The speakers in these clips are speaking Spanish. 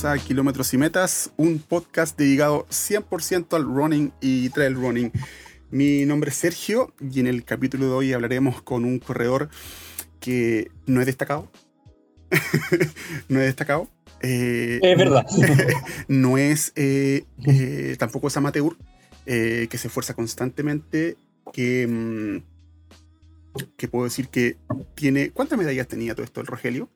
bienvenidos a Kilómetros y Metas, un podcast dedicado 100% al running y trail running. Mi nombre es Sergio y en el capítulo de hoy hablaremos con un corredor que no es destacado. no es destacado. Eh, es verdad. no es, eh, eh, tampoco es amateur, que se esfuerza constantemente, que, mm, que puedo decir que tiene... ¿Cuántas medallas tenía todo esto el Rogelio?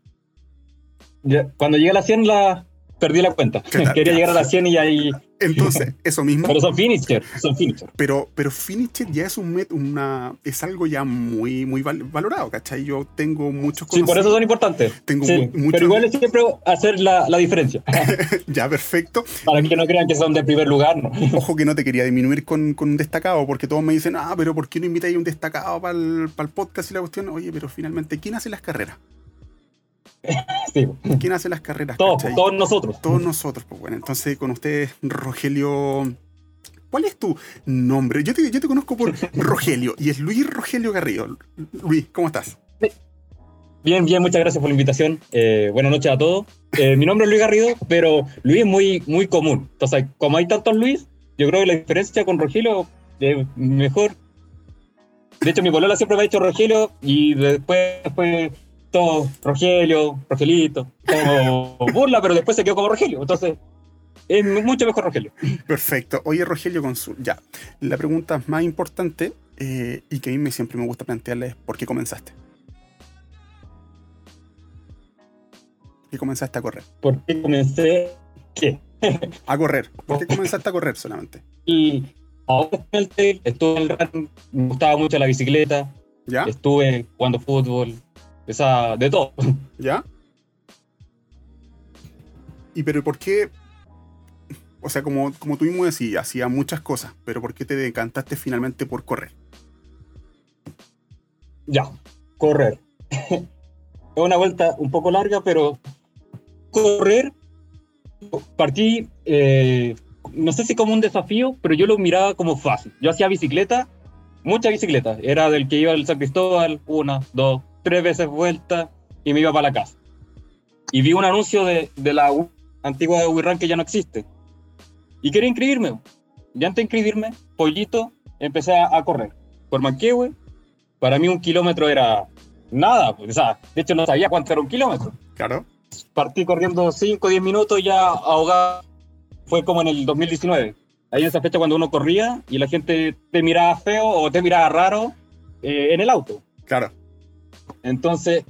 cuando llegué a la 100 la perdí la cuenta. Quería llegar a la 100 y ahí... Entonces, eso mismo. pero son finisher, son finisher. Pero, pero finisher ya es un met, una, es algo ya muy, muy valorado, ¿cachai? Yo tengo muchos Sí, por eso son importantes. Tengo sí, Pero igual es siempre hacer la, la diferencia. ya, perfecto. Para que no crean que son de primer lugar, ¿no? Ojo que no te quería disminuir con, con un destacado, porque todos me dicen, ah, pero ¿por qué no invitáis un destacado para el, para el podcast y la cuestión? Oye, pero finalmente, ¿quién hace las carreras? ¿Quién hace las carreras? Todos, todos nosotros. Todos nosotros, pues bueno. Entonces, con ustedes, Rogelio. ¿Cuál es tu nombre? Yo te, yo te conozco por Rogelio y es Luis Rogelio Garrido. Luis, ¿cómo estás? Bien, bien, muchas gracias por la invitación. Eh, buenas noches a todos. Eh, mi nombre es Luis Garrido, pero Luis es muy, muy común. Entonces, como hay tantos Luis, yo creo que la diferencia con Rogelio es mejor. De hecho, mi polola siempre me ha dicho Rogelio y después, después todo Rogelio, Rogelito, como burla, pero después se quedó como Rogelio. Entonces, es mucho mejor Rogelio. Perfecto. Oye, Rogelio Consul, ya. La pregunta más importante eh, y que a mí siempre me gusta plantearle es: ¿por qué comenzaste? ¿Por qué comenzaste a correr? ¿Por qué comencé qué? a correr. ¿Por qué comenzaste a correr solamente? Y ahora estuve en el run, me gustaba mucho la bicicleta. ¿Ya? Estuve jugando fútbol, esa, de todo. ¿Ya? ¿Y pero por qué? O sea, como, como tú mismo decías, hacía muchas cosas, pero ¿por qué te decantaste finalmente por correr? Ya, correr. es una vuelta un poco larga, pero correr, partí, eh, no sé si como un desafío, pero yo lo miraba como fácil. Yo hacía bicicleta, mucha bicicleta. Era del que iba al San Cristóbal, una, dos, tres veces vuelta y me iba para la casa. Y vi un anuncio de, de la antigua de WeRun que ya no existe. Y quería inscribirme. Y antes de inscribirme, pollito, empecé a, correr. Por Manquehue, para mí un kilómetro era nada. Pues, o sea, de hecho no sabía cuánto era un kilómetro. Claro. Partí corriendo 5 o 10 minutos ya ahogado. Fue como en el 2019. Ahí en esa fecha cuando uno corría y la gente te miraba feo o te miraba raro eh, en el auto. Claro. Entonces,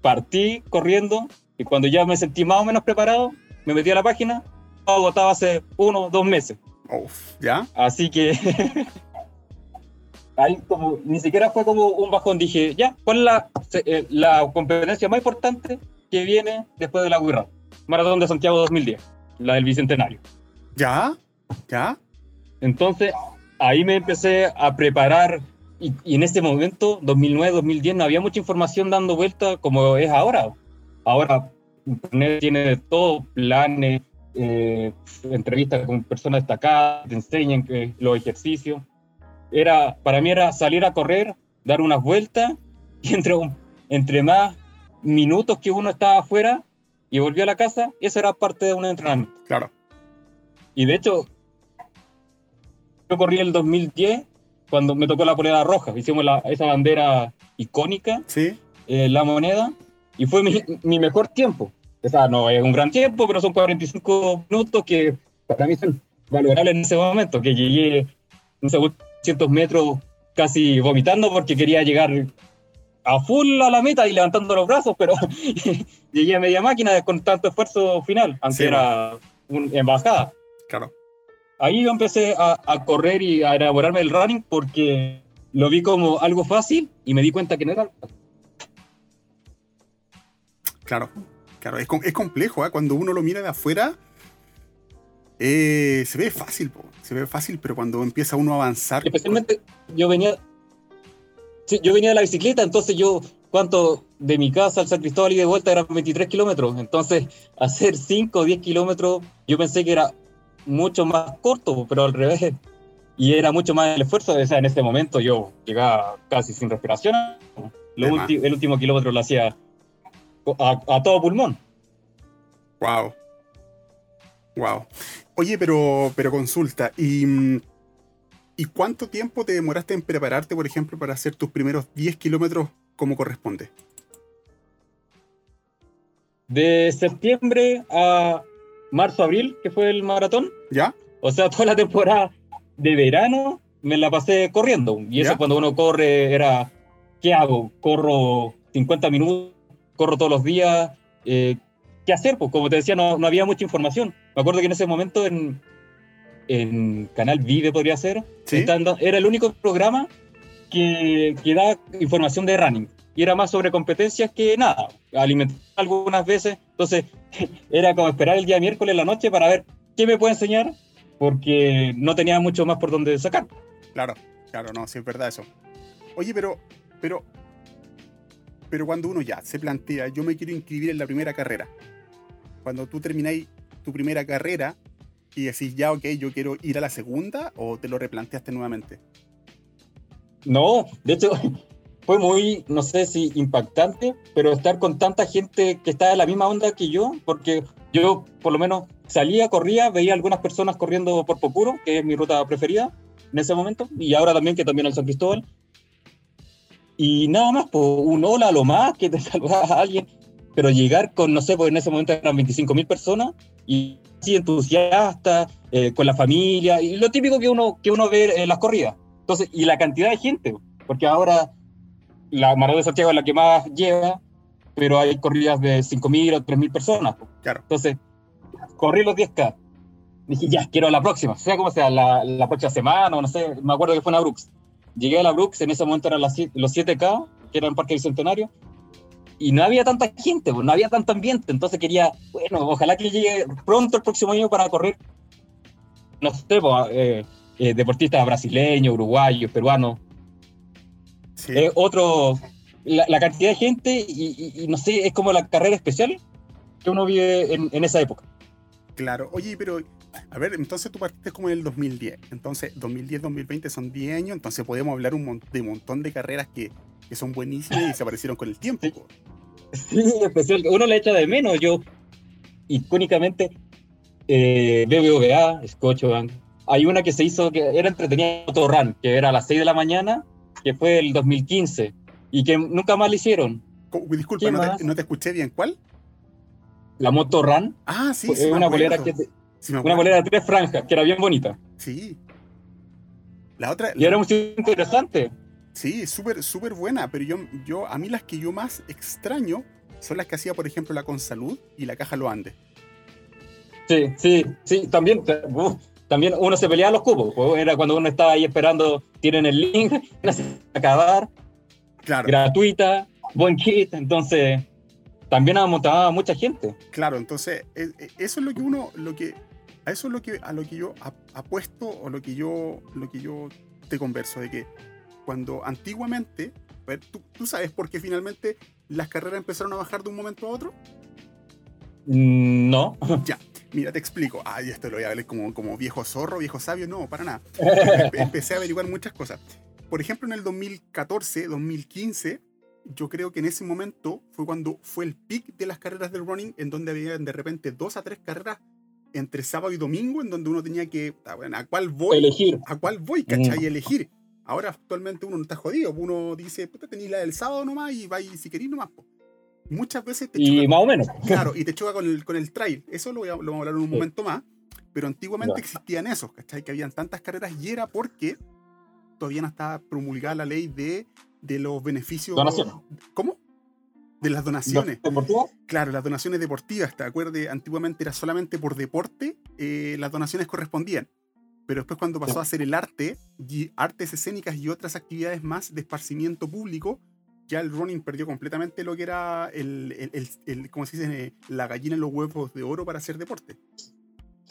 partí corriendo y cuando ya me sentí más o menos preparado, me metí a la página, agotaba hace uno, dos meses. ¿Ya? Así que ahí como ni siquiera fue como un bajón, dije, ya, ¿cuál es la, eh, la competencia más importante que viene después de la? Maratón de Santiago 2010, la del Bicentenario. ¿Ya? ¿Ya? Entonces, ahí me empecé a preparar y, en este momento, 2009, 2010, no había mucha información dando vuelta como es ahora. Ahora Internet tiene todo, planes, eh, entrevistas con personas destacadas, te enseñan que, los ejercicios. Era, para mí era salir a correr, dar unas vueltas, y entre, entre más minutos que uno estaba afuera y volvió a la casa, eso era parte de un entrenamiento. Claro. Y de hecho, yo corrí el 2010 cuando me tocó la polera roja, hicimos esa bandera icónica, ¿Sí? Eh, la moneda, y fue mi, mejor tiempo. O sea, no es un gran tiempo, pero son 45 minutos que para mí son valorables en ese momento, que llegué, no sé, 200 metros casi vomitando porque quería llegar a full a la meta y levantando los brazos, pero llegué a media máquina con tanto esfuerzo final, aunque era una embajada. Claro ahí yo empecé a, correr y a elaborarme el running porque lo vi como algo fácil y me di cuenta que no era. Claro, claro, es, es complejo, ¿eh? cuando uno lo mira de afuera, eh, se ve fácil, se ve fácil, pero cuando empieza uno a avanzar. Especialmente, yo venía. yo venía de la bicicleta, entonces yo, ¿cuánto de mi casa al San Cristóbal y de vuelta eran 23 kilómetros? Entonces, hacer 5 o 10 kilómetros, yo pensé que era mucho más corto, pero al revés. Y era mucho más el esfuerzo. O sea, en este momento yo llegaba casi sin respiración. el último kilómetro lo hacía a, todo pulmón. Wow. Wow. Oye, pero, pero consulta, ¿y, ¿y cuánto tiempo te demoraste en prepararte, por ejemplo, para hacer tus primeros 10 kilómetros como corresponde? De septiembre a marzo-abril, que fue el maratón. ¿Ya? O sea, toda la temporada de verano me la pasé corriendo. Y eso ¿Ya? cuando uno corre era, ¿qué hago? Corro 50 minutos, corro todos los días. eh, ¿Qué hacer? Pues como te decía, no, no había mucha información. Me acuerdo que en ese momento en, en Canal Vive podría ser, Sí. era el único programa que, que daba información de running. Y era más sobre competencias que nada. Alimentar algunas veces. Entonces, era como esperar el día miércoles en la noche para ver qué me puede enseñar, porque no tenía mucho más por donde sacar. Claro, claro, no, sí es verdad eso. Oye, pero, pero, pero cuando uno ya se plantea, yo me quiero inscribir en la primera carrera. Cuando tú termináis tu primera carrera y decís, ya, ok, yo quiero ir a la segunda, o te lo replanteaste nuevamente. No, de hecho, fue muy, no sé si impactante, pero estar con tanta gente que está en la misma onda que yo, porque yo por lo menos salía, corría, veía algunas personas corriendo por Popuro, que es mi ruta preferida en ese momento, y ahora también que también al San Cristóbal. Y nada más, pues, un hola a lo más, que te saludaba a alguien, pero llegar con, no sé, pues en ese momento eran 25.000 personas, y así entusiasta, eh, con la familia, y lo típico que uno, que uno ve en las corridas. Entonces, y la cantidad de gente, porque ahora la Maratón de Santiago es la que más lleva, pero hay corridas de 5.000 o 3.000 personas. Claro. Entonces, corrí los 10K. Dije, ya, quiero la próxima, sea como sea, la, la próxima semana, o no sé, me acuerdo que fue en la Brooks. Llegué a la Brooks, en ese momento eran las los 7K, que era en Parque Bicentenario, y no había tanta gente, pues, no había tanto ambiente, entonces quería, bueno, ojalá que llegue pronto el próximo año para correr, no sé, pues, eh, eh, deportistas brasileños, uruguayos, peruanos, Sí, es otro, la, la cantidad de gente y, y- y no sé, es como la carrera especial que uno vive en, en esa época. claro. Oye, pero, a ver, entonces tú partiste como en el 2010. Entonces, 2010-2020 son 10 años, entonces podemos hablar un mon- de un montón de carreras que, que son buenísimas y se aparecieron con el tiempo. po. Sí, especial, uno le echa de menos. Yo, icónicamente, eh, BBVA, Scotiabank, hay una que se hizo que era entretenida, Motorrun, que era a las 6 de la mañana, que fue el 2015, y que nunca más la hicieron. Disculpa, ¿Qué no te, no te escuché bien. ¿Cuál? La Motorrun Ah, sí, sí. una bolera, que, Sí, una bolera de tres franjas, que era bien bonita. Sí. La otra, Y era muy interesante. sí, súper, súper buena, pero yo, yo, a mí las que yo más extraño son las que hacía, por ejemplo, la Consalud y la Caja Lo Andes. Sí, sí, sí, también, uf, también uno se peleaba los cupos. pues, Era cuando uno estaba ahí esperando, tienen el link, acabar, Claro, gratuita, buen kit, entonces también amontaba mucha gente. claro, entonces, e- e- eso es lo que uno, lo que, a eso es lo que, a lo que yo ap- apuesto o lo que yo, lo que yo te converso, de que cuando antiguamente, ¿tú, tú sabes por qué finalmente las carreras empezaron a bajar de un momento a otro? Mm, No, Mira, te explico. Ay, esto lo voy a ver como, como viejo zorro, viejo sabio. No, para nada. Empe- Empecé a averiguar muchas cosas. Por ejemplo, en el 2014, 2015, yo creo que en ese momento fue cuando fue el pic de las carreras del running, en donde había de repente dos a tres carreras entre sábado y domingo, en donde uno tenía que, ah, bueno, ¿a cuál voy? elegir. ¿A cuál voy? ¿Cachai? Y elegir. Ahora actualmente uno no está jodido. Uno dice, puta, tenéis la del sábado nomás y vais si queréis nomás. po. Muchas veces te Y choca más o menos. Claro, y te choca con el, con el trail. Eso lo, voy a- lo vamos a hablar en un Sí. momento más. Pero antiguamente existían esos, ¿cachai? Que habían tantas carreras y era porque todavía no estaba promulgada la ley de, de los beneficios. Donaciones. ¿Cómo? De las donaciones. ¿Deportivo? Claro, las donaciones deportivas. ¿Te acuerdas? Antiguamente era solamente por deporte, eh, las donaciones correspondían. Pero después cuando pasó a ser el arte, y artes escénicas y otras actividades más de esparcimiento público, ya el running perdió completamente lo que era el, el, el- el- ¿cómo se dice? La gallina en los huevos de oro para hacer deporte.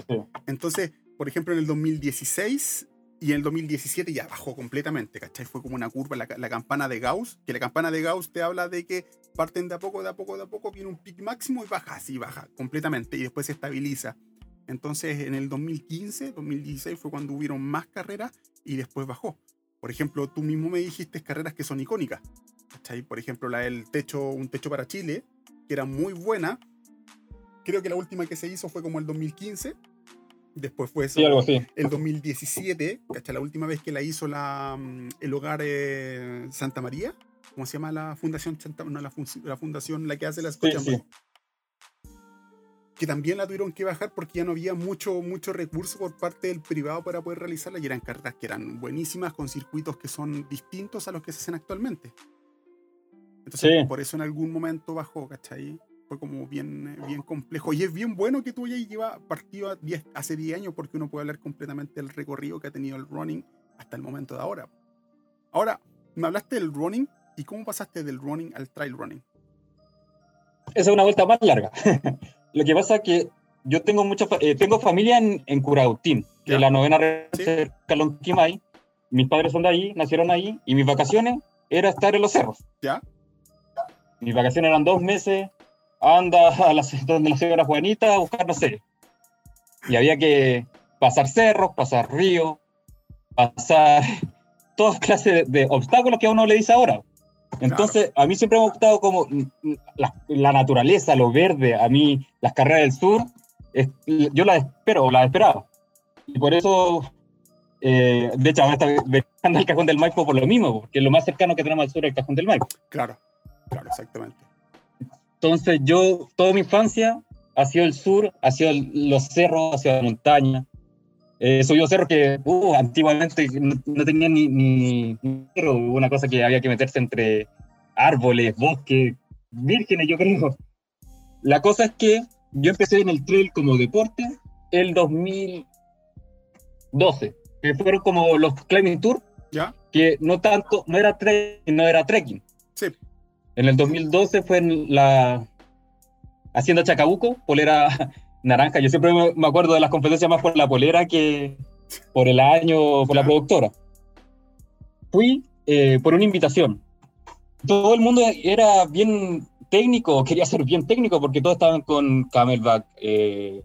Sí. Entonces, por ejemplo, en el 2016 y en el 2017 ya bajó completamente, ¿cachai? Fue como una curva, la, la campana de Gauss, que la campana de Gauss te habla de que parten de a poco, de a poco, de a poco, viene un pic máximo y baja, así baja completamente y después se estabiliza. Entonces, en el 2015, 2016 fue cuando hubieron más carreras y después bajó. Por ejemplo, tú mismo me dijiste carreras que son icónicas. ¿Cachai? Por ejemplo, la del techo, un techo para Chile, que era muy buena, creo que la última que se hizo fue como el 2015. Después fue eso, Sí, algo así. el 2017, ¿cachai? La última vez que la hizo la, mm, el hogar eh, Santa María. ¿Cómo se llama la fundación Santa no, la, fun- la fundación la que hace las Sí, sí. que también la tuvieron que bajar porque ya no había mucho, mucho recurso por parte del privado para poder realizarla y eran carreras que eran buenísimas con circuitos que son distintos a los que se hacen actualmente. Entonces, Sí. por eso en algún momento bajó, ¿cachai? Fue como bien, eh, bien complejo. Y es bien bueno que tú ya llevas partido 10 hace 10 años porque uno puede hablar completamente del recorrido que ha tenido el running hasta el momento de ahora. Ahora, me hablaste del running y cómo pasaste del running al trail running. Esa es una vuelta más larga. Lo que pasa es que yo tengo mucha eh, tengo familia en, en Curautín, que es la novena región Sí. de Lonquimay. Mis padres son de ahí, nacieron ahí, y mis vacaciones era estar en los cerros. ¿Ya? Mis vacaciones eran dos meses, anda a la, donde la señora Juanita a buscar, no sé. Y había que pasar cerros, pasar ríos, pasar todas clases de, de obstáculos que a uno le dice ahora. Entonces, a mí siempre me ha gustado como mm, mm, la, la naturaleza, lo verde, a mí las carreras del sur, es- yo las espero, las esperaba. Y por eso, eh, de hecho, ahora está viajando al Cajón del Maipo por lo mismo, porque lo más cercano que tenemos al sur es el Cajón del Maipo. Claro, claro, exactamente. Entonces yo, toda mi infancia ha sido el sur, ha sido el- los cerros, ha sido la montaña. Eh, subido cerros que uh, antiguamente no, no tenían ni, ni, ni cerro, una cosa que había que meterse entre árboles, bosques, vírgenes, yo creo. La cosa es que yo empecé en el trail como deporte el 2012, que fueron como los climbing tour, ¿Ya? que no tanto, no era trail, no era trekking. Sí. En el 2012 fue en la Hacienda Chacabuco, polera naranja. Yo siempre me acuerdo de las competencias más por la polera que por el año, por la productora. Fui eh, por una invitación. Todo el mundo era bien técnico, quería ser bien técnico porque todos estaban con camelback, eh,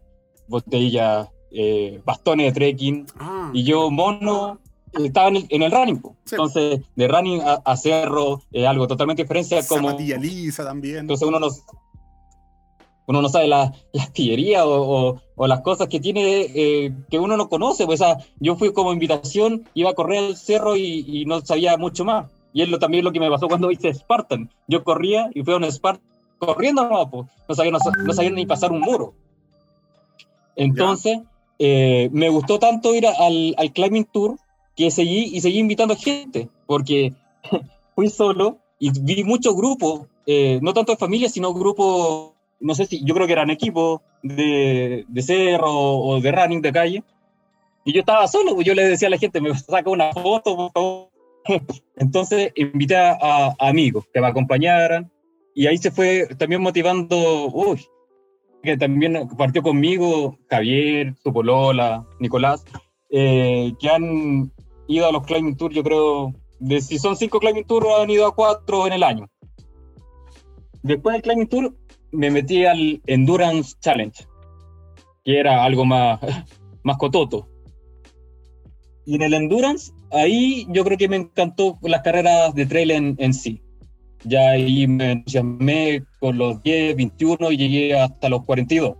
botellas, eh, bastones de trekking. Ah, Y yo, mono, estaba en el, en el running. Sí. Entonces, de running a, a cerro, eh, algo totalmente diferente a como... lisa también. Entonces uno no, uno no sabe la, la artillería o, o- o las cosas que tiene, eh, que uno no conoce. Pues, o sea, yo fui como invitación, iba a correr al cerro y, y no sabía mucho más. Y es lo, también lo que me pasó cuando hice Spartan. Yo corría y fui a un Spartan corriendo, no, pues, no, sabía, no, sa- no sabía ni pasar un muro. Entonces, eh, me gustó tanto ir a- al, al Climbing Tour que seguí y seguí invitando gente, porque fui solo y vi muchos grupos, eh, no tanto de familia, sino grupos, no sé si, yo creo que eran equipos de, de cerro o de running de calle. Y yo estaba solo, pues yo le decía a la gente, me saca una foto, por favor. Entonces invité a, a amigos que me acompañaran y ahí se fue también motivando, uy, que también partió conmigo Javier, su polola, Nicolás, eh, que han ido a los climbing tours, yo creo, de, si son cinco climbing tours, han ido a cuatro en el año. Después del climbing tour, me metí al Endurance Challenge, que era algo más, más cototo. Y en el Endurance, ahí yo creo que me encantó las carreras de trail en, en sí. Ya ahí me entusiasmé con los 10, 21 y llegué hasta los 42.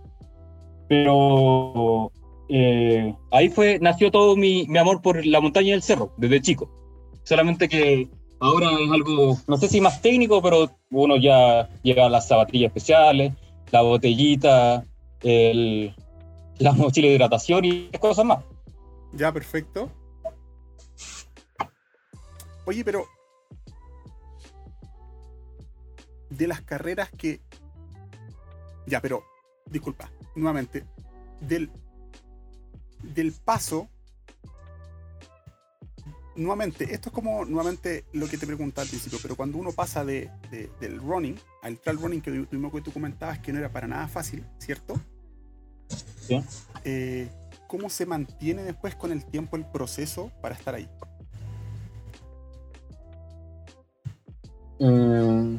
Pero eh, ahí fue, nació todo mi, amor por la montaña y el cerro, desde chico. Solamente que ahora es algo, no sé si más técnico, pero uno ya lleva las zapatillas especiales, la botellita, el, la de hidratación y cosas más. Ya, perfecto. Oye, pero. De las carreras que. Ya, pero. Disculpa, nuevamente. Del. Del paso. Nuevamente, esto es como nuevamente lo que te preguntaba al principio, pero cuando uno pasa de, de- del running al trail running, que tú, mismo que tú comentabas que no era para nada fácil, ¿cierto? ¿sí? Eh, ¿Cómo se mantiene después con el tiempo el proceso para estar ahí? Mm,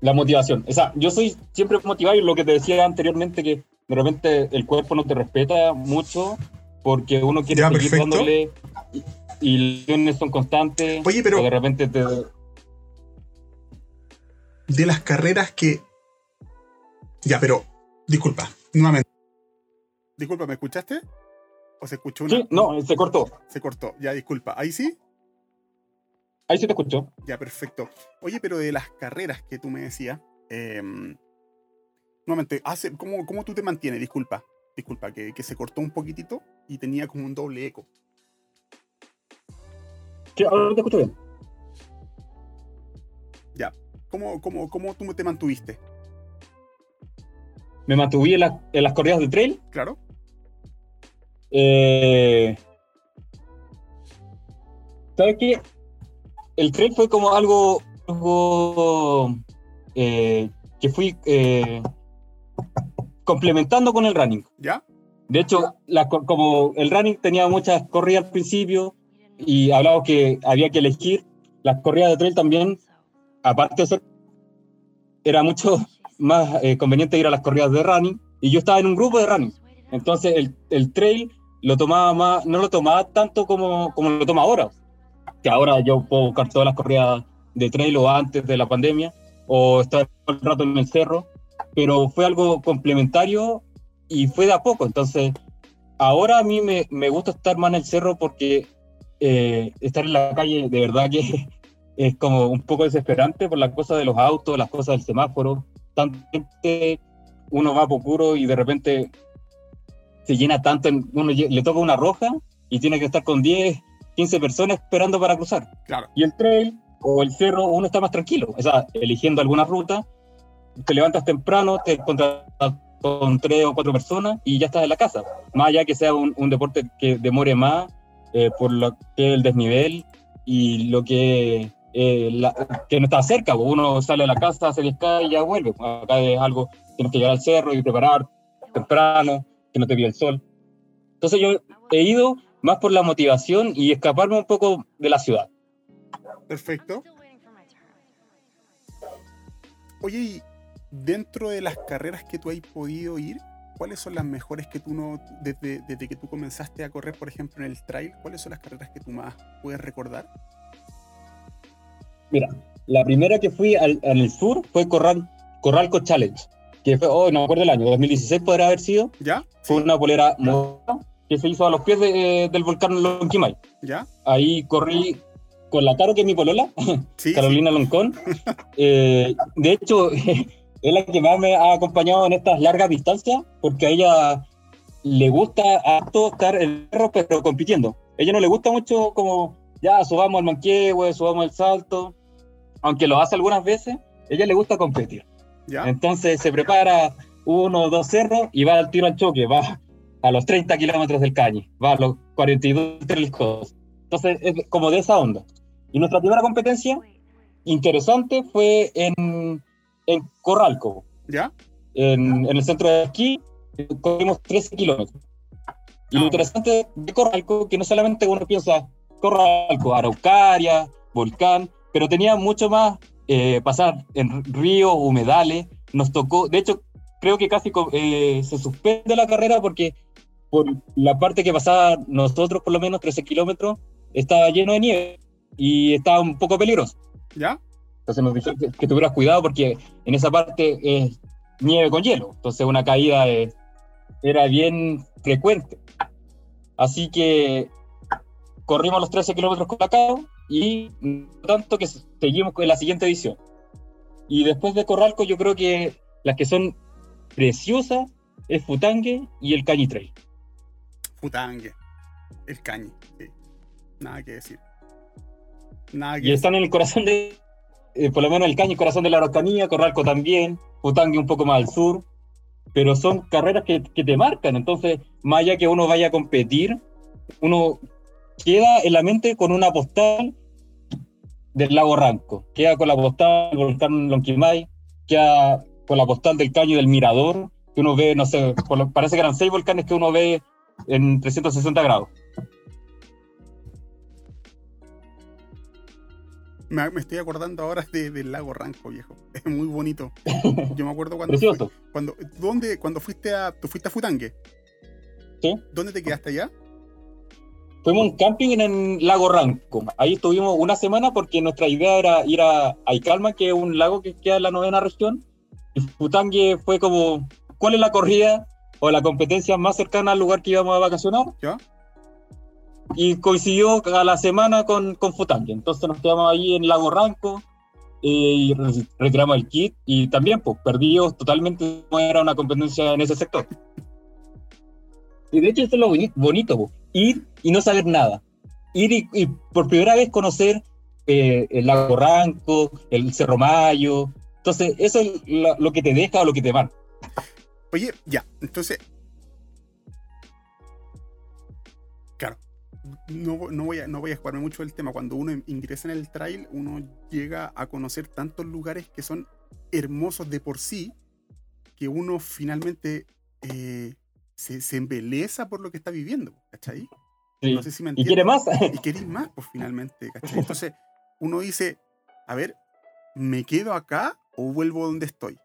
la motivación. O sea, yo soy siempre motivado y lo que te decía anteriormente, que de repente el cuerpo no te respeta mucho porque uno quiere Ya, seguir perfecto. dándole y, y lesiones son constantes. Oye, pero- o de repente te. de las carreras que. Ya, pero Disculpa, nuevamente. Disculpa, ¿me escuchaste? ¿O se escuchó una? Sí, no, se cortó. Se cortó, ya, disculpa. ¿Ahí sí? Ahí sí te escuchó. Ya, perfecto. Oye, pero de las carreras que tú me decías, em, nuevamente, hace, ¿cómo, ¿cómo, tú te mantienes? Disculpa, disculpa, que, que, se cortó un poquitito y tenía como un doble eco. Sí, ahora te escucho bien. Ya. ¿Cómo, cómo, cómo tú te mantuviste? Me mantuve en, en las corridas de trail. Claro. Eh, ¿Sabes qué? El trail fue como algo, algo eh, que fui eh, complementando con el running. ¿Ya? De hecho, la, como el running tenía muchas corridas al principio y hablaba que había que elegir, las corridas de trail también, aparte de ser, era mucho más eh, conveniente ir a las corridas de running y yo estaba en un grupo de running. Entonces el, el trail lo tomaba más, no lo tomaba tanto como, como lo toma ahora. Que ahora yo puedo buscar todas las corridas de trail o antes de la pandemia, o estar un rato en el cerro, pero fue algo complementario y fue de a poco. Entonces, ahora a mí me, me gusta estar más en el cerro porque eh, estar en la calle de verdad que es como un poco desesperante por las cosas de los autos, las cosas del semáforo. Tanto uno va por puro y de repente se llena tanto, uno le toca una roja y tiene que estar con 10, 15 personas esperando para cruzar. Claro. Y el trail o el cerro, uno está más tranquilo, o sea, eligiendo alguna ruta, te levantas temprano, te encuentras con tres o cuatro personas y ya estás en la casa. Más allá que sea un, un deporte que demore más eh, por lo que el desnivel y lo que, eh, la, que no está cerca, pues uno sale a la casa, se descae y ya vuelve. Acá es algo, tienes que llegar al cerro y preparar temprano, que no te pide el sol. Entonces yo he ido más por la motivación y escaparme un poco de la ciudad. Perfecto. Oye, dentro de las carreras que tú has podido ir, ¿cuáles son las mejores que tú no, desde, desde, que tú comenzaste a correr, por ejemplo, en el trail, cuáles son las carreras que tú más puedes recordar? Mira, la primera que fui al, en el sur fue Corral, Corralco Challenge, que fue, oh, no me acuerdo el año, 2016 podrá haber sido. ¿Ya? Fue sí. una polera morada que se hizo a los pies de, del volcán Lonquimay. ¿Ya? Ahí corrí con la Caro, que es mi polola, sí, Carolina sí. Loncón. Eh, de hecho, es la que más me ha acompañado en estas largas distancias, porque a ella le gusta harto estar en el cerro, pero compitiendo. A ella no le gusta mucho como, ya, subamos al manquehue, subamos el salto, aunque lo hace algunas veces, a ella le gusta competir. ¿Ya? Entonces se prepara uno o dos cerros y va al tiro al choque, va a los 30 kilómetros del Cañi, va a los 42 del. Entonces es como de esa onda. Y nuestra primera competencia interesante fue en, en Corralco, ¿Ya? en, en, el centro de esquí, corrimos 13 kilómetros. Y Ah. lo interesante de Corralco, que no solamente uno piensa Corralco, Araucaria, volcán, pero tenía mucho más eh, pasar en ríos, humedales. Nos tocó, de hecho, creo que casi eh, se suspende la carrera porque por la parte que pasaba nosotros, por lo menos 13 kilómetros, estaba lleno de nieve y estaba un poco peligroso. ¿Ya? Entonces nos dijeron que, que tuvieras cuidado porque en esa parte es nieve con hielo. Entonces una caída era bien frecuente. Así que corrimos los 13 kilómetros con la CAO y tanto que seguimos con la siguiente edición. Y después de Corralco yo creo que las que son preciosas es Futangue y el Cañi Trail. Futangue. El cañi. Sí. Nada que decir. Nada que Y están en el corazón de, eh, por lo menos el Cañi, corazón de la Araucanía, Corralco también, Futangue un poco más al sur, pero son carreras que, que, te marcan. Entonces, más allá que uno vaya a competir, uno queda en la mente con una postal del lago Ranco, queda con la postal del volcán Lonquimay, queda con la postal del Caño del Mirador, que uno ve, no sé, parece que eran seis volcanes que uno ve en 360 grados. Me, me, estoy acordando ahora de, del lago Ranco, viejo. Es muy bonito. Yo me acuerdo cuando. Fui, cuando, ¿dónde, cuando fuiste a. ¿Tú fuiste a Futangue? Sí. ¿Dónde te quedaste allá? Fuimos un camping en el lago Ranco. Ahí estuvimos una semana porque nuestra idea era ir a Aicalma, que es un lago que queda en la novena región. Y Futangue fue como cuál es la corrida o la competencia más cercana al lugar que íbamos a vacacionar. ¿Ya? Y coincidió a la semana con, con Futanque. Entonces nos quedamos ahí en Lago Ranco y retiramos el kit y también pues perdimos totalmente no era una competencia en ese sector. Y de hecho esto es lo bonito, pues, ir y no saber nada. Ir y, por primera vez conocer eh, el Lago Ranco, el Cerro Mayo. Entonces eso es lo, que te deja o lo que te van. Oye, ya, entonces no, no, voy a, no voy a jugarme mucho el tema. Cuando uno ingresa en el trail, uno llega a conocer tantos lugares que son hermosos de por sí, que uno finalmente eh, se, se, embeleza por lo que está viviendo, ¿cachai? No sé si me Y quiere más. Y querís más, pues finalmente, ¿cachai? Entonces, uno dice, a ver, ¿me quedo acá o vuelvo donde estoy?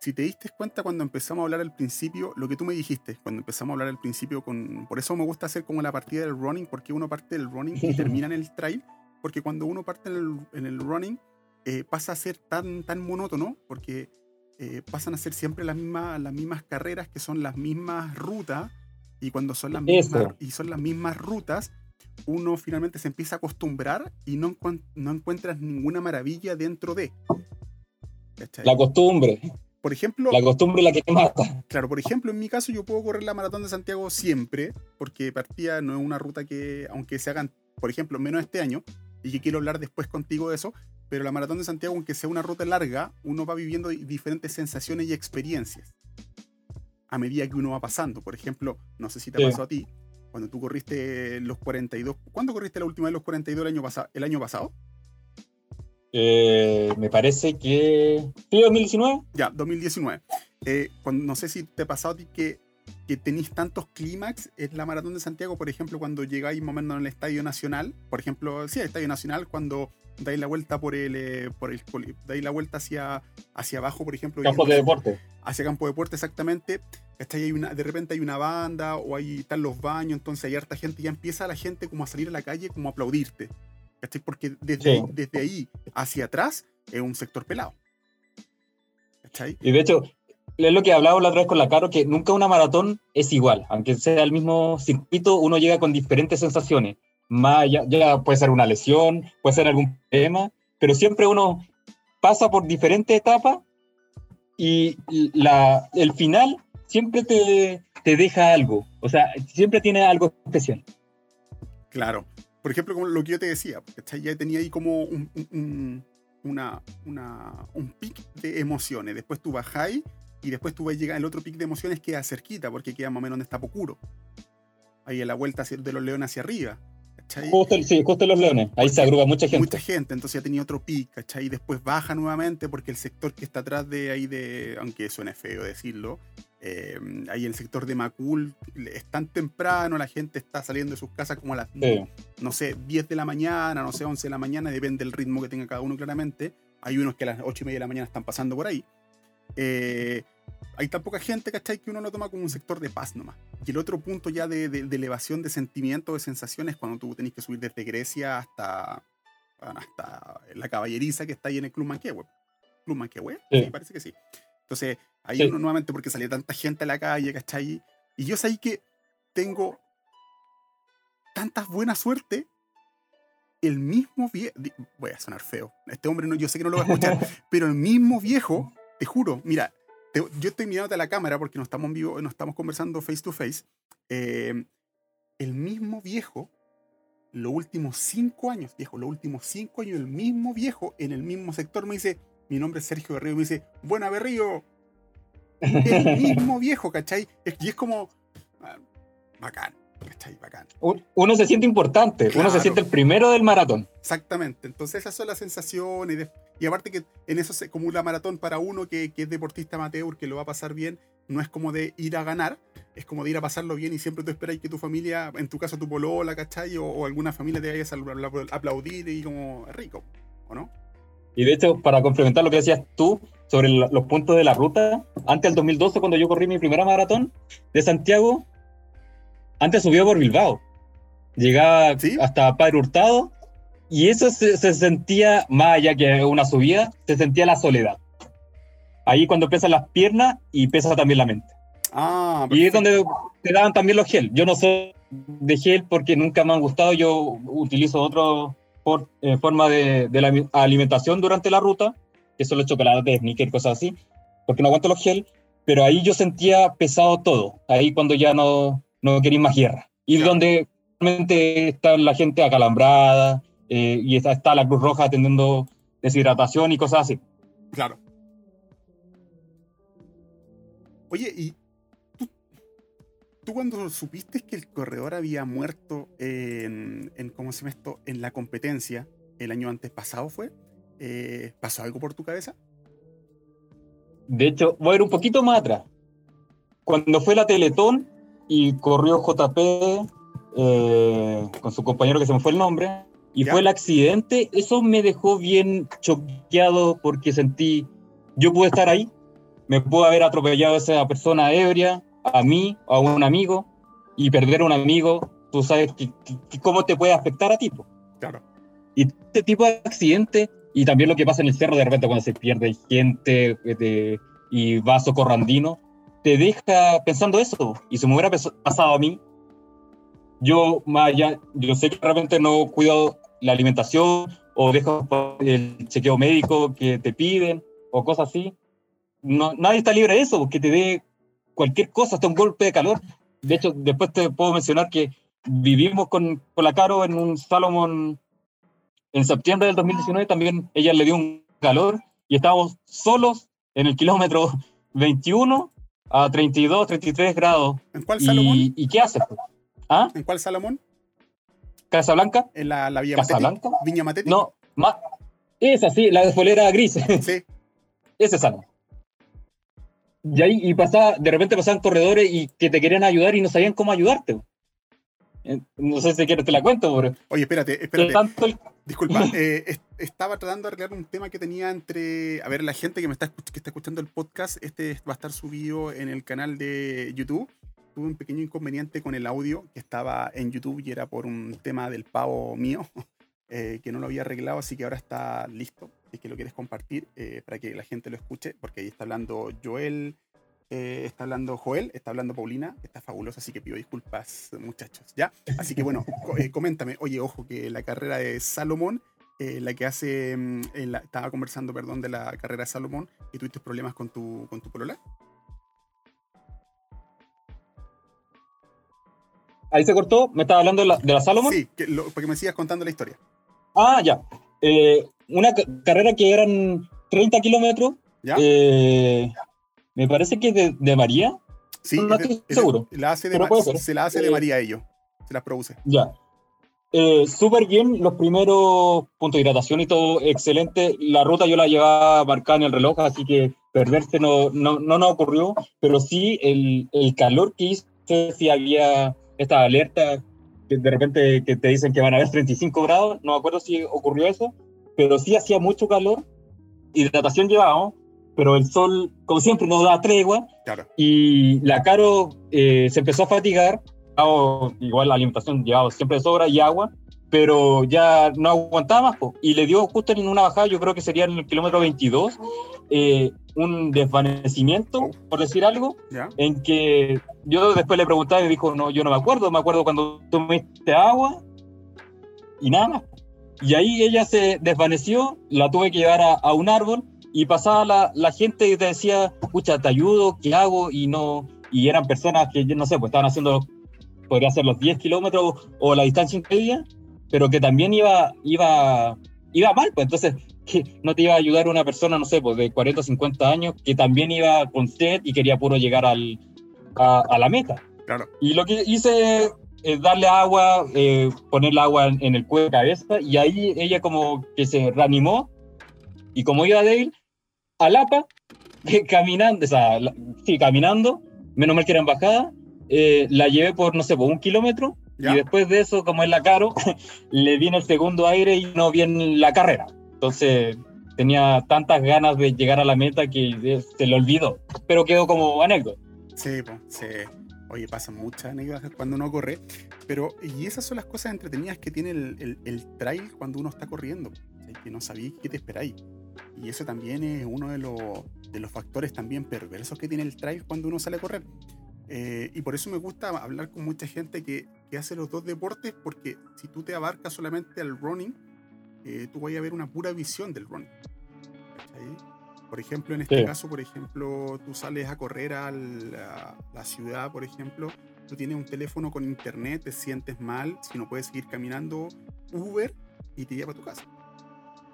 Si te diste cuenta cuando empezamos a hablar al principio, lo que tú me dijiste, cuando empezamos a hablar al principio, con, por eso me gusta hacer como la partida del running, porque uno parte del running y termina en el trail, porque cuando uno parte en el, running eh, pasa a ser tan, tan monótono, porque eh, pasan a ser siempre las mismas, las mismas carreras, que son las mismas rutas, y cuando son las mismas, y son las mismas rutas, uno finalmente se empieza a acostumbrar y no, no encuentras ninguna maravilla dentro de. La costumbre. Por ejemplo. La costumbre es la que te mata. Claro, por ejemplo, en mi caso, yo puedo correr la maratón de Santiago siempre, porque partida no es una ruta que, aunque se hagan, por ejemplo, menos este año, y que quiero hablar después contigo de eso, pero la maratón de Santiago, aunque sea una ruta larga, uno va viviendo diferentes sensaciones y experiencias a medida que uno va pasando. Por ejemplo, no sé si te pasó a ti, cuando tú corriste los 42. ¿Cuándo corriste la última vez los 42 el año, pasado? ¿El año pasado? Eh, me parece que. ¿Sí, 2019? Ya, 2019. Eh, no sé si te ha pasado a ti que, que tenéis tantos clímax en la maratón de Santiago, por ejemplo, cuando llegáis momento en el Estadio Nacional, por ejemplo, sí, el Estadio Nacional, cuando dais la vuelta por el, eh, por el dais la vuelta hacia, hacia abajo, por ejemplo. Campo de deporte. Hacia campo de deporte, exactamente. Hay una, de repente hay una banda o ahí están los baños, entonces hay harta gente, ya empieza la gente como a salir a la calle, como a aplaudirte. Porque desde, desde ahí hacia atrás es un sector pelado. Y de hecho, es lo que hablaba la otra vez con la Caro, que nunca una maratón es igual. Aunque sea el mismo circuito, uno llega con diferentes sensaciones. Más ya, puede ser una lesión, puede ser algún tema, pero siempre uno pasa por diferentes etapas y la, el final siempre te, te deja algo. O sea, siempre tiene algo especial. Claro por ejemplo, como lo que yo te decía, ya tenía ahí como un, una, un pic de emociones. Después tú bajáis y después tú vas a llegar, el otro pic de emociones queda cerquita porque queda más o menos donde está Pocuro. Ahí en la vuelta de los leones hacia arriba. Justo, sí, justo los leones. Ahí se agrupa mucha gente. Mucha gente, entonces ya tenía otro pic, ¿cachai? Y después baja nuevamente porque el sector que está atrás de ahí de, aunque suene feo decirlo, eh, ahí en el sector de Macul es tan temprano, la gente está saliendo de sus casas como a las, no sé, 10 de la mañana, no sé, 11 de la mañana, depende del ritmo que tenga cada uno claramente. Hay unos que a las 8 y media de la mañana están pasando por ahí. Eh, hay tan poca gente, ¿cachai? Que uno lo toma como un sector de paz nomás. Y el otro punto ya de, elevación de sentimientos, de sensaciones, cuando tú tenés que subir desde Grecia hasta, hasta la caballeriza que está ahí en el Club Manquehue. ¿Club Manquehue? Sí. sí. parece que sí. Entonces, ahí uno nuevamente, porque salía tanta gente a la calle, ¿cachai? Y yo sé que tengo tanta buena suerte el mismo viejo, voy a sonar feo, este hombre no, yo sé que no lo va a escuchar, pero el mismo viejo, te juro, mira, yo estoy mirándote a la cámara porque no estamos en vivo, no estamos conversando face to face. Eh, el mismo viejo, los últimos cinco años, viejo, los últimos cinco años, el mismo viejo en el mismo sector me dice, mi nombre es Sergio Berrío, me dice, buena Berrío. El mismo viejo, ¿cachai? Y es como, bacán. Uno se siente importante, uno se siente el primero del maratón. Exactamente, entonces esas son las sensaciones. y aparte que en eso se, como la maratón para uno que, es deportista amateur, que lo va a pasar bien, no es como de ir a ganar, es como de ir a pasarlo bien y siempre tú esperas que tu familia, en tu caso tu polola, ¿cachai? O, alguna familia te vaya a aplaudir y como rico, ¿o no? Y de hecho, para complementar lo que decías tú sobre los puntos de la ruta, antes del 2012, cuando yo corrí mi primera maratón de Santiago, antes subió por Bilbao. Llegaba hasta Padre Hurtado y eso se, sentía, más allá que una subida, se sentía la soledad. ahí cuando pesan las piernas y pesa también la mente. Ah, Y es donde te daban también los gel. Yo no soy de gel porque nunca me han gustado. Yo utilizo otra forma de, de la alimentación durante la ruta, que son los chocolates, sneakers, cosas así, porque no aguanto los gel. Pero ahí yo sentía pesado todo. Ahí cuando ya no, no quería más guerra. Y Claro. donde realmente está la gente acalambrada eh, y está, está la Cruz Roja atendiendo deshidratación y cosas así. Claro. Oye, ¿y tú, tú cuando supiste que el corredor había muerto en, en ¿cómo se llama esto? En la competencia, el año antes pasado fue, eh, ¿pasó algo por tu cabeza? De hecho, voy a ir un poquito más atrás. Cuando fue la Teletón y corrió JP eh, con su compañero que se me fue el nombre, y Ya. fue el accidente, eso me dejó bien choqueado porque sentí, yo pude estar ahí, me pudo haber atropellado esa persona ebria, a mí, a un amigo, y perder a un amigo, tú sabes que, que- cómo te puede afectar a ti. Claro. Y este tipo de accidente, y también lo que pasa en el cerro de repente cuando se pierde gente eh, de- y va socorrandino, te deja pensando eso. Y si me hubiera pasado a mí, yo, más allá, yo sé que de repente no cuido la alimentación o dejo el chequeo médico que te piden o cosas así. No, nadie está libre de eso, que te dé cualquier cosa, hasta un golpe de calor. De hecho, después te puedo mencionar que vivimos con, con la Caro en un Salomon en septiembre del 2019 también ella le dio un calor y estábamos solos en el kilómetro 21 a 32, 33 grados. ¿En cuál Salomón? ¿Y, ¿y qué haces? ¿Ah? ¿En cuál Salomón? ¿Casablanca? ¿En la, la Villa? ¿Casablanca? ¿Viña Matetti? No, más. Esa sí, la de polera gris. Sí. Ese es algo. Y ahí y pasaba, de repente pasaban corredores y que te querían ayudar y no sabían cómo ayudarte. Eh, No sé si quieres te la cuento, pero Oye, espérate, espérate. tanto el- Disculpa, eh, es- estaba tratando de arreglar un tema que tenía entre. A ver, la gente que me está, escuch- que está escuchando el podcast, este va a estar subido en el canal de YouTube. Tuve un pequeño inconveniente con el audio que estaba en YouTube y era por un tema del pavo mío, eh, que no lo había arreglado, así que ahora está listo. Si es que lo quieres compartir eh, para que la gente lo escuche, porque ahí está hablando Joel, eh, está hablando Joel, está hablando Paulina, está fabulosa, así que pido disculpas, muchachos, ¿ya? Así que bueno, co- eh, coméntame, oye, ojo, que la carrera de Salomón, eh, la que hace, mm, la- estaba conversando, perdón, de la carrera de Salomón, y tuviste problemas con tu, con tu polola. Ahí se cortó, me estaba hablando de la, de la Salomon. Sí, que lo- porque me sigas contando la historia. Ah, ya. Una ca- carrera que eran 30 kilómetros. ¿Ya? eh, me parece que de, de María. sí, no estoy seguro, la hace de se la hace de Eh, María a ellos, se las produce. Ya. Eh, Súper bien, los primeros puntos de hidratación y todo excelente. La ruta yo la llevaba marcada en el reloj, así que perderse no, no, no nos ocurrió, pero sí el, el calor que hizo, si había esta alerta que de repente que te dicen que van a haber 35 grados, no me acuerdo si ocurrió eso, pero sí hacía mucho calor, hidratación llevábamos, pero el sol, como siempre, no da tregua, Claro, y la Caro eh, se empezó a fatigar. Llevaba- Igual la alimentación llevaba siempre de sobra y agua, pero ya no aguantaba más. po. Y le dio justo en una bajada, yo creo que sería en el kilómetro 22, eh, un desvanecimiento, por decir algo, ¿ya? en que yo después le preguntaba y me dijo, no, yo no me acuerdo, me acuerdo cuando tomaste agua y nada más. Y ahí ella se desvaneció, la tuve que llevar a, a un árbol y pasaba la, la gente y te decía, pucha, te ayudo, ¿qué hago? Y no, y eran personas que, yo no sé, pues estaban haciendo, podría ser los 10 kilómetros o la distancia increíble, pero que también iba, iba, iba mal, pues entonces que no te iba a ayudar una persona, no sé, pues de 40 o 50 años, que también iba con sed y quería puro llegar al, a, a la meta. Claro. Y lo que hice es darle agua, eh, ponerle agua en, en el cuello de cabeza, y ahí ella como que se reanimó, y como iba débil, a Lapa, caminando, o sea, la- sí, caminando, menos mal que era en bajada, eh, la llevé por, no sé, por un kilómetro, ¿Ya? y después de eso, como es la caro, le viene el segundo aire y no viene la carrera. Entonces tenía tantas ganas de llegar a la meta que eh, se le olvidó, pero quedó como anécdota. Sí, pues, sí. Oye, pasan muchas anécdotas cuando uno corre, pero y esas son las cosas entretenidas que tiene el, el- el trail cuando uno está corriendo, sea, que no sabéis qué te esperáis. Y eso también es uno de, de los factores también perversos que tiene el trail cuando uno sale a correr. Eh, y por eso me gusta hablar con mucha gente que, que, hace los dos deportes, porque si tú te abarcas solamente al running, eh, tú vas a ver una pura visión del running. Por ejemplo, en este caso, por ejemplo, tú sales a correr a la, ciudad, por ejemplo, tú tienes un teléfono con internet, te sientes mal, si no puedes seguir caminando, Uber y te lleva a tu casa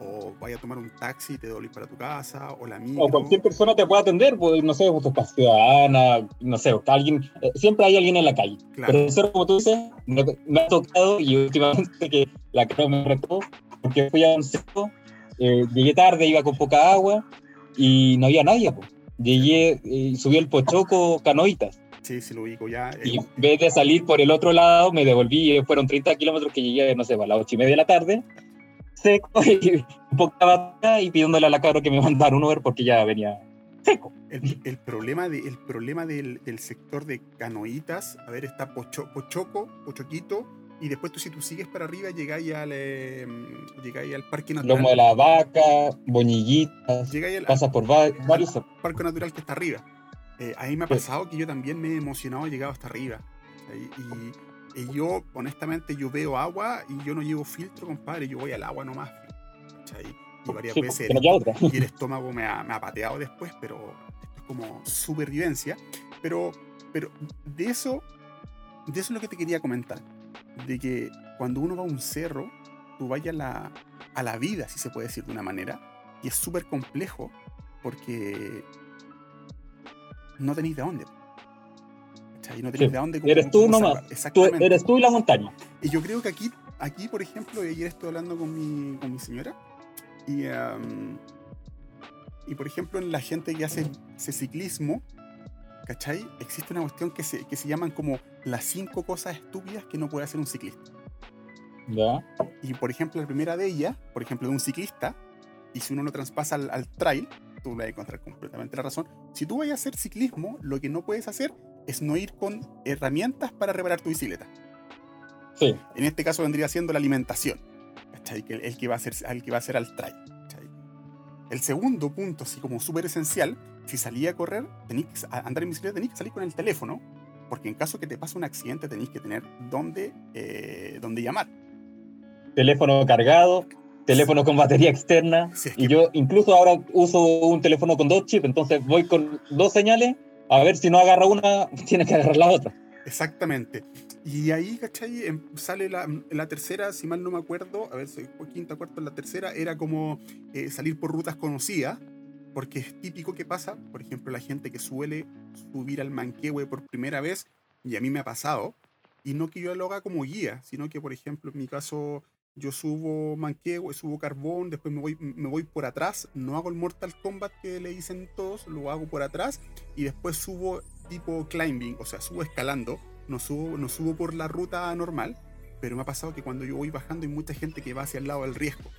o vaya a tomar un taxi y te doy para tu casa, o la mía. O cualquier persona te puede atender, pues, no sé, pues, ciudadana, no sé, alguien, eh, siempre hay alguien en la calle. Pero eso, como tú dices, me, ha tocado y últimamente que la creo me retó, porque fui a un cerro, eh, llegué tarde, iba con poca agua y no había nadie, pues. Llegué, y eh, subí el Pochoco Canoitas. Sí, sí lo ubico ya. Y en vez de salir por el otro lado, me devolví, fueron 30 kilómetros que llegué, no sé, a las 8 y media de la tarde, seco y un poco y pidiéndole a la cabra que me mandara un Uber porque ya venía seco. El, problema, de, el problema del, del, sector de canoitas, a ver, está Pocho, Pochoco, Pochoquito, y después tú si tú sigues para arriba llegáis al, eh, llegáis al Parque Natural. Lomo de la Vaca, Boñiguitas, pasa por varios... Parque Natural que está arriba. Eh, ahí me ha pasado que yo también me he emocionado, he llegado hasta arriba. Y, y yo, honestamente, yo veo agua y yo no llevo filtro, compadre, yo voy al agua nomás. Y varias veces y el estómago me ha, me ha, pateado después, pero esto es como supervivencia. Pero, pero de eso, de eso es lo que te quería comentar. De que cuando uno va a un cerro, tú vayas a la, a la vida, si se puede decir de una manera, y es súper complejo porque no tenéis de dónde. No de dónde. Eres tú nomás. Exactamente. eres tú y la montaña. Y yo creo que aquí, aquí por ejemplo, ayer estoy hablando con mi, con mi señora y, y, por ejemplo, en la gente que hace ese ciclismo, ¿cachai? Existe una cuestión que se, que se llaman como las cinco cosas estúpidas que no puede hacer un ciclista. ¿Ya? Y por ejemplo, la primera de ellas, por ejemplo, de un ciclista, y si uno lo traspasa al, al trail, tú le vas a encontrar completamente la razón. Si tú vas a hacer ciclismo, lo que no puedes hacer es no ir con herramientas para reparar tu bicicleta. Sí. En este caso vendría siendo la alimentación, ¿cachai? el que va a ser, el que va a ser al trail. El segundo punto, así como súper esencial, si salía a correr, tenéis a andar en bicicleta, tenéis que salir con el teléfono, porque en caso que te pase un accidente tenéis que tener dónde, eh, dónde llamar. Teléfono cargado, teléfono con batería externa. y yo incluso ahora uso un teléfono con dos chips, entonces voy con dos señales a ver si no agarra una, tiene que agarrar la otra. Exactamente. Y ahí, ¿cachai? Em, sale la, la, tercera, si mal no me acuerdo, a ver fue quinta, cuarta, la tercera, era como eh, salir por rutas conocidas, porque es típico que pasa, por ejemplo, la gente que suele subir al Manquehue por primera vez, y a mí me ha pasado, y no que yo lo haga como guía, sino que, por ejemplo, en mi caso, yo subo manqueo, subo carbón, después me voy, me voy por atrás, no hago el Mortal Kombat que le dicen todos, lo hago por atrás y después subo tipo climbing, o sea, subo escalando, no subo, no subo por la ruta normal, pero me ha pasado que cuando yo voy bajando hay mucha gente que va hacia el lado del riesgo.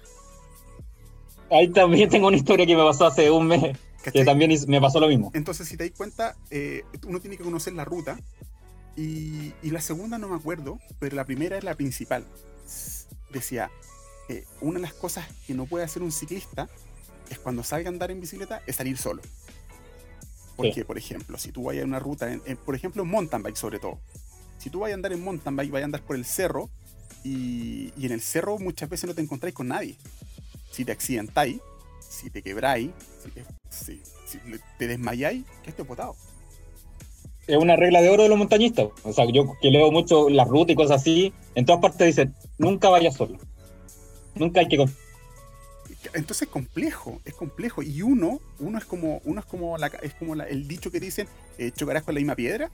Ahí también tengo una historia que me pasó hace un mes, que también me pasó lo mismo. Entonces, si te das cuenta, eh, uno tiene que conocer la ruta y, y la segunda no me acuerdo, pero la primera es la principal decía, eh, una de las cosas que no puede hacer un ciclista es cuando salga a andar en bicicleta, es salir solo. Porque, por ejemplo, si tú vas a una ruta, por ejemplo, en mountain bike sobre todo, si tú vas a andar en mountain bike, vas a andar por el cerro y, en el cerro muchas veces no te encontráis con nadie. Si te accidentáis, si te quebráis, si te, desmayáis, ¿qué te potado? Es una regla de oro de los montañistas. O sea, yo que leo mucho la ruta y cosas así, en todas partes dicen, nunca vayas solo. Nunca hay que... Entonces es complejo, es complejo. Y uno, uno es como, uno es como, la, es como el dicho que dicen, eh, chocarás con la misma piedra.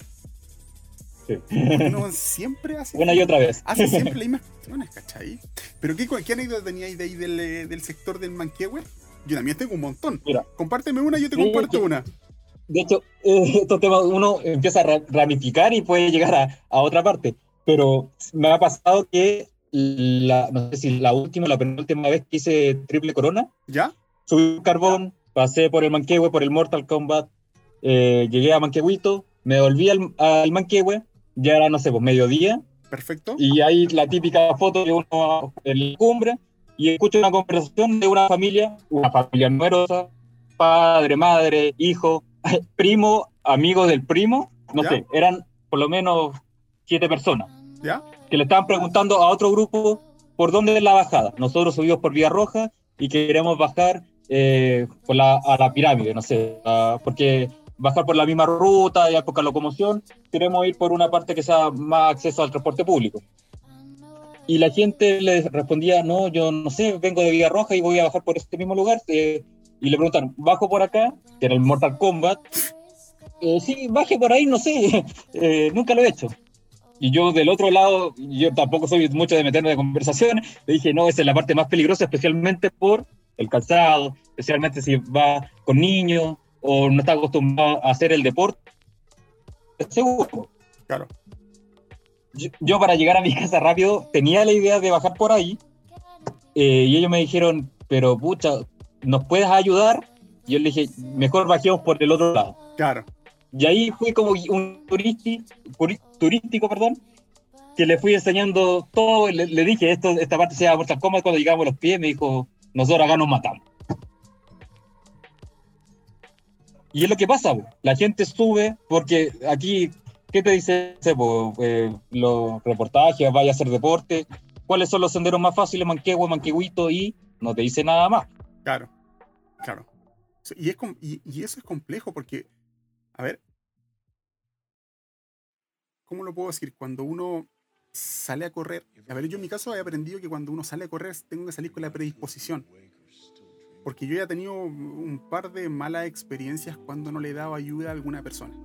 Sí. Uno siempre hace... Una y otra vez. Hace siempre las mismas cuestiones, ¿cachai? Pero ¿qué, qué anécdota teníais de ahí del, eh, del sector del Manquehue? Yo también tengo un montón. Mira, Compárteme una y yo te comparto una de hecho, eh, estos temas uno empieza a ramificar y puede llegar a, a, otra parte. Pero me ha pasado que la, no sé si la última, la penúltima vez que hice triple corona, ¿ya? Subí un carbón, pasé por el Manquehue, por el Mortal Kombat, eh, llegué a Manquehuito, me volví al, al Manquehue, ya era, no sé, pues mediodía. Perfecto. Y hay la típica foto de uno en la cumbre, y escucho una conversación de una familia, una familia numerosa, padre, madre, hijo, primo, amigo del primo, no sé, eran por lo menos siete personas. ¿Ya? Que le estaban preguntando a otro grupo por dónde es la bajada. Nosotros subimos por Vía Roja y queremos bajar eh, por la, a la pirámide, no sé, porque bajar por la misma ruta y hay poca locomoción, queremos ir por una parte que sea más acceso al transporte público. Y la gente le respondía, no, yo no sé, vengo de Vía Roja y voy a bajar por este mismo lugar. Eh, y le preguntan, ¿bajo por acá? Que era el Mortal Kombat. Eh, sí, baje por ahí, no sé, eh, nunca lo he hecho. Y yo del otro lado, yo tampoco soy mucho de meterme de conversaciones, le dije, no, esa es la parte más peligrosa, especialmente por el calzado, especialmente si va con niños o no está acostumbrado a hacer el deporte. Seguro. Claro. Yo, para llegar a mi casa rápido tenía la idea de bajar por ahí eh, y ellos me dijeron, pero pucha, ¿nos puedes ayudar? Y yo le dije, mejor bajemos por el otro lado. Claro. Y ahí fui como un turisti, turístico, perdón, que le fui enseñando todo, le, le dije, esto, esta parte se llama Mortal Kombat, cuando llegamos a los pies me dijo, nosotros acá nos matamos. Y es lo que pasa, la gente sube, porque aquí, ¿qué te dice eh, los reportajes? Vaya a hacer deporte. ¿Cuáles son los senderos más fáciles? Manquehue, Manquehuito y no te dice nada más. Claro, claro. Y, es, y eso es complejo porque a ver, ¿cómo lo puedo decir? Cuando uno sale a correr, a ver, yo en mi caso he aprendido que cuando uno sale a correr tengo que salir con la predisposición. Porque yo ya he tenido un par de malas experiencias cuando no le he dado ayuda a alguna persona.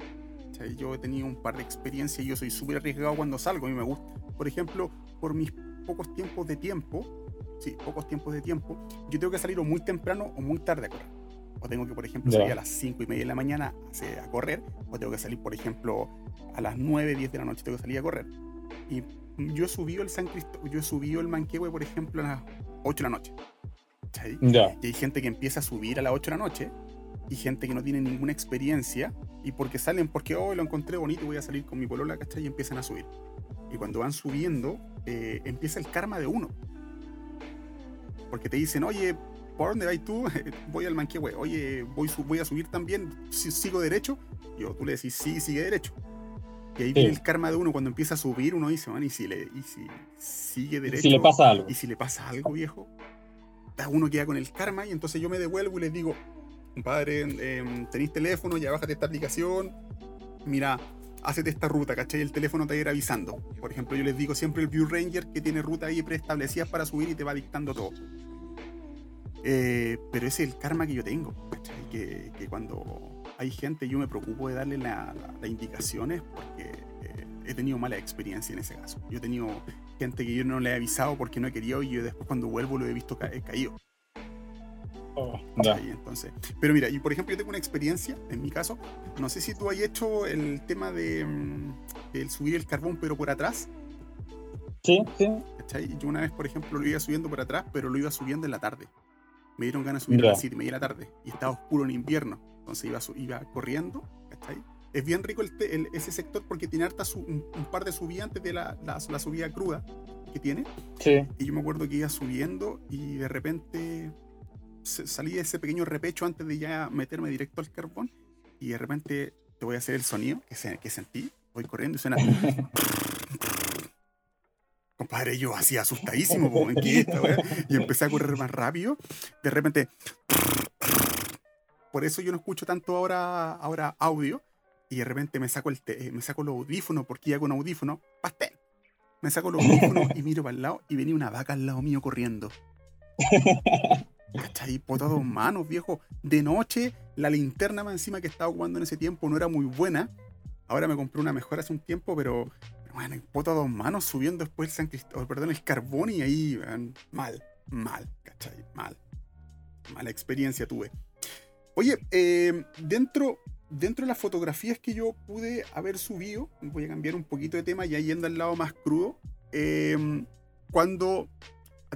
O sea, yo he tenido un par de experiencias y yo soy súper arriesgado cuando salgo, a mí me gusta. Por ejemplo, por mis pocos tiempos de tiempo, sí, pocos tiempos de tiempo, yo tengo que salir o muy temprano o muy tarde a correr o tengo que, por ejemplo, salir a las 5 y media de la mañana a correr, o tengo que salir, por ejemplo, a las 9, 10 de la noche, tengo que salir a correr. Y yo he subido el San Cristóbal, yo he subido el Manquehue, por ejemplo, a las 8 de la noche. Y hay gente que empieza a subir a las 8 de la noche y gente que no tiene ninguna experiencia y porque salen porque hoy oh, lo encontré bonito voy a salir con mi polola, ¿cachai? Y empiezan a subir. Y cuando van subiendo, eh, empieza el karma de uno. Porque te dicen, oye, ¿por dónde vas tú? voy al Manquehue. Oye, voy, voy a subir también, si sigo derecho. Yo, tú le decís, sí, sigue derecho. Y ahí viene el karma de uno. Cuando empieza a subir, uno dice, man, ¿y si, le, y si sigue derecho? ¿Y si le pasa algo? ¿Y si le pasa algo, viejo? Uno queda con el karma y entonces yo me devuelvo y les digo, compadre, eh, tenéis teléfono, ya bájate esta aplicación. Mira, hacete esta ruta, ¿cachai? El teléfono te va a ir avisando. Por ejemplo, yo les digo siempre el View Ranger que tiene ruta ahí preestablecidas para subir y te va dictando todo. Eh, pero ese es el karma que yo tengo, que, que, cuando hay gente yo me preocupo de darle las indicaciones porque eh, he tenido mala experiencia en ese caso. Yo he tenido gente que yo no le he avisado porque no he querido y yo después cuando vuelvo lo he visto caído. Oh, entonces, pero mira, y por ejemplo yo tengo una experiencia, en mi caso, no sé si tú has hecho el tema de, mm, subir el carbón pero por atrás. Sí, sí. Yo una vez, por ejemplo, lo iba subiendo por atrás, pero lo iba subiendo en la tarde me dieron ganas de subir a las 7 y media de la tarde y estaba oscuro en invierno. Entonces iba, iba corriendo, ¿cachai? Es bien rico el, ese sector porque tiene harta un, par de subidas antes de la, la, subida cruda que tiene. Sí. Y yo me acuerdo que iba subiendo y de repente salí de ese pequeño repecho antes de ya meterme directo al carbón y de repente te voy a hacer el sonido que, se, que sentí. Voy corriendo y suena. Compadre, yo así asustadísimo, y empecé a correr más rápido. De repente, por eso yo no escucho tanto ahora, ahora audio. Y de repente me saco, el me saco los audífonos, porque ya con audífonos, pastel. Me saco los audífonos y miro para el lado y venía una vaca al lado mío corriendo. ¿Cachai? Potado manos, viejo. De noche, la linterna más encima que estaba jugando en ese tiempo no era muy buena. Ahora me compré una mejor hace un tiempo, pero bueno, en poto a dos manos subiendo después el San Cristóbal, perdón, el carbón y ahí, mal, mal, ¿cachai? Mal. Mala experiencia tuve. Oye, eh, dentro, dentro de las fotografías que yo pude haber subido, voy a cambiar un poquito de tema y yendo al lado más crudo. Em, cuando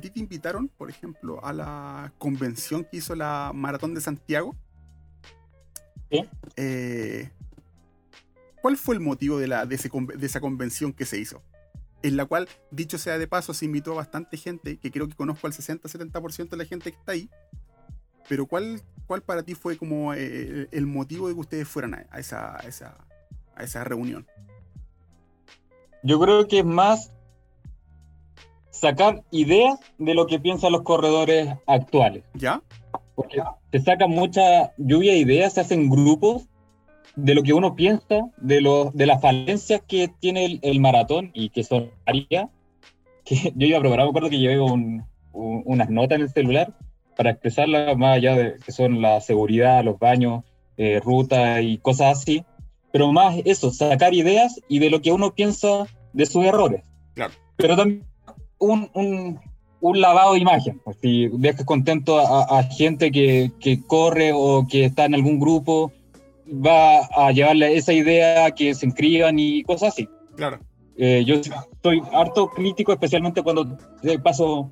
a ti te invitaron, por ejemplo, a la convención que hizo la Maratón de Santiago. ¿Sí? Eh, ¿Cuál fue el motivo de, la, de, esa convención que se hizo? en la cual, dicho sea de paso, se invitó a bastante gente, que creo que conozco al 60-70% de la gente que está ahí. Pero ¿cuál, cuál para ti fue como eh, el motivo de que ustedes fueran a, esa, a, esa, a esa reunión? Yo creo que es más sacar ideas de lo que piensan los corredores actuales. ¿Ya? Porque se saca mucha lluvia de ideas, se hacen grupos de lo que uno piensa, de, lo, de las falencias que tiene el, maratón y que son varias. Que yo iba a probar, me acuerdo que llevé unas notas en el celular para expresarlas más allá de que son la seguridad, los baños, eh, ruta y cosas así. Pero más eso, sacar ideas y de lo que uno piensa de sus errores. Claro. Pero también un, un, un lavado de imagen. Pues, si dejas contento a, gente que, que, corre o que está en algún grupo, va a llevarle esa idea que se inscriban y cosas así. Claro. Eh, yo soy harto crítico, especialmente cuando paso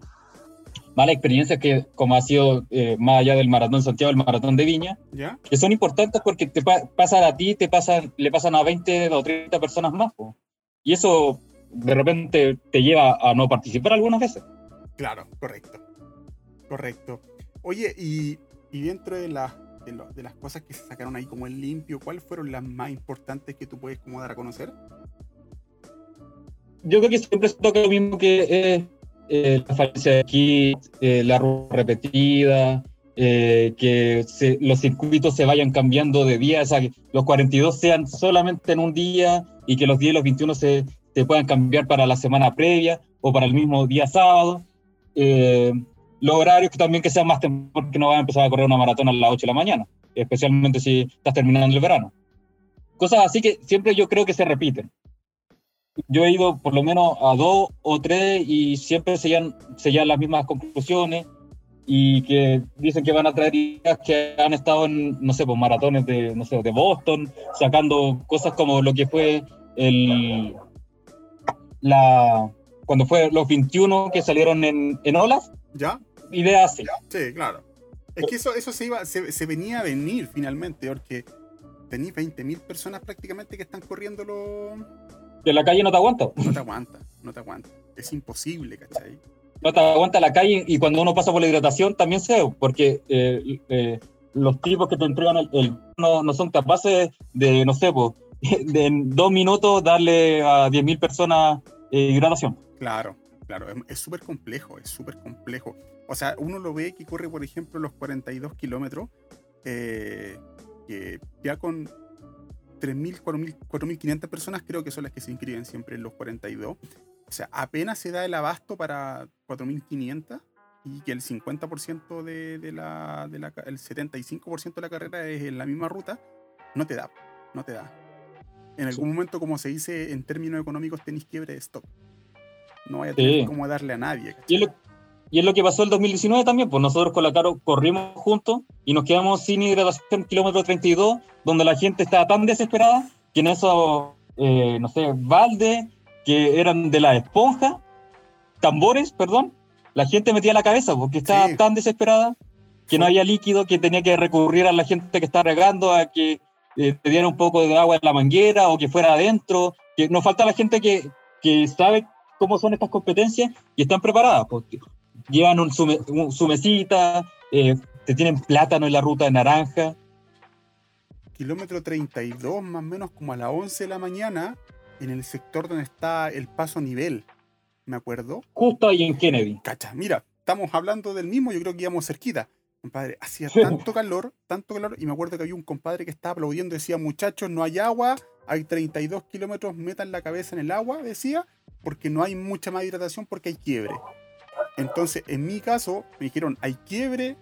malas experiencias que como ha sido eh, más allá del maratón Santiago, el maratón de Viña, ¿Ya? que son importantes porque te pasan a ti, te pasan, le pasan a 20 o 30 personas más. Y eso de repente te lleva a no participar algunas veces. Claro, correcto. Correcto. Oye, y, y dentro de, la, de, las cosas que se sacaron ahí como el limpio, ¿cuáles fueron las más importantes que tú puedes como dar a conocer? Yo creo que siempre se toca lo mismo que eh, la falencia de kit, eh, la ruta repetida, eh, que los circuitos se vayan cambiando de día, o sea, que los 42 sean solamente en un día y que los 10 y los 21 se, se puedan cambiar para la semana previa o para el mismo día sábado. Eh, los horarios que también que sean más temprano, porque no vas a empezar a correr una maratón a las 8 de la mañana, especialmente si estás terminando el verano. Cosas así que siempre yo creo que se repiten. Yo he ido por lo menos a dos o tres y siempre se llegan, se las mismas conclusiones y que dicen que van a traer ideas que han estado en, no sé, pues maratones de, no sé, de Boston, sacando cosas como lo que fue el, la, cuando fue los 21 que salieron en, en olas. ¿Ya? Ideas así. Sí, claro. Es que eso, eso se, iba, se, venía a venir finalmente, porque tenéis 20.000 personas prácticamente que están corriendo lo... De la calle no te aguanta. No te aguanta, no te aguanta. Es imposible, ¿cachai? No te aguanta la calle y cuando uno pasa por la hidratación también se porque eh, eh, los tipos que te entregan el, no, no, son capaces de, no sé, pues, en dos minutos darle a 10.000 personas eh, hidratación. Claro, claro, es súper complejo, es súper complejo. O sea, uno lo ve que corre, por ejemplo, los 42 kilómetros, eh, que ya con 3.000, 4.500 personas creo que son las que se inscriben siempre en los 42. O sea, apenas se da el abasto para 4.500 y que el 50% de, de, la, de la, el 75% de la carrera es en la misma ruta, no te da, no te da. En algún momento, como se dice en términos económicos, tenéis quiebre de stock. No vaya a tener cómo darle a nadie. Y es, lo, y es, lo, que pasó el 2019 también, pues nosotros con la Caro corrimos juntos y nos quedamos sin hidratación kilómetro 32, donde la gente estaba tan desesperada que en esos, eh, no sé, baldes que eran de la esponja, tambores, perdón, la gente metía la cabeza porque estaba tan desesperada que no había líquido, que tenía que recurrir a la gente que está regando, a que eh, te diera un poco de agua en la manguera o que fuera adentro. Que nos falta la gente que, que sabe cómo son estas competencias y están preparadas. Porque llevan un, su, mesita, eh, te tienen plátano en la ruta de naranja. Kilómetro 32, más o menos como a las 11 de la mañana, en el sector donde está el paso nivel, me acuerdo. Justo ahí en Kennedy. Cacha, mira, estamos hablando del mismo, yo creo que íbamos cerquita. Compadre, hacía tanto calor, tanto calor, y me acuerdo que había un compadre que estaba aplaudiendo, decía, muchachos, no hay agua, hay 32 kilómetros, metan la cabeza en el agua, decía, porque no hay mucha más hidratación porque hay quiebre. Entonces, en mi caso, me dijeron, hay quiebre,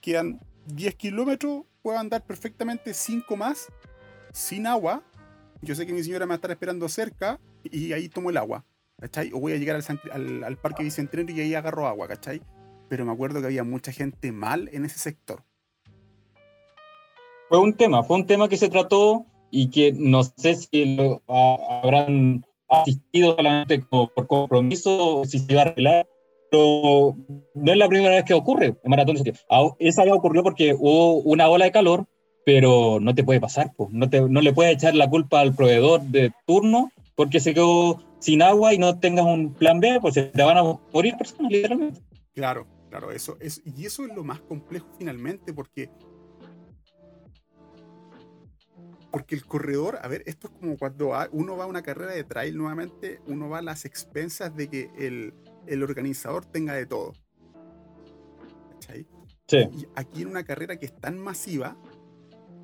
quedan 10 kilómetros, puedo andar perfectamente 5 más, sin agua. Yo sé que mi señora me va a estar esperando cerca y ahí tomo el agua, ¿cachai? O voy a llegar al, al, al parque bicentenario y ahí agarro agua, ¿cachai? Pero me acuerdo que había mucha gente mal en ese sector. Fue un tema, fue un tema que se trató y que no sé si lo habrán asistido solamente por compromiso o si se iba a arreglar, pero no es la primera vez que ocurre en Maratón de Santiago. Esa vez ocurrió porque hubo una ola de calor, pero no te puede pasar, pues. no, te, no le puedes echar la culpa al proveedor de turno porque se quedó sin agua y no tengas un plan B, pues se te van a morir personas, literalmente. Claro, claro, eso es, y eso es lo más complejo finalmente, porque porque el corredor, a ver, esto es como cuando uno va a una carrera de trail nuevamente, uno va a las expensas de que el, el organizador tenga de todo. ¿Cachai? Sí. Y aquí en una carrera que es tan masiva,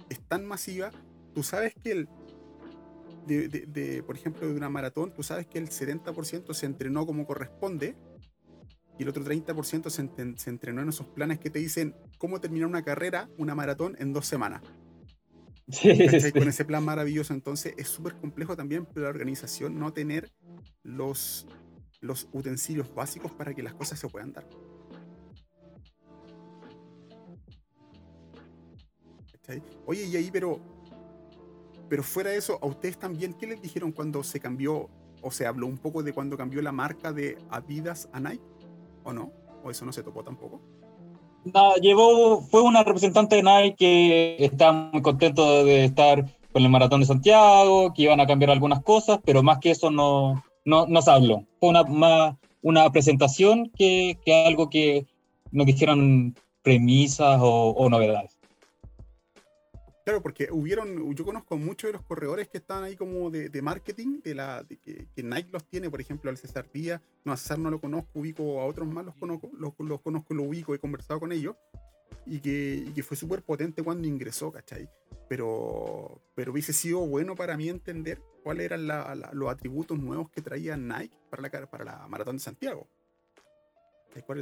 es tan masiva, tú sabes que el, de, de, por ejemplo, de una maratón, tú sabes que el 70% se entrenó como corresponde y el otro 30% se, se, entrenó en esos planes que te dicen cómo terminar una carrera, una maratón en dos semanas. Con ese plan maravilloso. Entonces es súper complejo también para la organización no tener los, los utensilios básicos para que las cosas se puedan dar. Oye, y ahí, pero, pero fuera de eso, ¿a ustedes también qué les dijeron cuando se cambió, o se habló un poco de cuando cambió la marca de Adidas a Nike? ¿O no? ¿O eso no se topó tampoco? No, llevó, fue una representante de Nike que está muy contento de estar con el Maratón de Santiago, que iban a cambiar algunas cosas, pero más que eso no, no, no se habló. Fue una, más una presentación que, que algo que nos dijeron premisas o, o novedades. Claro, porque hubieron, yo conozco muchos de los corredores que estaban ahí como de, de marketing, de la que, Nike los tiene, por ejemplo, al César Díaz, no a César no lo conozco, ubico a otros más, los conozco, los, los conozco, lo ubico, he conversado con ellos, y que, y que fue súper potente cuando ingresó, ¿cachai? Pero, pero hubiese sido bueno para mí entender cuáles eran los atributos nuevos que traía Nike para la, para la Maratón de Santiago.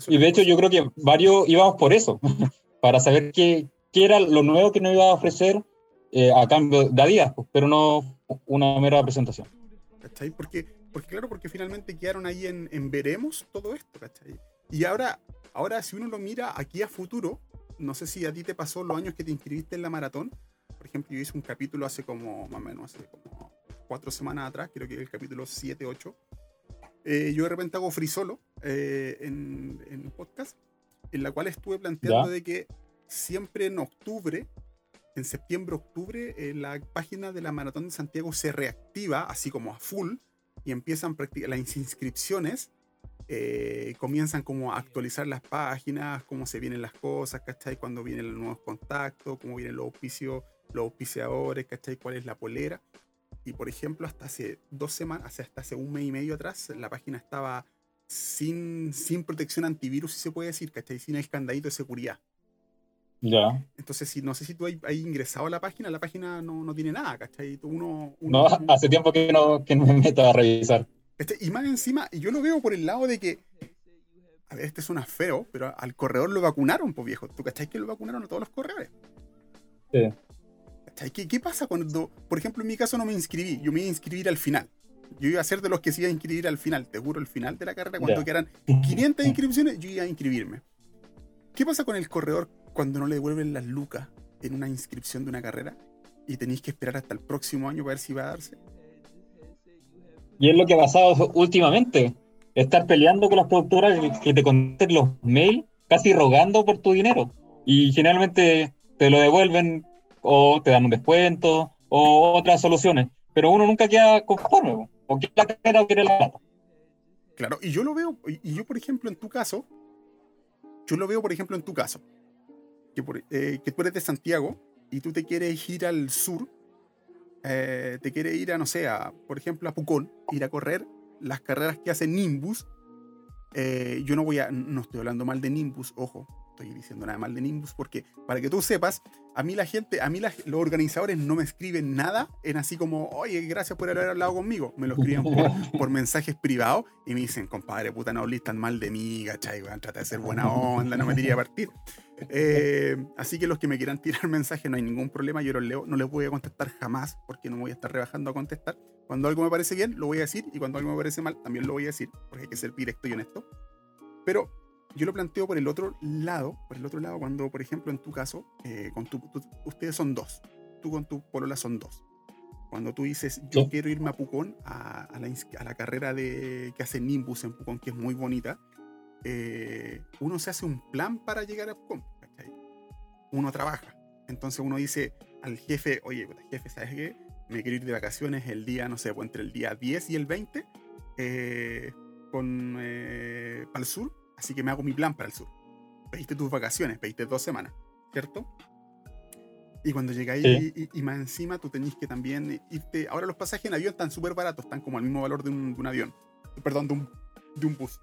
Y de hecho yo creo que varios íbamos por eso, para saber qué, qué era lo nuevo que nos iba a ofrecer eh, a cambio de Adidas, pues, pero no una mera presentación. ¿Cachai? Porque, porque claro, porque finalmente quedaron ahí en, en veremos todo esto, ¿cachai? Y ahora, ahora si uno lo mira aquí a futuro, no sé si a ti te pasó los años que te inscribiste en la maratón. Por ejemplo, yo hice un capítulo hace como, más o menos, hace como cuatro semanas atrás, creo que el capítulo 7, 8. Eh, yo de repente hago free solo eh, en, en podcast, en la cual estuve planteando de que siempre en octubre, en septiembre-octubre, eh, la página de la Maratón de Santiago se reactiva, así como a full, y empiezan las inscripciones. Eh, comienzan como a actualizar las páginas, cómo se vienen las cosas, ¿cachai? Cuando vienen los nuevos contactos, cómo vienen los auspicios, los auspiciadores, ¿cachai? ¿Cuál es la polera? Y por ejemplo, hasta hace dos semanas, hasta hace un mes y medio atrás, la página estaba sin, sin protección antivirus, si se puede decir, ¿cachai? Sin el candadito de seguridad. Ya. Entonces, si, no sé si tú has, ingresado a la página, la página no, no tiene nada, ¿cachai? Uno, no, hace tiempo que no, que no me meto a revisar. Este, y más encima, yo lo veo por el lado de que, a ver, este suena feo, pero al corredor lo vacunaron, pues viejo. ¿Tú cachai que lo vacunaron a todos los corredores? Sí. ¿Cachai? ¿Qué, ¿Qué pasa cuando, por ejemplo, en mi caso no me inscribí, yo me iba a inscribir al final? Yo iba a ser de los que se iba a inscribir al final, te juro, al final de la carrera, cuando quedaran 500 inscripciones, yo iba a inscribirme. ¿Qué pasa con el corredor cuando no le devuelven las lucas en una inscripción de una carrera y tenéis que esperar hasta el próximo año para ver si va a darse. Y es lo que ha pasado últimamente. Estar peleando con las productoras que te contesten los mails, casi rogando por tu dinero. Y generalmente te lo devuelven o te dan un descuento o otras soluciones. Pero uno nunca queda conforme. O quiere la carrera o quiere la plata. Claro, y yo lo veo, y yo por ejemplo en tu caso, yo lo veo por ejemplo en tu caso que, eh, que tú eres de Santiago y tú te quieres ir al sur, eh, te quieres ir a, no sé, por ejemplo, a Pucón, ir a correr las carreras que hace Nimbus. Eh, yo no voy a, no estoy hablando mal de Nimbus, ojo, estoy diciendo nada mal de Nimbus, porque para que tú sepas, a mí la gente, a mí los organizadores no me escriben nada en así como, oye, gracias por haber hablado conmigo. Me lo escriben por, mensajes privados y me dicen, compadre, puta, no hables tan mal de mí, ¿cachai? Trata de ser buena onda, no me diría a partir. Eh, así que los que me quieran tirar mensajes, no hay ningún problema, yo los leo, no les voy a contestar jamás, porque no voy a estar rebajando a contestar. Cuando algo me parece bien, lo voy a decir, y cuando algo me parece mal, también lo voy a decir, porque hay que ser directo y honesto. Pero yo lo planteo por el otro lado, por el otro lado, cuando, por ejemplo, en tu caso, eh, con tu, ustedes son dos, tú con tu polola son dos. Cuando tú dices, yo quiero irme a Pucón, a, la, carrera de, que hace Nimbus en Pucón, que es muy bonita, eh, uno se hace un plan para llegar a Pucón, Uno trabaja. Entonces uno dice al jefe, oye, jefe, ¿sabes qué? me quiero ir de vacaciones el día, no sé, pues entre el día 10 y el 20 eh, con, eh, para el sur, así que me hago mi plan para el sur. Pediste tus vacaciones, pediste dos semanas, ¿cierto? Y cuando llegáis y, más encima tú tenés que también irte. Ahora los pasajes en avión están súper baratos, están como al mismo valor de un, avión. Perdón, de un, de un bus.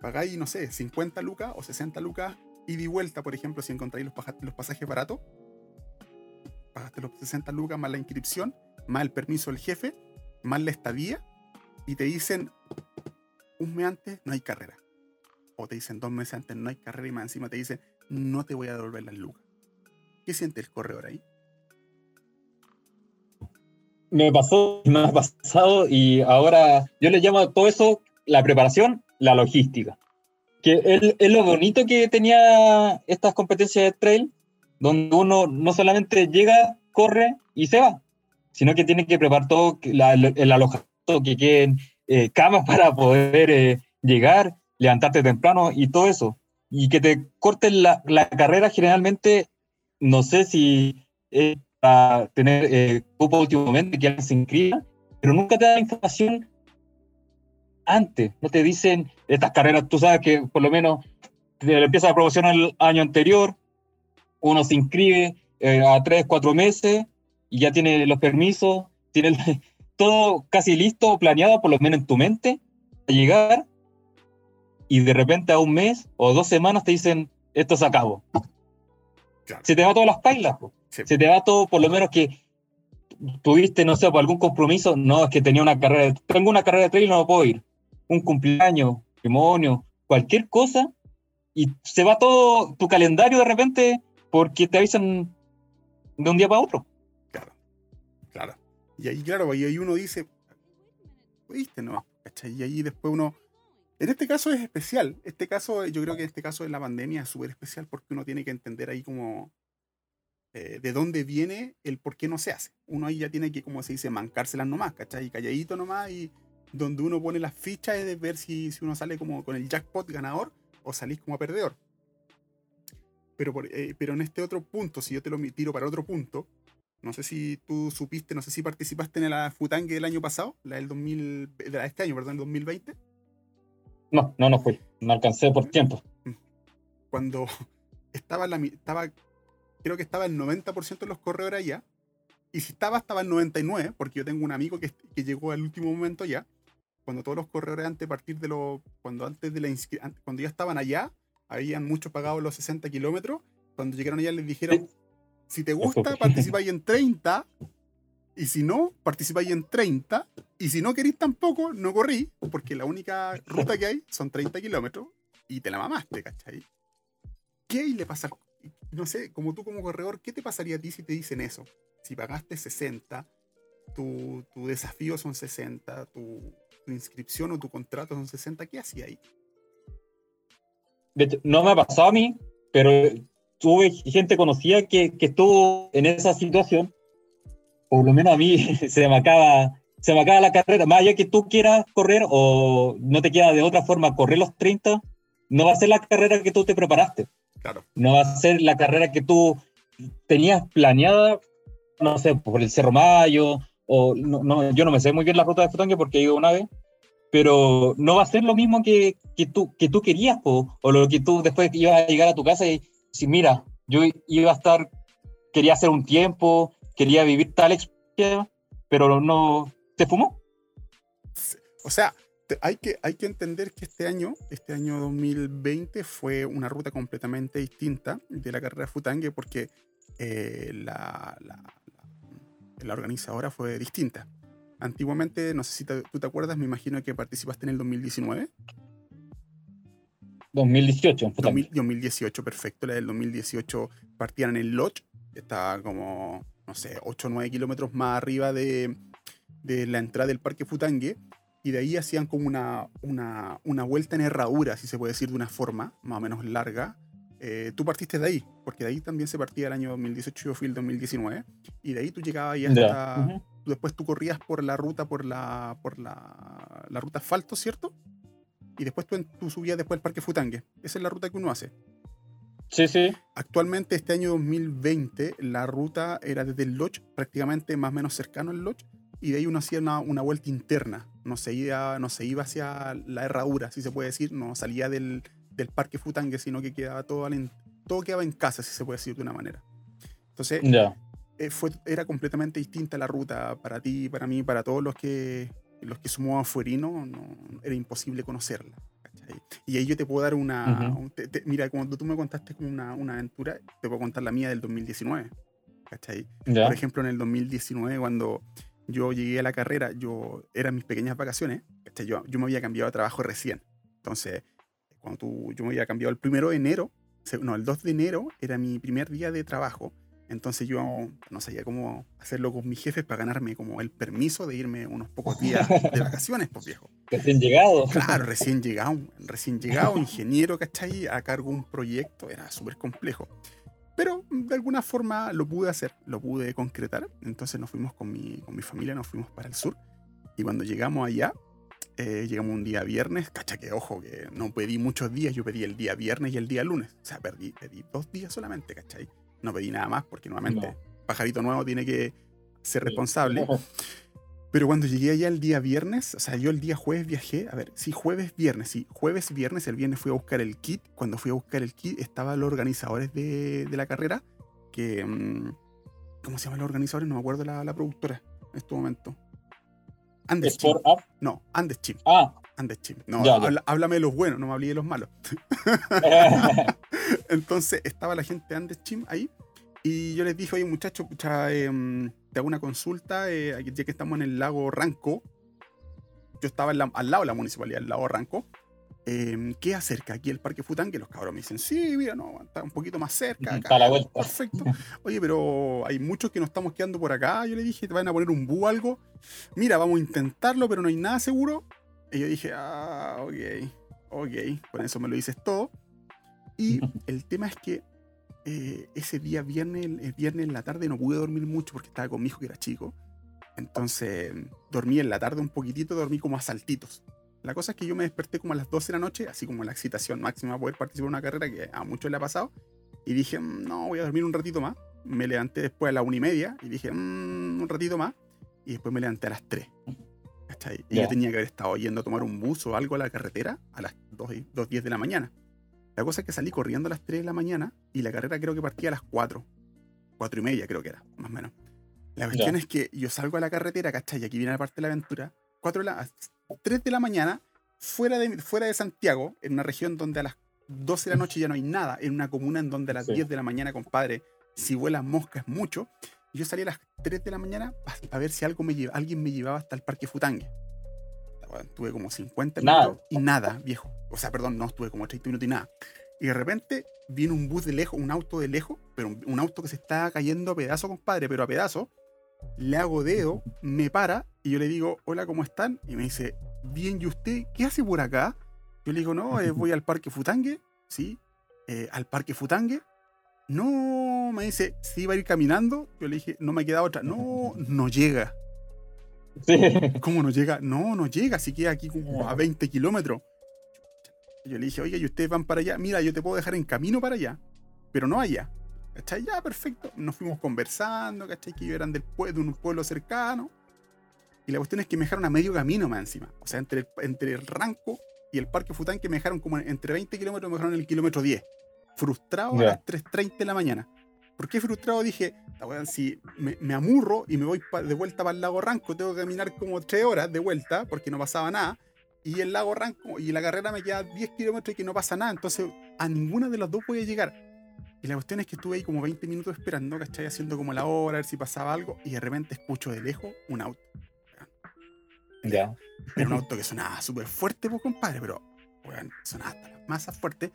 Pagáis, no sé, 50 lucas o 60 lucas y de vuelta, por ejemplo, si encontráis los, los pasajes baratos. Pagaste los 60 lucas más la inscripción, más el permiso del jefe, más la estadía. Y te dicen, un mes antes no hay carrera. O te dicen dos meses antes no hay carrera y más encima te dicen, no te voy a devolver las lucas. ¿Qué siente el corredor ahí? Me pasó, me ha pasado y ahora yo le llamo a todo eso la preparación, la logística. Que es, lo bonito que tenía estas competencias de trail, donde uno no solamente llega, corre y se va, sino que tiene que preparar todo el alojamiento, que queden eh, camas para poder eh, llegar, levantarte temprano y todo eso. Y que te corten la, la carrera generalmente no sé si es para tener eh, últimamente que se inscriba, pero nunca te da información antes. No te dicen estas carreras, tú sabes que por lo menos empieza la promoción el año anterior, uno se inscribe eh, a tres, cuatro meses y ya tiene los permisos, tiene todo casi listo, planeado, por lo menos en tu mente, a llegar y de repente a un mes o dos semanas te dicen, esto se acabó. Se te va todas las pailas. Se te va todo, por lo menos que tuviste, no sé, por algún compromiso. No, es que tenía una carrera, tengo una carrera de trail y no puedo ir. Un cumpleaños, matrimonio, cualquier cosa. Y se va todo tu calendario de repente porque te avisan de un día para otro. Claro, claro. Y ahí, claro, y ahí uno dice, ¿viste? No, Y ahí después uno en este caso es especial. Este caso, yo creo que este caso de la pandemia es súper especial porque uno tiene que entender ahí como eh, de dónde viene el por qué no se hace. Uno ahí ya tiene que, como se dice, mancárselas nomás, ¿cachai? Calladito nomás y donde uno pone las fichas es de ver si, si uno sale como con el jackpot ganador o salís como perdedor. Pero, eh, pero en este otro punto, si yo te lo tiro para otro punto, no sé si tú supiste, no sé si participaste en la Futangue del año pasado, la del 2000, de este año, perdón, el 2020. No, no, no fui. No alcancé por tiempo. Cuando estaba, la, estaba creo que estaba el 90% de los corredores allá. Y si estaba, estaba el 99%, porque yo tengo un amigo que, que llegó al último momento ya. Cuando todos los corredores antes partir de lo, cuando antes de la cuando ya estaban allá, habían muchos pagado los 60 kilómetros. Cuando llegaron allá les dijeron, si te gusta, participáis en 30 y si no, participáis en 30. Y si no queréis tampoco, no corrí, porque la única ruta que hay son 30 kilómetros y te la mamaste, ¿cachai? ¿Qué le pasa? No sé, como tú como corredor, ¿qué te pasaría a ti si te dicen eso? Si pagaste 60, tu, tu desafío son 60, tu, inscripción o tu contrato son 60, ¿qué hacía ahí? De hecho, no me ha pasado a mí, pero tuve gente conocida que, que estuvo en esa situación por lo menos a mí se me acaba, se me acaba la carrera. Más allá que tú quieras correr o no te queda de otra forma correr los 30, no va a ser la carrera que tú te preparaste. Claro. No va a ser la carrera que tú tenías planeada, no sé, por el Cerro Mayo, o no, yo no me sé muy bien la ruta de Futangue porque he ido una vez, pero no va a ser lo mismo que, que, tú, que tú querías, o, o lo que tú después ibas a llegar a tu casa y si mira, yo iba a estar, quería hacer un tiempo, quería vivir tal experiencia, pero no se fumó. O sea, hay que, hay que entender que este año, este año 2020, fue una ruta completamente distinta de la carrera Futangue porque eh, la, la, organizadora fue distinta. Antiguamente, no sé si tú te acuerdas, me imagino que participaste en el 2019. 2018. 2018, perfecto. La del 2018 partían en el Lodge. Estaba como no sé, 8 o 9 kilómetros más arriba de, la entrada del Parque Futangue, y de ahí hacían como una, una, vuelta en herradura, si se puede decir de una forma más o menos larga. Eh, tú partiste de ahí, porque de ahí también se partía el año 2018, yo fui el 2019, y de ahí tú llegabas y hasta... Después tú corrías por la ruta, por la, por la, la ruta asfalto, ¿cierto? Y después tú, tú subías después al Parque Futangue. Esa es la ruta que uno hace. Sí, sí. Actualmente, este año 2020, la ruta era desde el Lodge, prácticamente más o menos cercano al Lodge, y de ahí uno hacía una, una vuelta interna. No se, iba, no se iba hacia la herradura, si se puede decir, no salía del, del parque Futangue, sino que quedaba todo, al, todo quedaba en casa, si se puede decir de una manera. Entonces, Ya. Eh, fue, era completamente distinta la ruta para ti, para mí, para todos los que los que somos afuerinos, no, era imposible conocerla. ¿cachai? Y ahí yo te puedo dar una... Ujú. un- te- te- mira, cuando tú me contaste como una, una aventura, te puedo contar la mía del 2019. ¿cachai? Ya. Por ejemplo, en el 2019, cuando yo llegué a la carrera, yo eran mis pequeñas vacaciones, ¿cachai? Yo, yo me había cambiado de trabajo recién. Entonces, cuando tú, yo me había cambiado el primero de enero, no, el 2 de enero era mi primer día de trabajo. Entonces yo no sabía cómo hacerlo con mis jefes para ganarme como el permiso de irme unos pocos días de vacaciones, pues viejo. Recién llegado. Claro, recién llegado, recién llegado, ingeniero, ¿cachai? A cargo de un proyecto, era súper complejo. Pero de alguna forma lo pude hacer, lo pude concretar. Entonces nos fuimos con mi, con mi familia, nos fuimos para el sur. Y cuando llegamos allá, eh, llegamos un día viernes, cacha que ojo, que no pedí muchos días, yo pedí el día viernes y el día lunes. O sea, perdí, pedí dos días solamente, ¿cachai? No pedí nada más porque nuevamente No. pajarito nuevo tiene que ser responsable. Pero cuando llegué allá el día viernes, o sea, yo el día jueves viajé, a ver, sí, jueves, viernes, sí, jueves, viernes, el viernes fui a buscar el kit. Cuando fui a buscar el kit, estaban los organizadores de, de la carrera, que, mm, ¿cómo se llaman los organizadores? No me acuerdo la, la productora en este momento. Andes. Sport Up. No, Andes Chim. Ah. Andes Chim. No, Ya, ya. háblame de los buenos, no me hablé de los malos. Entonces estaba la gente de Andes Chim ahí y yo les dije, oye muchachos, pucha, em, te hago una consulta, eh, ya que estamos en el lago Ranco, yo estaba la- al lado de la municipalidad, al lago Ranco, em, ¿qué acerca aquí el Parque Fután? Que los cabros me dicen, sí, mira, no, está un poquito más cerca. Está a la vuelta. Perfecto. Oye, pero hay muchos que nos estamos quedando por acá. Yo le dije, ¿te van a poner un búho o algo? Mira, vamos a intentarlo, pero no hay nada seguro. Y yo dije, ah, ok, ok, con eso me lo dices todo. Y el tema es que eh, ese día, viernes, el viernes en la tarde, no pude dormir mucho porque estaba con mi hijo que era chico. Entonces dormí en la tarde un poquitito, dormí como a saltitos. La cosa es que yo me desperté como a las 12 de la noche, así como la excitación máxima para poder participar en una carrera que a muchos le ha pasado. Y dije, "Mm, no, voy a dormir un ratito más. Me levanté después a la una y media y dije, "Mm, un ratito más. Y después me levanté a las 3. ¿cachai? Y Ya. yo tenía que haber estado yendo a tomar un bus o algo a la carretera a las 2 y 2.10 de la mañana. La cosa es que salí corriendo a las 3 de la mañana y la carrera creo que partía a las 4. 4 y media creo que era, más o menos. La cuestión es que yo salgo a la carretera, ¿cachai? Y aquí viene la parte de la aventura. 4 de la, 3 de la mañana, fuera de, fuera de Santiago, en una región donde a las 12 de la noche ya no hay nada, en una comuna en donde a las Sí. 10 de la mañana, compadre, si vuelan moscas mucho. Yo salí a las 3 de la mañana a, a ver si algo me lleva, alguien me llevaba hasta el Parque Futangue. Bueno, Tuve como 50 Nada. minutos y nada, viejo. O sea, perdón, no, estuve como 30 minutos y nada. Y de repente viene un bus de lejos, un auto de lejos, pero un, un auto que se está cayendo a pedazos, compadre, pero a pedazos. Le hago dedo, me para y yo le digo, hola, ¿cómo están? Y me dice, bien, ¿y usted qué hace por acá? Yo le digo, no, eh, voy al Parque Futangue, ¿sí? "Eh, ¿Al Parque Futangue? No, me dice, ¿sí iba a ir caminando? Yo le dije, no me queda otra. No, no llega. Sí. ¿Cómo no llega? No, no llega, si queda aquí como a 20 kilómetros. Yo le dije, oye, ¿y ustedes van para allá? Mira, yo te puedo dejar en camino para allá, pero no allá. ¿Cachai? Ya, perfecto. Nos fuimos conversando, ¿cachai? Que ellos eran del pue- de un pueblo cercano. Y la cuestión es que me dejaron a medio camino más encima. O sea, entre el, entre el Ranco y el Parque Fután, que me dejaron como entre 20 kilómetros, me dejaron en el kilómetro 10. Frustrado a las 3.30 de la mañana. ¿Por qué frustrado? Dije, "Ta weón, si me, me amurro y me voy pa- de vuelta para el lago Ranco, tengo que caminar como 3 horas de vuelta porque no pasaba nada. Y el lago Ranco y la carrera me queda 10 kilómetros y que no pasa nada. Entonces, a ninguna de las dos voy a llegar. Y la cuestión es que estuve ahí como 20 minutos esperando, ¿cachai? Haciendo como la hora, a ver si pasaba algo. Y de repente escucho de lejos un auto. Ya. Era un auto que sonaba súper fuerte, pues, compadre, pero, weón, sonaba hasta las masas fuerte.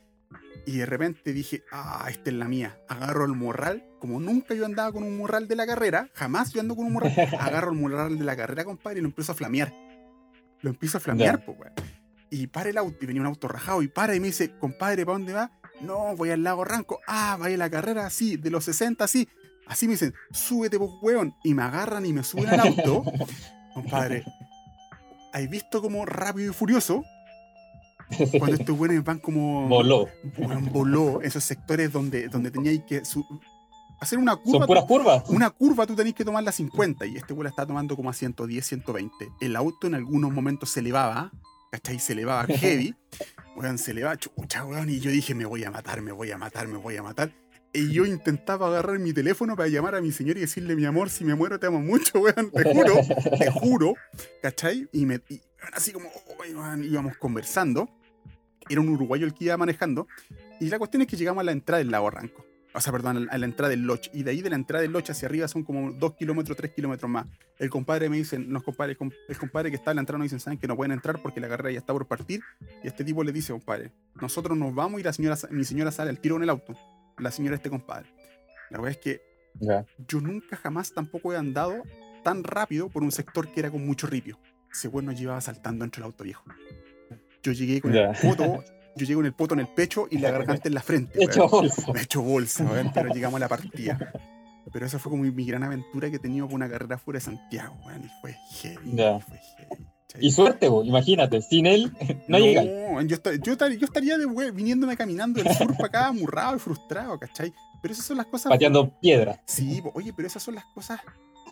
Y de repente dije, ah, esta es la mía. Agarro el morral, como nunca yo andaba con un morral de la carrera, jamás yo ando con un morral. Agarro el morral de la carrera, compadre, y lo empiezo a flamear. Lo empiezo a flamear, pues, weón. Y para el auto, y venía un auto rajado, y para y me dice, compadre, ¿para dónde va? No, voy al lago Ranco. Ah, vaya la carrera, sí, de los 60, sí. Así me dicen, súbete, pues, weón. Y me agarran y me suben al auto. Compadre, ¿has visto como rápido y furioso? Cuando estos buenos van como. Voló. voló. Esos sectores donde, donde teníais que su- hacer una curva. Son puras curvas. Una curva tú tenés que tomar la 50 y este weón la está tomando como a 110, 120. El auto en algunos momentos se elevaba, ¿cachai? Se elevaba heavy. Weón, se elevaba, chucha, weón. Y yo dije, me voy a matar, me voy a matar, me voy a matar. Y yo intentaba agarrar mi teléfono para llamar a mi señor y decirle, mi amor, si me muero te amo mucho, weón. Te juro, te juro, ¿cachai? Y, me, y, así como, oh, íbamos conversando. Era un uruguayo el que iba manejando. Y la cuestión es que llegamos a la entrada del lago Ranco. O sea, perdón, a la entrada del Loch. Y de ahí de la entrada del Loch hacia arriba son como 2 kilómetros, 3 kilómetros más. El compadre me dice, los compadres, el compadre que está en la entrada nos dicen, saben que no pueden entrar porque la carrera ya está por partir. Y este tipo le dice, compadre, nosotros nos vamos y la señora, mi señora sale al tiro en el auto. La señora este compadre. La verdad es que yo nunca jamás tampoco he andado tan rápido por un sector que era con mucho ripio. Ese nos llevaba saltando entre el auto viejo. Yo llegué con el poto, yo llegué con el poto en el pecho y la garganta en la frente. Hecho weón. bolsa. Me he hecho bolsa, weón, pero llegamos a la partida. Pero esa fue como mi, gran aventura que he tenido con una carrera fuera de Santiago, weón, y fue heavy. Fue heavy. Y suerte, imagínate, sin él no, llega. yo, esta- yo, estaría- yo estaría de we- viniéndome caminando del sur para acá, amurrado y frustrado, ¿cachai? Pero esas son las cosas. pateando piedra. Sí, oye, pero esas son las cosas.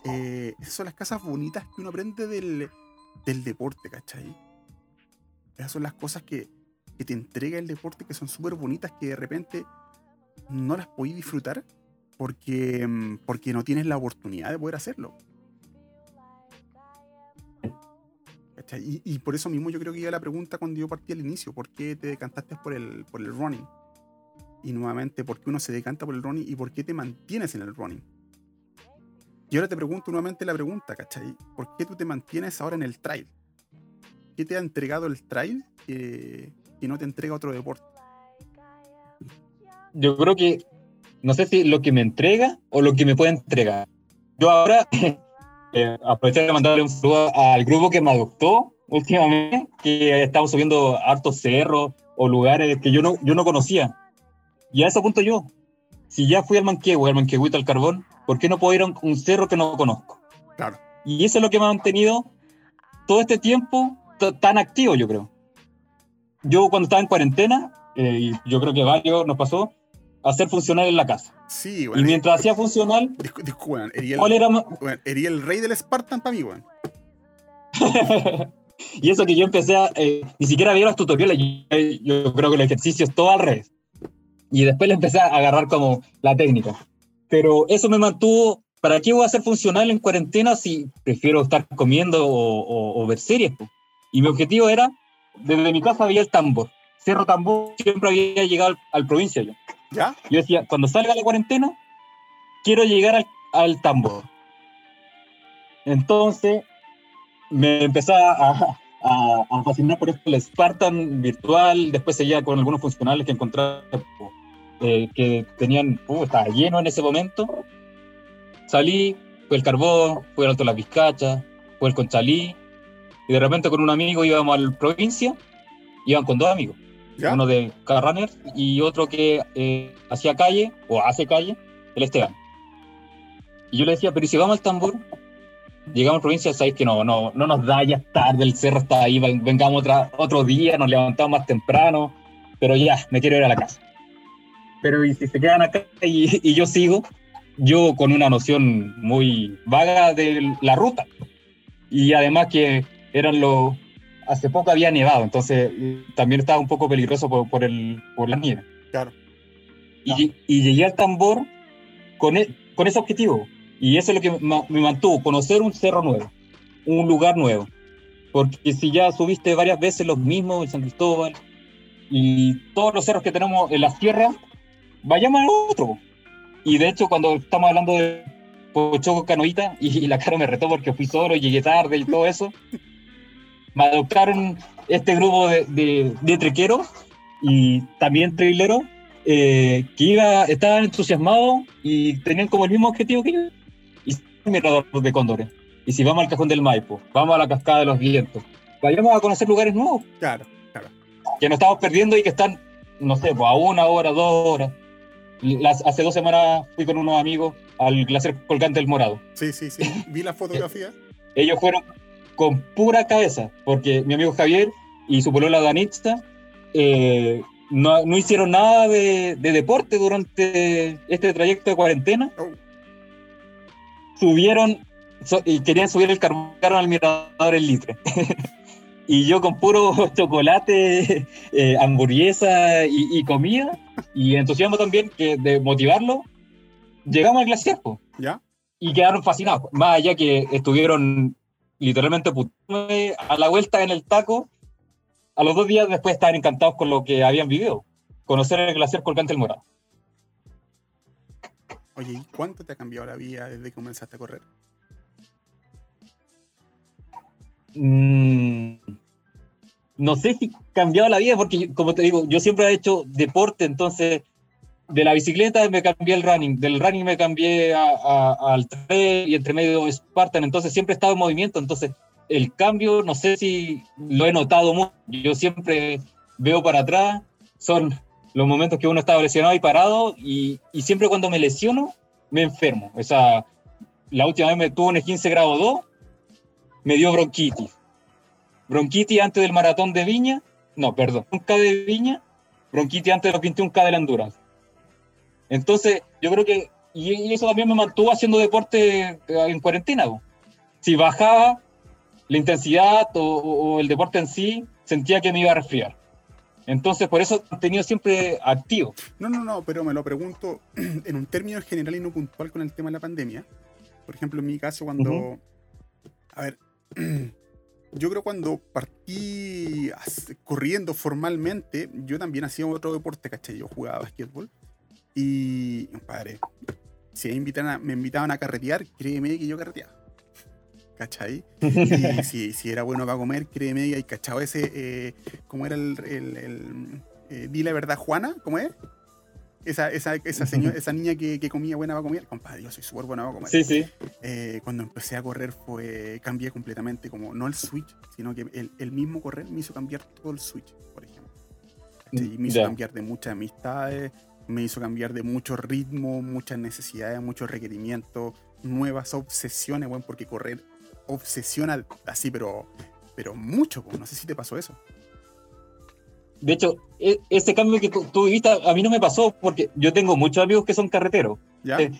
eh, esas son las cosas bonitas que uno aprende del, del deporte, ¿cachai? Esas son las cosas que, que te entrega el deporte que son súper bonitas que de repente no las podéis disfrutar porque, mm, porque no tienes la oportunidad de poder hacerlo. Y, por eso mismo yo creo que iba la pregunta cuando yo partí al inicio, ¿por qué te decantaste por el, por el running? Y nuevamente, ¿por qué uno se decanta por el running y por qué te mantienes en el running? Y ahora te pregunto nuevamente la pregunta, ¿cachai? ¿Por qué tú te mantienes ahora en el trail? ¿Qué te ha entregado el trail que, que no te entrega otro deporte? Yo creo que, no sé si lo que me entrega o lo que me puede entregar. Yo ahora eh, de mandarle un saludo al grupo que me adoptó últimamente, que estamos subiendo hartos cerros o lugares que yo no, yo no conocía. Y a ese punto yo, si ya fui al Manquehue, al Manquehuito, al Carbón, ¿por qué no puedo ir a un, un cerro que no conozco? Claro. Y eso es lo que me ha mantenido todo este tiempo tan activo, yo creo. Yo cuando estaba en cuarentena, eh, y yo creo que varios nos pasó, hacer funcional en la casa. Sí, Y weón. mientras hacía funcional, Discu- discu- weón, erí el, ¿cuál era weón, erí el rey del Spartan para mí, weón. y eso que yo empecé a... eh, ni siquiera veía los tutoriales, yo, yo creo que los ejercicios todo al revés. Y después le empecé a agarrar como la técnica. Pero eso me mantuvo... ¿Para qué voy a hacer funcional en cuarentena si prefiero estar comiendo o, o- o ver series? po? Y mi objetivo era, desde mi casa había el tambor. Cerro Tambor siempre había llegado al, al provincia yo. ¿Ya? Yo decía, cuando salga la cuarentena, quiero llegar al, al tambor. Entonces, me empecé a, a- a fascinar por esto, el Spartan virtual, después seguía con algunos funcionales que encontré eh, que tenían, uh, estaba lleno en ese momento. Salí, fue el Carbón, fue el Alto Las Vizcachas, fue el Conchalí, y de repente con un amigo íbamos a la provincia, iban con dos amigos ¿Ya? uno de Carrunner y otro que eh, hacía calle o hace calle, el Esteban. Y yo le decía, pero ¿y si vamos al tambor? Llegamos a provincia, sabéis que no, no, no nos da ya tarde, el cerro está ahí, ven- vengamos otra, otro día, nos levantamos más temprano, pero ya, me quiero ir a la casa. Pero ¿y si se quedan acá y, y yo sigo? Yo con una noción muy vaga de la ruta. Y además que eran los, hace poco había nevado, entonces eh, también estaba un poco peligroso por, por, el, por la nieve. Claro. Y, y llegué al tambor con, e- con ese objetivo. Y eso es lo que me mantuvo, conocer un cerro nuevo, un lugar nuevo. Porque si ya subiste varias veces los mismos, en San Cristóbal, y todos los cerros que tenemos en las tierras, vayamos a otro. Y de hecho, cuando estamos hablando de Pochoco Canoita, y, y la cara me retó porque fui solo y llegué tarde y todo eso, me adoptaron este grupo de, de, de trequeros y también traileros eh, que iba, estaban entusiasmados y tenían como el mismo objetivo que yo. Y mirador de cóndores. Y si vamos al cajón del Maipo, vamos a la cascada de los vientos, vayamos a conocer lugares nuevos Claro, claro. que nos estamos perdiendo y que están, no sé, pues a una hora, dos horas. Las, hace dos semanas fui con unos amigos al glaciar colgante del Morado. Sí, sí, sí. Vi la fotografía. Ellos fueron con pura cabeza, porque mi amigo Javier y su polola Danitza eh, no, no, hicieron nada de, de, deporte durante este trayecto de cuarentena. Oh. Subieron y querían subir el carbón al mirador el litre. y yo con puro chocolate, eh, hamburguesa y, comida, y entusiasmo también que de motivarlo, llegamos al glaciar. ¿Ya? Y quedaron fascinados. Más allá que estuvieron literalmente a la vuelta en el taco, a los dos días después estaban encantados con lo que habían vivido. Conocer el glaciar colgante el morado. Oye, ¿y cuánto te ha cambiado la vida desde que comenzaste a correr? Mm, no sé si cambiado la vida, porque como te digo, yo siempre he hecho deporte, entonces de la bicicleta me cambié al running, del running me cambié al trail y entre medio Spartan, entonces siempre he estado en movimiento, entonces el cambio no sé si lo he notado mucho, yo siempre veo para atrás, son los momentos que uno está lesionado y parado y, siempre cuando me lesiono me enfermo, o la última vez me tuvo un 15 grado 2 me dio bronquitis. Bronquitis antes del maratón de Viña, no, perdón, un K de Viña, bronquitis antes de los 21K de la Honduras. Entonces, yo creo que, y, eso también me mantuvo haciendo deporte eh, en cuarentena. Si bajaba la intensidad o, el deporte en sí, sentía que me iba a resfriar. Entonces, por eso he tenido siempre activo. No, no, no, pero me lo pregunto en un término general y no puntual con el tema de la pandemia. Por ejemplo, en mi caso, cuando. A ver, yo creo cuando partí corriendo formalmente, yo también hacía otro deporte, ¿cachai? Yo jugaba basquetbol. Y, padre, si me invitaban, a, me invitaban a carretear, créeme que yo carreteaba. ¿Cachai? Y si, si, era bueno para comer, créeme que hay cachado ese, eh, ¿cómo era el, el, eh, di la verdad Juana? ¿Cómo es? esa, esa, esa, señora, esa niña que, que, comía buena va a comer, compadre, yo soy súper buena va a comer. Sí, sí. Eh, cuando empecé a correr fue, cambié completamente, como no el switch, sino que el, el mismo correr me hizo cambiar todo el switch, por ejemplo. Y me hizo cambiar de muchas amistades, me hizo cambiar de mucho ritmo, muchas necesidades, muchos requerimientos, nuevas obsesiones, bueno, porque correr obsesiona así, pero, pero mucho, no sé si te pasó eso. De hecho, e, ese cambio que tú, viviste a mí no me pasó porque yo tengo muchos amigos que son carreteros. ¿Ya? Eh,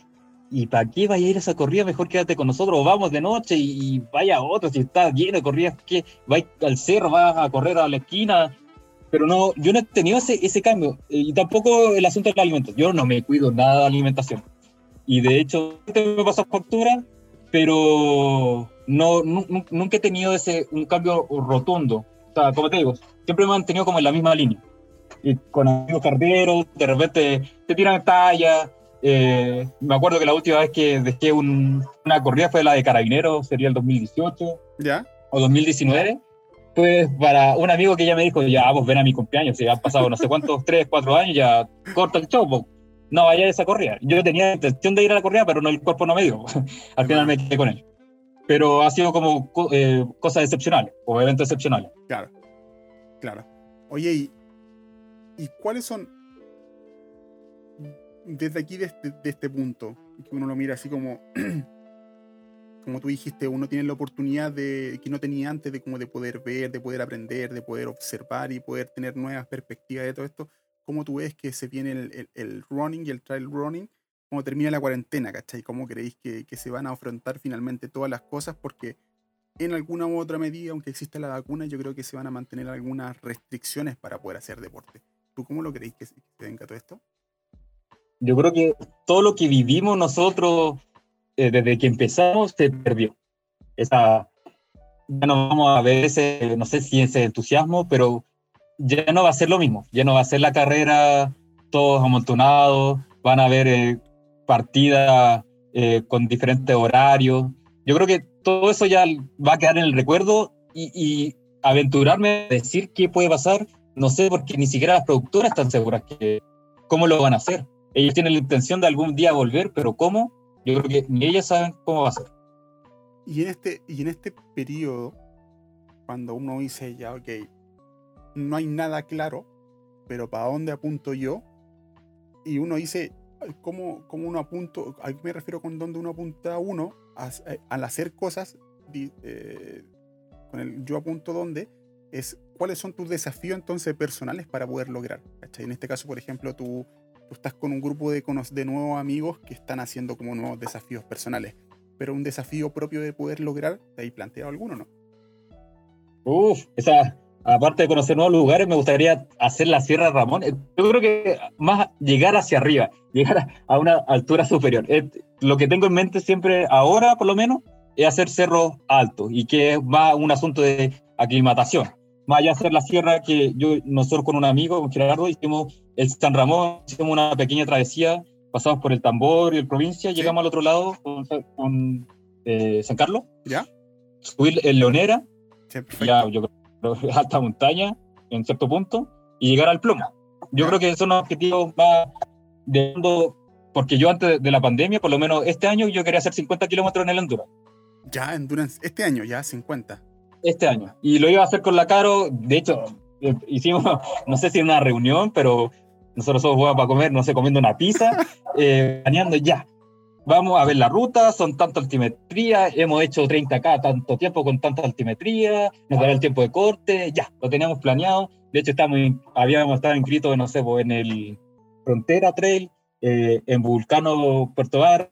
¿Y para qué vaya a ir a esa corrida? Mejor quédate con nosotros, o vamos de noche y, vaya a otro, si está lleno de corridas, que vais al cerro, vas a correr a la esquina. Pero no, yo no he tenido ese, ese cambio. Y tampoco el asunto del alimento. Yo no me cuido nada de alimentación. Y de hecho, me pasó factura, pero no, nunca he tenido ese, un cambio rotundo. O sea, como te digo, siempre me he mantenido como en la misma línea. Y con amigos carteros, de repente te tiran talla. Eh, me acuerdo que la última vez que dejé una corrida fue la de Carabineros, sería el 2018. ¿Ya? O 2019. Pues para un amigo que ya me dijo, ya, vos ven a mi cumpleaños, se han pasado no sé cuántos, tres, cuatro años, ya corta el show, no vaya a esa corrida. Yo tenía intención de ir a la corrida, pero no, el cuerpo no me dio. Al final me quedé con él. Pero ha sido como eh, cosas excepcionales, o eventos excepcionales. Claro. Claro. Oye, ¿y, ¿y cuáles son, desde aquí, desde, este, este punto, que uno lo mira así como, como tú dijiste, uno tiene la oportunidad de que no tenía antes de como de poder ver, de poder aprender, de poder observar y poder tener nuevas perspectivas de todo esto. ¿Cómo tú ves que se viene el, running y el trail running? ¿Cómo termina la cuarentena, cachai? ¿Cómo creéis que, que, se van a afrontar finalmente todas las cosas? Porque en alguna u otra medida, aunque exista la vacuna, yo creo que se van a mantener algunas restricciones para poder hacer deporte. ¿Tú cómo lo creéis que se venga todo esto? Yo creo que todo lo que vivimos nosotros eh, desde que empezamos se perdió. Esa, ya no vamos a ver ese, no sé si ese entusiasmo, pero ya no va a ser lo mismo. Ya no va a ser la carrera todos amontonados, van a haber eh, partidas eh, con diferentes horarios. Yo creo que todo eso ya va a quedar en el recuerdo y, aventurarme a decir qué puede pasar, no sé, porque ni siquiera las productoras están seguras que cómo lo van a hacer. Ellos tienen la intención de algún día volver, pero cómo, yo creo que ni ellas saben cómo va a ser. Y en este, y en este periodo, cuando uno dice ya, ok, no hay nada claro, pero ¿para dónde apunto yo? Y uno dice, ¿cómo, cómo uno apunto? ¿A qué me refiero con dónde uno apunta a uno? Eh, al hacer cosas, eh, con el yo apunto dónde, es cuáles son tus desafíos entonces personales para poder lograr. ¿cachai? En este caso, por ejemplo, tú, tú estás con un grupo de, de nuevos amigos que están haciendo como nuevos desafíos personales, pero un desafío propio de poder lograr, ¿te hay planteado alguno no? Uf, esa, aparte de conocer nuevos lugares, me gustaría hacer la Sierra Ramón. Eh, yo creo que más llegar hacia arriba, llegar a una altura superior. Lo que tengo en mente siempre, ahora por lo menos, es hacer cerros altos y que es más un asunto de aclimatación. Más allá de hacer la sierra que yo, nosotros con un amigo, con Gerardo, hicimos el San Ramón, hicimos una pequeña travesía, pasamos por el Tambor y el Provincia, llegamos al otro lado con, eh, San Carlos. ¿Ya? Subir el Leonera, ya, yo creo alta montaña en cierto punto, y llegar al Plomo. Yo creo que son objetivos más de porque yo antes de la pandemia, por lo menos este año, yo quería hacer 50 kilómetros en el Honduras. Ya, Endurance, este año, ya 50. Este año. Y lo iba a hacer con la Caro, de hecho, eh, hicimos, no sé si una reunión, pero nosotros somos buenos para comer, no sé, comiendo una pizza, eh, planeando ya. Vamos a ver la ruta, son tanta altimetría, hemos hecho 30K tanto tiempo con tanta altimetría, nos dará el tiempo de corte, ya, lo teníamos planeado. De hecho, estamos, habíamos estado inscritos, no sé, pues, en el Frontera Trail, eh, en Vulcano Puerto Bar,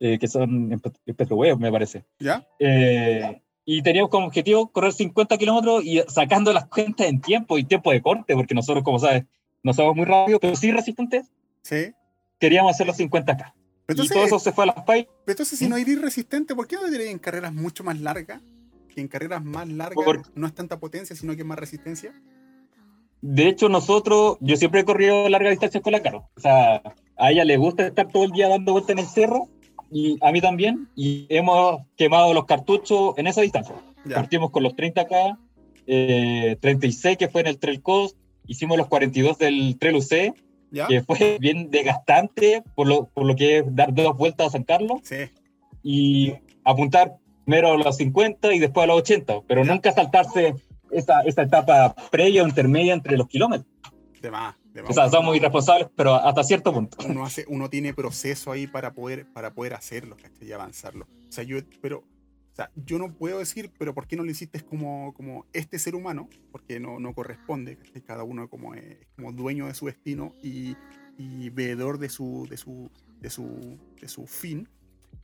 eh, que son en Petrohuevos, me parece. ¿Ya? Eh, y teníamos como objetivo correr 50 kilómetros y sacando las cuentas en tiempo y tiempo de corte, porque nosotros, como sabes, no somos muy rápidos, pero sí resistentes. Sí. Queríamos hacer los 50K. y todo eso se fue a las pay. Pero entonces, si no eres resistente, ¿por qué no diréis en carreras mucho más largas? Que en carreras más largas no es tanta potencia, sino que es más resistencia. De hecho, nosotros, yo siempre he corrido larga distancia con la Caro. O sea, a ella le gusta estar todo el día dando vueltas en el cerro y a mí también, y hemos quemado los cartuchos en esa distancia. Partimos con los 30K, eh, 36 que fue en el Trail Coast, hicimos los 42 del Trail UC, que fue bien desgastante por lo, por lo que es dar dos vueltas a San Carlos, sí. y apuntar primero a los 50 y después a los 80, pero nunca saltarse esa, esa etapa previa o intermedia entre los kilómetros. De más. O sea, somos irresponsables, pero hasta cierto punto. Uno, hace, uno tiene proceso ahí para poder, para poder hacerlo, Y avanzarlo. O sea, yo, pero, o sea, yo no puedo decir, pero ¿por qué no lo hiciste como, como este ser humano? Porque no, no corresponde, Cada uno como, es como dueño de su destino y, y veedor de su, de su, de su, de su fin.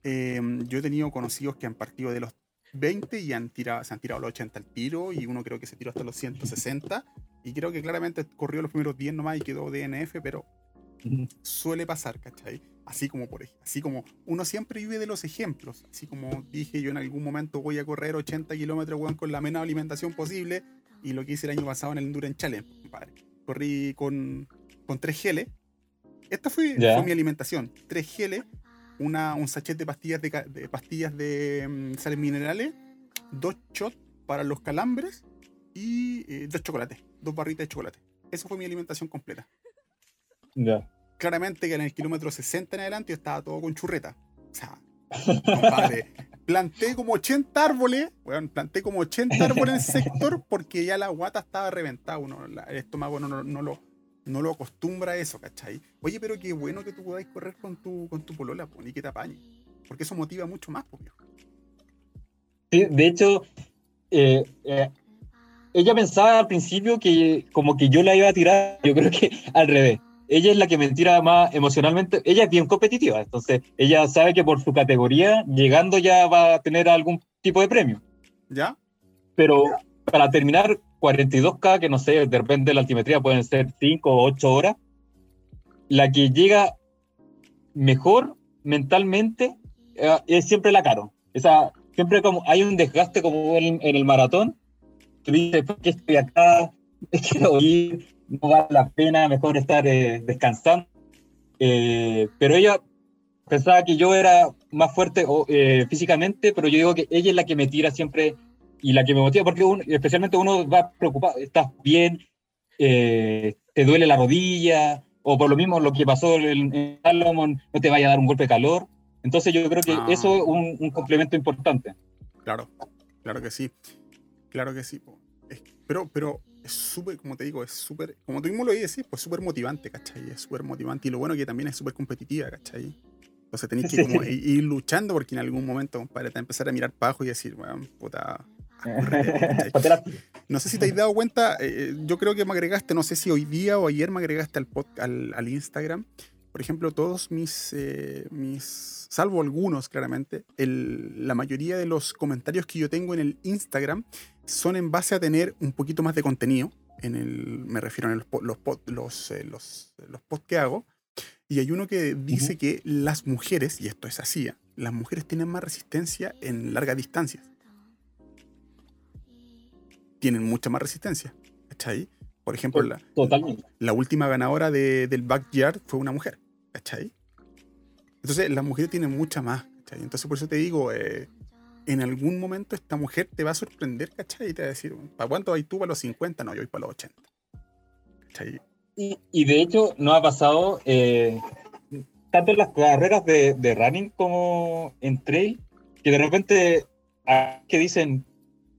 Em, yo he tenido conocidos que han partido de los 20 y han tirado, se han tirado los 80 al tiro y uno creo que se tiró hasta los 160 y creo que claramente corrió los primeros 10 nomás y quedó DNF, pero suele pasar, ¿cachai? Así como, por así como uno siempre vive de los ejemplos, así como dije yo en algún momento voy a correr 80 kilómetros con la menos alimentación posible y lo que hice el año pasado en el Endurance Challenge, compadre. Corrí con, con 3 geles. Esta fue, mi alimentación. 3 geles, una, un sachet de pastillas de, pastillas de mm, sales minerales, dos shots para los calambres y eh, dos chocolates dos barritas de chocolate. Esa fue mi alimentación completa. Ya. Claramente que en el kilómetro 60 en adelante yo estaba todo con churreta. O sea, compadre, planté como 80 árboles, bueno, planté como 80 árboles en ese sector porque ya la guata estaba reventada. Uno, el estómago no, no, lo, no lo acostumbra a eso, ¿cachai? Oye, pero qué bueno que tú podáis correr con tu, con tu polola, y que te apañe. Porque eso motiva mucho más, pues, Sí, de hecho, eh, eh, ella pensaba al principio que como que yo la iba a tirar, yo creo que al revés. Ella es la que me tira más emocionalmente, ella es bien competitiva, entonces ella sabe que por su categoría, llegando ya va a tener algún tipo de premio. ¿Ya? Pero para terminar 42K, que no sé, de repente la altimetría pueden ser 5 o 8 horas, la que llega mejor mentalmente eh, es siempre la Caro. O sea, siempre como hay un desgaste como en el maratón, tú dices, ¿por estoy acá? Quiero ir, no vale la pena, mejor estar eh, descansando. Eh, pero ella pensaba que yo era más fuerte eh, físicamente, pero yo digo que ella es la que me tira siempre y la que me motiva, porque especialmente uno va preocupado, estás bien, te duele la rodilla, o por lo mismo lo que pasó en Salomon, no te vaya a dar un golpe de calor. Entonces yo creo que ah. eso es un, un complemento importante. Claro, claro que sí. Claro que sí. pero, pero es súper, como te digo, es súper, como tú mismo lo dices, pues súper motivante, ¿cachai? Es súper motivante. Y lo bueno que también es súper competitiva, ¿cachai? Entonces tenéis que como ir luchando porque en algún momento, compadre, te empezar a mirar para abajo y decir, bueno, puta, no sé si te has dado cuenta, eh, yo creo que me agregaste, no sé si hoy día o ayer me agregaste al, al, al Instagram. Por ejemplo, todos mis, eh, mis salvo algunos claramente, el, la mayoría de los comentarios que yo tengo en el Instagram son en base a tener un poquito más de contenido. En el, me refiero a los, los, los, eh, los, los posts que hago. Y hay uno que dice que las mujeres, y esto es así, las mujeres tienen más resistencia en largas distancias tienen mucha más resistencia. ¿Cachai? Por ejemplo, la, la, última ganadora de, del backyard fue una mujer. ¿Cachai? Entonces, las mujeres tienen mucha más. ¿cachai? Entonces, por eso te digo, eh, en algún momento esta mujer te va a sorprender, ¿cachai? Y te va a decir, ¿para cuánto hay tú? ¿Para los 50? No, yo voy para los 80. ¿Cachai? Y, y de hecho, no ha pasado eh, tanto en las carreras de, de, running como en trail, que de repente, ah, que dicen,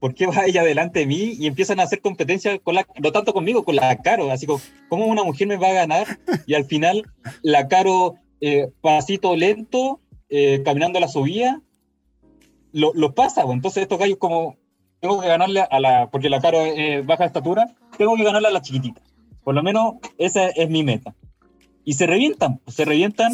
¿por qué va ella delante de mí? Y empiezan a hacer competencia, con la, no tanto conmigo, con la Caro, así como, ¿cómo una mujer me va a ganar? Y al final, la Caro, eh, pasito lento, eh, caminando a la subida, lo, lo pasa, entonces estos gallos como, tengo que ganarle a la, porque la Caro es baja estatura, tengo que ganarle a la chiquitita. Por lo menos esa es mi meta. Y se revientan, se revientan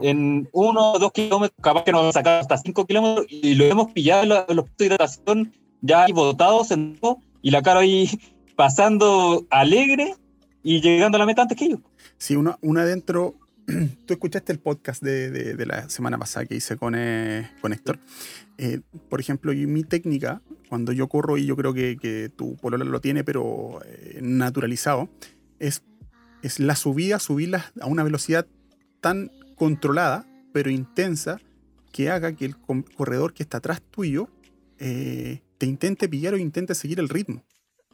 en uno o dos kilómetros, capaz que nos sacamos hasta cinco kilómetros y lo hemos pillado en los puntos de hidratación ya ahí botado, sentado, y la cara ahí pasando alegre y llegando a la meta antes que yo. Sí, una, una adentro. Tú escuchaste el podcast de, de, la semana pasada que hice con, eh, con Héctor. Eh, por ejemplo, mi técnica, cuando yo corro, y yo creo que, que tu polola lo tiene, pero eh, naturalizado, es, es la subida, subirla a una velocidad tan controlada, pero intensa, que haga que el corredor que está atrás tuyo eh, te intente pillar o intente seguir el ritmo.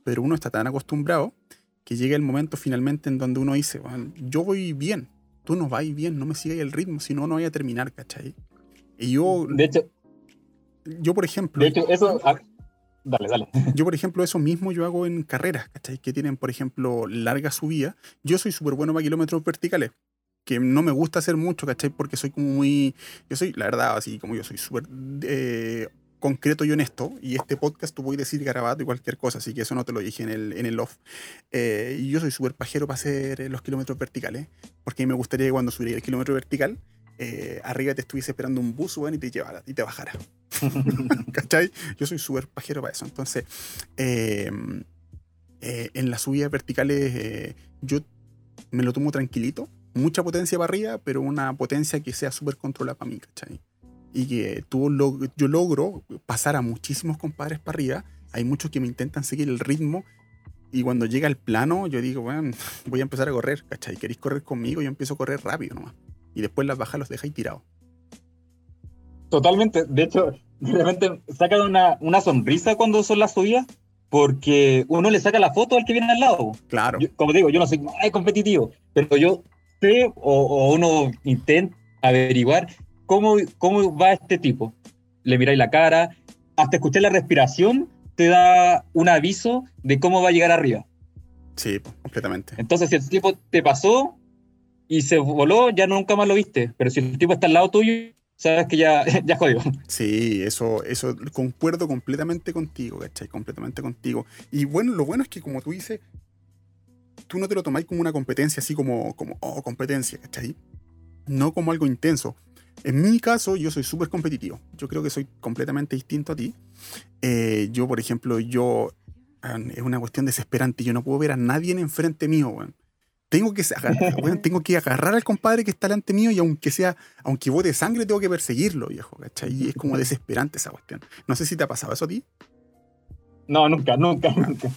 Pero uno está tan acostumbrado que llega el momento finalmente en donde uno dice, yo voy bien, tú no vas bien, no me sigas el ritmo, si no, no voy a terminar, ¿cachai? Y yo... De hecho... Yo, por ejemplo... De hecho, eso... Ah, dale, dale. Yo, por ejemplo, eso mismo yo hago en carreras, ¿cachai? Que tienen, por ejemplo, larga subida. Yo soy súper bueno para kilómetros verticales que no me gusta hacer mucho, ¿cachai? Porque soy como muy. Yo soy, la verdad, así como yo soy súper eh, concreto y honesto, y este podcast tú voy a decir garabato y cualquier cosa, así que eso no te lo dije en el, en el off. Eh, y yo soy súper pajero para hacer eh, los kilómetros verticales, porque me gustaría que cuando subiera el kilómetro vertical, eh, arriba te estuviese esperando un bus, bueno, y te llevara, y te bajara. ¿Cachai? Yo soy súper pajero para eso. Entonces, em, en las subidas verticales, yo me lo tomo tranquilito, mucha potencia para arriba, pero una potencia que sea súper controlada para mí, ¿cachai? Y que tú yo logro pasar a muchísimos compadres para arriba. Hay muchos que me intentan seguir el ritmo y cuando llega el plano yo digo, bueno, voy a empezar a correr, ¿cachai? ¿Queréis correr conmigo? Yo empiezo a correr rápido nomás. Y después las bajas los dejáis tirados. Totalmente. De hecho, de repente sacan una, una sonrisa cuando son las subidas porque uno le saca la foto al que viene al lado. Claro. como digo, yo no soy competitivo, pero yo sé o, o uno intenta averiguar ¿cómo, cómo va este tipo? Le miráis la cara, hasta escuchar la respiración te da un aviso de cómo va a llegar arriba. Sí, completamente. Entonces, si el tipo te pasó y se voló, ya nunca más lo viste. Pero si el tipo está al lado tuyo, sabes que ya, ya jodió. Sí, eso, eso concuerdo completamente contigo, ¿cachai? Completamente contigo. Y bueno, lo bueno es que como tú dices, tú no te lo tomáis como una competencia así como, como oh, competencia, ¿cachai? No como algo intenso. En mi caso, yo soy súper competitivo. Yo creo que soy completamente distinto a ti. Eh, yo, por ejemplo, yo. Es una cuestión desesperante. Yo no puedo ver a nadie en enfrente mío, weón. Tengo que, agarrar, tengo que agarrar al compadre que está delante mío y aunque sea, aunque bote sangre, tengo que perseguirlo, viejo, ¿cachai? Y es como desesperante esa cuestión. No sé si te ha pasado eso a ti. No, nunca, nunca, nunca.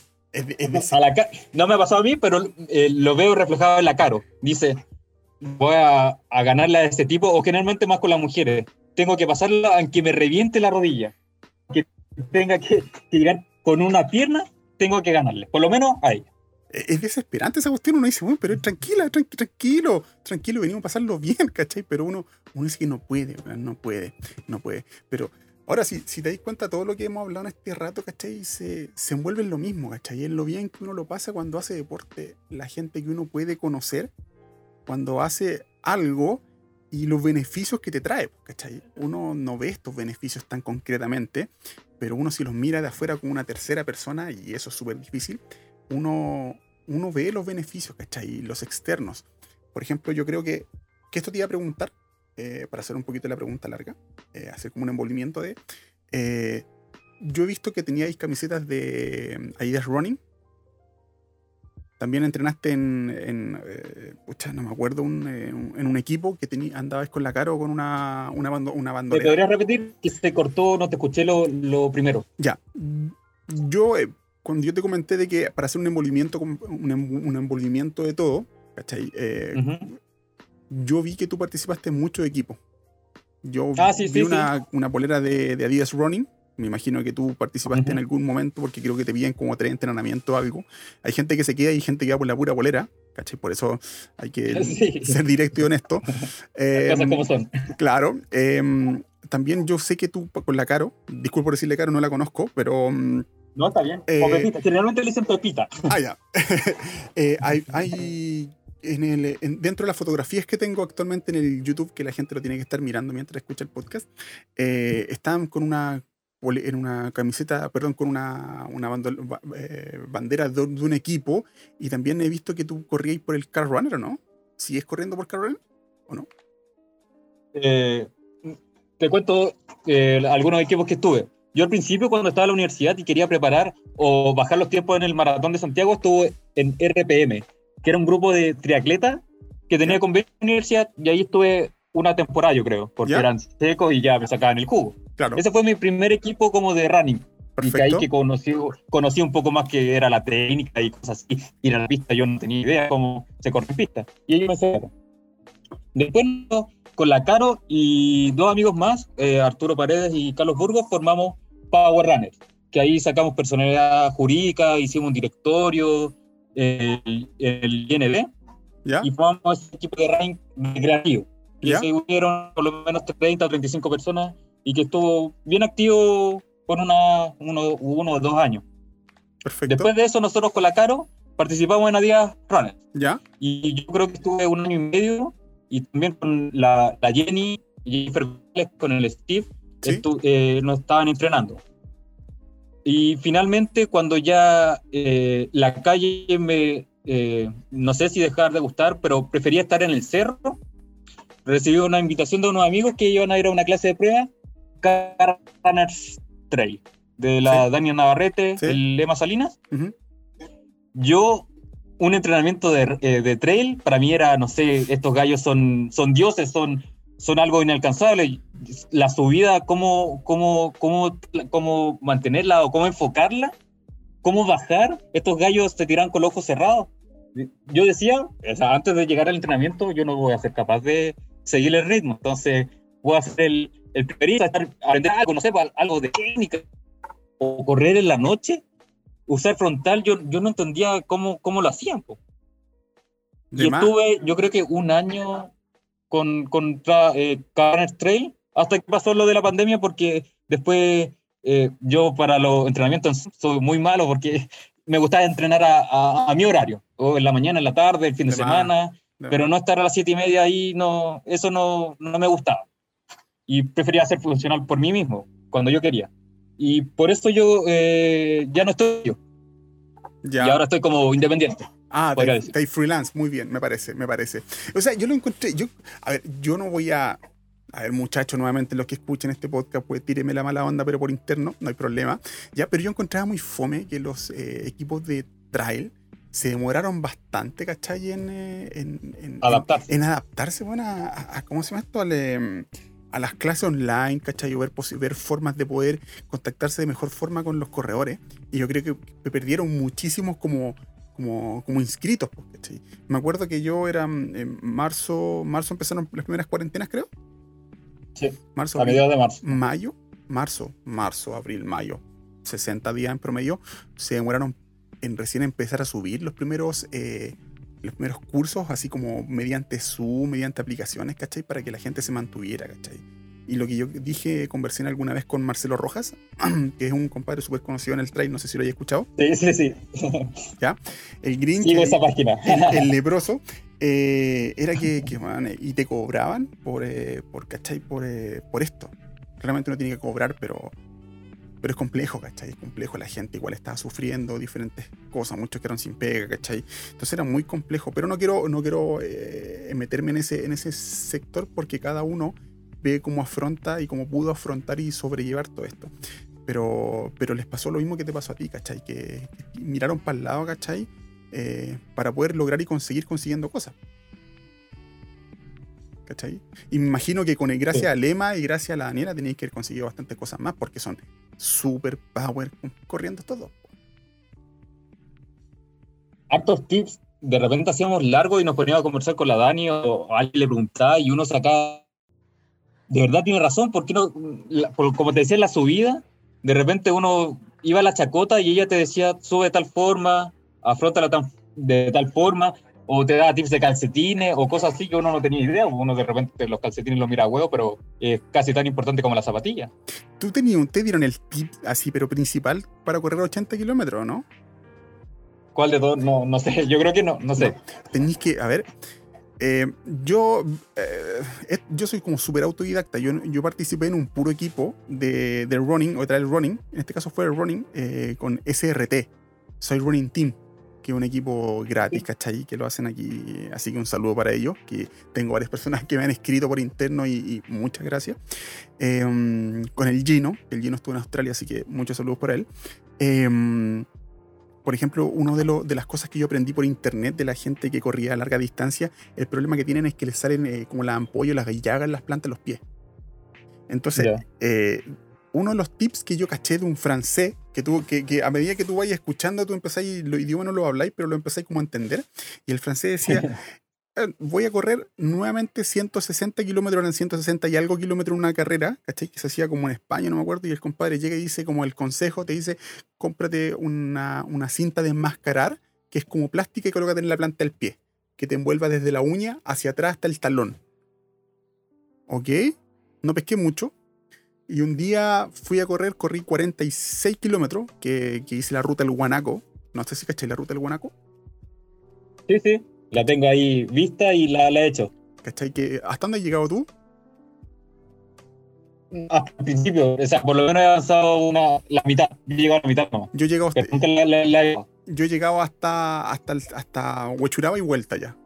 no me ha pasado a mí, pero eh, lo veo reflejado en la caro. Dice, voy a, a este tipo, o generalmente más con las mujeres. Tengo que pasarla aunque me reviente la rodilla. Que tenga que, llegar con una pierna, tengo que ganarle. Por lo menos a ella. Es desesperante esa cuestión. Uno dice, bueno, pero tranquila, tranquilo, tranquilo, venimos a pasarlo bien, ¿cachai? Pero uno, uno dice que no puede, no puede, no puede. Pero ahora, si, si te das cuenta, todo lo que hemos hablado en este rato, ¿cachai? Se, se envuelve en lo mismo, ¿cachai? Es lo bien que uno lo pasa cuando hace deporte. La gente que uno puede conocer cuando hace algo y los beneficios que te trae, ¿cachai? Uno no ve estos beneficios tan concretamente, pero uno si los mira de afuera como una tercera persona, y eso es súper difícil, uno, uno ve los beneficios, ¿cachai? Los externos. Por ejemplo, yo creo que, que esto te iba a preguntar, eh, para hacer un poquito la pregunta larga, eh, hacer como un envolvimiento de... Eh, yo he visto que teníais camisetas de Adidas Running. También entrenaste en, en pucha, no me acuerdo, un, en un equipo que andabas con la cara o con una, una, bando, una bandolera. ¿Me podrías repetir? Que se cortó, no te escuché lo, lo primero. Ya. Yo, cuando yo te comenté de que para hacer un envolvimiento, un, un envolvimiento de todo, ¿cachai? yo vi que tú participaste en muchos equipos. Yo ah, vi una, una, polera de, de, Adidas Running. Me imagino que tú participaste en algún momento porque creo que te piden como tres entrenamientos o algo. Hay gente que se queda y gente que va por la pura polera. ¿cachai? Por eso hay que ser directo y honesto. eh, cosas como son. Claro. Eh, también yo sé que tú con la Caro, disculpo por decirle Caro, no la conozco, pero... Mm, no, está bien. Eh, o Pepita. Generalmente le dicen Pepita. Ah, ya. eh, hay, hay en el, dentro de las fotografías que tengo actualmente en el YouTube, que la gente lo tiene que estar mirando mientras escucha el podcast, eh, están con una en una camiseta, perdón, con una, una eh, bandera de, un equipo y también he visto que tú corrías por el Car Runner, ¿no? ¿Sigues corriendo por Car Runner o no? Eh, te cuento algunos equipos que estuve. Yo al principio cuando estaba en la universidad y quería preparar o bajar los tiempos en el Maratón de Santiago, estuve en RPM, que era un grupo de triatletas que tenía convenio en la universidad y ahí estuve una temporada, yo creo, porque eran secos y ya me sacaban el jugo. Claro. Ese fue mi primer equipo como de running. Perfecto. Y ahí que conocí, conocí un poco más que era la técnica y cosas así. Ir a la pista, yo no tenía idea cómo se corre en pista. Y ellos me enseñaron. Después, con la Caro y dos amigos más, eh, Arturo Paredes y Carlos Burgos, formamos Power Runners, que ahí sacamos personalidad jurídica, hicimos un directorio, el, el IND y formamos ese equipo de running recreativo. Y se unieron por lo menos 30 o 35 personas y que estuvo bien activo por una, uno, uno o dos años. Perfecto. Después de eso, nosotros con la Caro participamos en Adidas Runner. ¿Ya? Y yo creo que estuve un año y medio y también con la, la Jenny Jennifer con el Steve, eh, nos estaban entrenando. Y finalmente, cuando ya eh, la calle me, eh, no sé si dejar de gustar, pero prefería estar en el cerro, recibí una invitación de unos amigos que iban a ir a una clase de prueba, Runners Trail, de la Daniel Navarrete, el Lema Salinas. Yo, un entrenamiento de, eh, de, trail, para mí era, no sé, estos gallos son, son dioses, son, son algo inalcanzable. La subida, cómo, cómo, cómo, cómo mantenerla o cómo enfocarla, cómo bajar, estos gallos se tiran con los ojos cerrados. Yo decía, o sea, antes de llegar al entrenamiento, yo no voy a ser capaz de seguir el ritmo, entonces voy a hacer el, el primerito, aprender algo, no sé, algo de técnica, o correr en la noche, usar frontal, yo, yo no entendía cómo, cómo lo hacían. Y estuve, yo creo que un año con, contra eh, Trail hasta que pasó lo de la pandemia porque después eh, yo para los entrenamientos soy muy malo porque me gustaba entrenar a, a, mi horario, o en la mañana, en la tarde, el fin de, semana, pero no estar a las siete y media ahí, no, eso no, no me gustaba. Y prefería hacer funcional por mí mismo, cuando yo quería. Y por eso yo eh, ya no estoy yo. Ya. Y ahora estoy como independiente. Ah, de freelance, muy bien, me parece, me parece. O sea, yo lo encontré, yo, a ver, yo no voy a, a ver, muchachos, nuevamente los que escuchen este podcast, pues tíreme la mala onda, pero por interno, no hay problema. Ya, pero yo encontraba muy fome que los eh, equipos de trail se demoraron bastante, ¿cachai? En, eh, en, adaptarse. En, adaptarse, bueno, a, ¿cómo se llama esto? Em, a las clases online, ¿cachai? Ver, ver formas de poder contactarse de mejor forma con los corredores. Y yo creo que perdieron muchísimos como, como, como inscritos, pues, ¿cachai? Me acuerdo que yo era mm, en marzo, marzo empezaron las primeras cuarentenas, creo. Sí, marzo, a mediados de marzo. Mayo, marzo, marzo, abril, mayo, 60 días en promedio, se demoraron en recién empezar a subir los primeros, eh, los primeros cursos, así como mediante Zoom, mediante aplicaciones, ¿cachai? Para que la gente se mantuviera, ¿cachai? Y lo que yo dije, conversé alguna vez con Marcelo Rojas, que es un compadre súper conocido en el trail, no sé si lo hayas escuchado. Sí, sí, sí. ¿Ya? El Green. esa página. el leproso. Eh, era que, y te cobraban por, eh, por ¿cachai? Por, eh, por esto. Realmente uno tiene que cobrar, pero Pero es complejo, ¿cachai? Es complejo. La gente igual estaba sufriendo diferentes cosas. Muchos quedaron sin pega, ¿cachai? Entonces era muy complejo. Pero no quiero, no quiero eh, meterme en ese, en ese sector porque cada uno ve cómo afronta y cómo pudo afrontar y sobrellevar todo esto. Pero, pero les pasó lo mismo que te pasó a ti, ¿cachai? Que, miraron para el lado, ¿cachai? Eh, para poder lograr y conseguir consiguiendo cosas. ¿Cachai? Y me imagino que con el, gracias a Lema y gracias a la Daniela tenéis que haber conseguido bastantes cosas más porque son super power corriendo todo. Hartos tips. De repente hacíamos largo y nos poníamos a conversar con la Dani o alguien le preguntaba y uno sacaba. De verdad tiene razón, porque no, como te decía en la subida, de repente uno iba a la chacota y ella te decía, sube de tal forma, afrontala de tal forma, o te da tips de calcetines o cosas así que uno no tenía idea. Uno de repente los calcetines los mira a huevo, pero es casi tan importante como la zapatilla. ¿Tú tenías, te dieron el tip así, pero principal para correr 80 kilómetros, no? ¿Cuál de todos? No, no sé, yo creo que no, no sé. tenéis que, a ver, eh, yo, eh, yo soy como súper autodidacta. Yo, yo participé en un puro equipo de, de running, o trail running. En este caso fue el running eh, con SRT. Soy Running Team que es un equipo gratis, ¿cachai? Que lo hacen aquí. Así que un saludo para ellos, que tengo varias personas que me han escrito por interno y, muchas gracias. Em, con el Gino, el Gino estuvo en Australia, así que muchos saludos para él. Em, por ejemplo, una de, de, las cosas que yo aprendí por internet de la gente que corría a larga distancia, el problema que tienen es que les salen eh, como la ampolla, las llagas en las plantas los pies. Entonces, eh, uno de los tips que yo caché de un francés, que, tú, que, a medida que tú vayas escuchando, tú empezáis, los idiomas no lo habláis, pero lo empezáis como a entender. Y el francés decía, eh, voy a correr nuevamente 160 kilómetros, en 160 y algo kilómetros en una carrera, ¿cachai? Que se hacía como en España, no me acuerdo, y el compadre llega y dice como el consejo, te dice, cómprate una, una cinta de enmascarar, que es como plástica y colócate en la planta del pie, que te envuelva desde la uña hacia atrás hasta el talón. ¿Ok? No pesqué mucho, y un día fui a correr, corrí 46 kilómetros, que, que, hice la ruta del Guanaco. No sé si caché la ruta del Guanaco. Sí, sí, la tengo ahí vista y la, la he hecho. ¿Cachai? Que, ¿Hasta dónde has llegado tú? Hasta el principio, o sea, por lo menos he avanzado una, la mitad. Yo he llegado a la mitad nomás. Yo he llegado hasta, yo he llegado hasta, hasta, hasta Huechuraba y vuelta ya.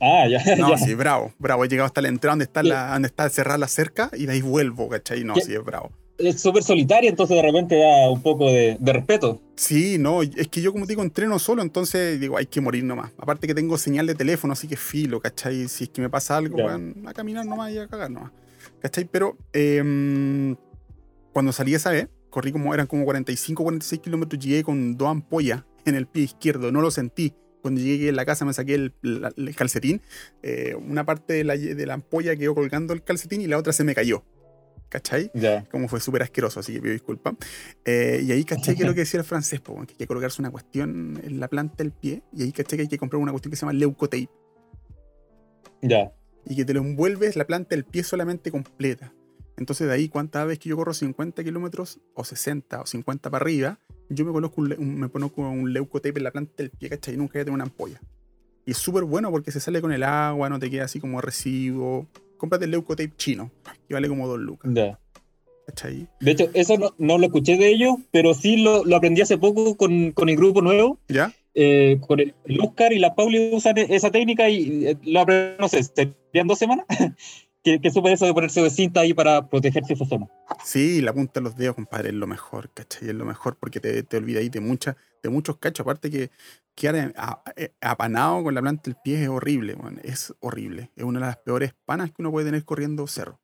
Ah, ya. No, sí, bravo, bravo. He llegado hasta la entrada donde está, la, donde está cerrada la cerca y de ahí vuelvo, ¿cachai? No, sí, es bravo. Es súper solitario, entonces de repente da un poco de, respeto. Sí, no, es que yo como digo, entreno solo, entonces digo, hay que morir nomás. Aparte que tengo señal de teléfono, así que filo, ¿cachai? Si es que me pasa algo, van a caminar nomás y a cagar nomás. ¿Cachai? Pero em, cuando salí esa vez, corrí como, eran como 45, 46 kilómetros, llegué con dos ampollas en el pie izquierdo, no lo sentí cuando llegué a la casa me saqué el, calcetín, eh, una parte de la, de la, ampolla quedó colgando el calcetín y la otra se me cayó. ¿Cachai? Como fue súper asqueroso, así que pido disculpas. Eh, y ahí caché que lo que decía el francés, que hay que colocarse una cuestión en la planta del pie. Y ahí caché que hay que comprar una cuestión que se llama leucotape. Ya. Y que te lo envuelves la planta del pie solamente completa. Entonces de ahí, cuántas veces que yo corro 50 kilómetros, o 60, o 50 para arriba, yo me conozco un, me pongo un leucotape en la planta del pie, ¿cachai? Y nunca voy a tener una ampolla. Y es súper bueno porque se sale con el agua, no te queda así como residuo. Cómprate el leucotape chino, que vale como dos lucas. Ya. ¿Cachai? De hecho, eso no, no, lo escuché de ellos, pero sí lo, lo aprendí hace poco con, con, el grupo nuevo. ¿Ya? Eh, con el, Oscar y la Pauli usan esa técnica y eh, lo aprendí, no sé, serían dos semanas. que, que supe eso de ponerse de cinta ahí para protegerse esa zona. Sí, la punta de los dedos, compadre, es lo mejor, ¿cachai? Es lo mejor porque te, te de, mucha, de muchos cachos. Aparte que quedar eh, apanado con la planta del pie es horrible, man. es horrible. Es una de las peores panas que uno puede tener corriendo cerro.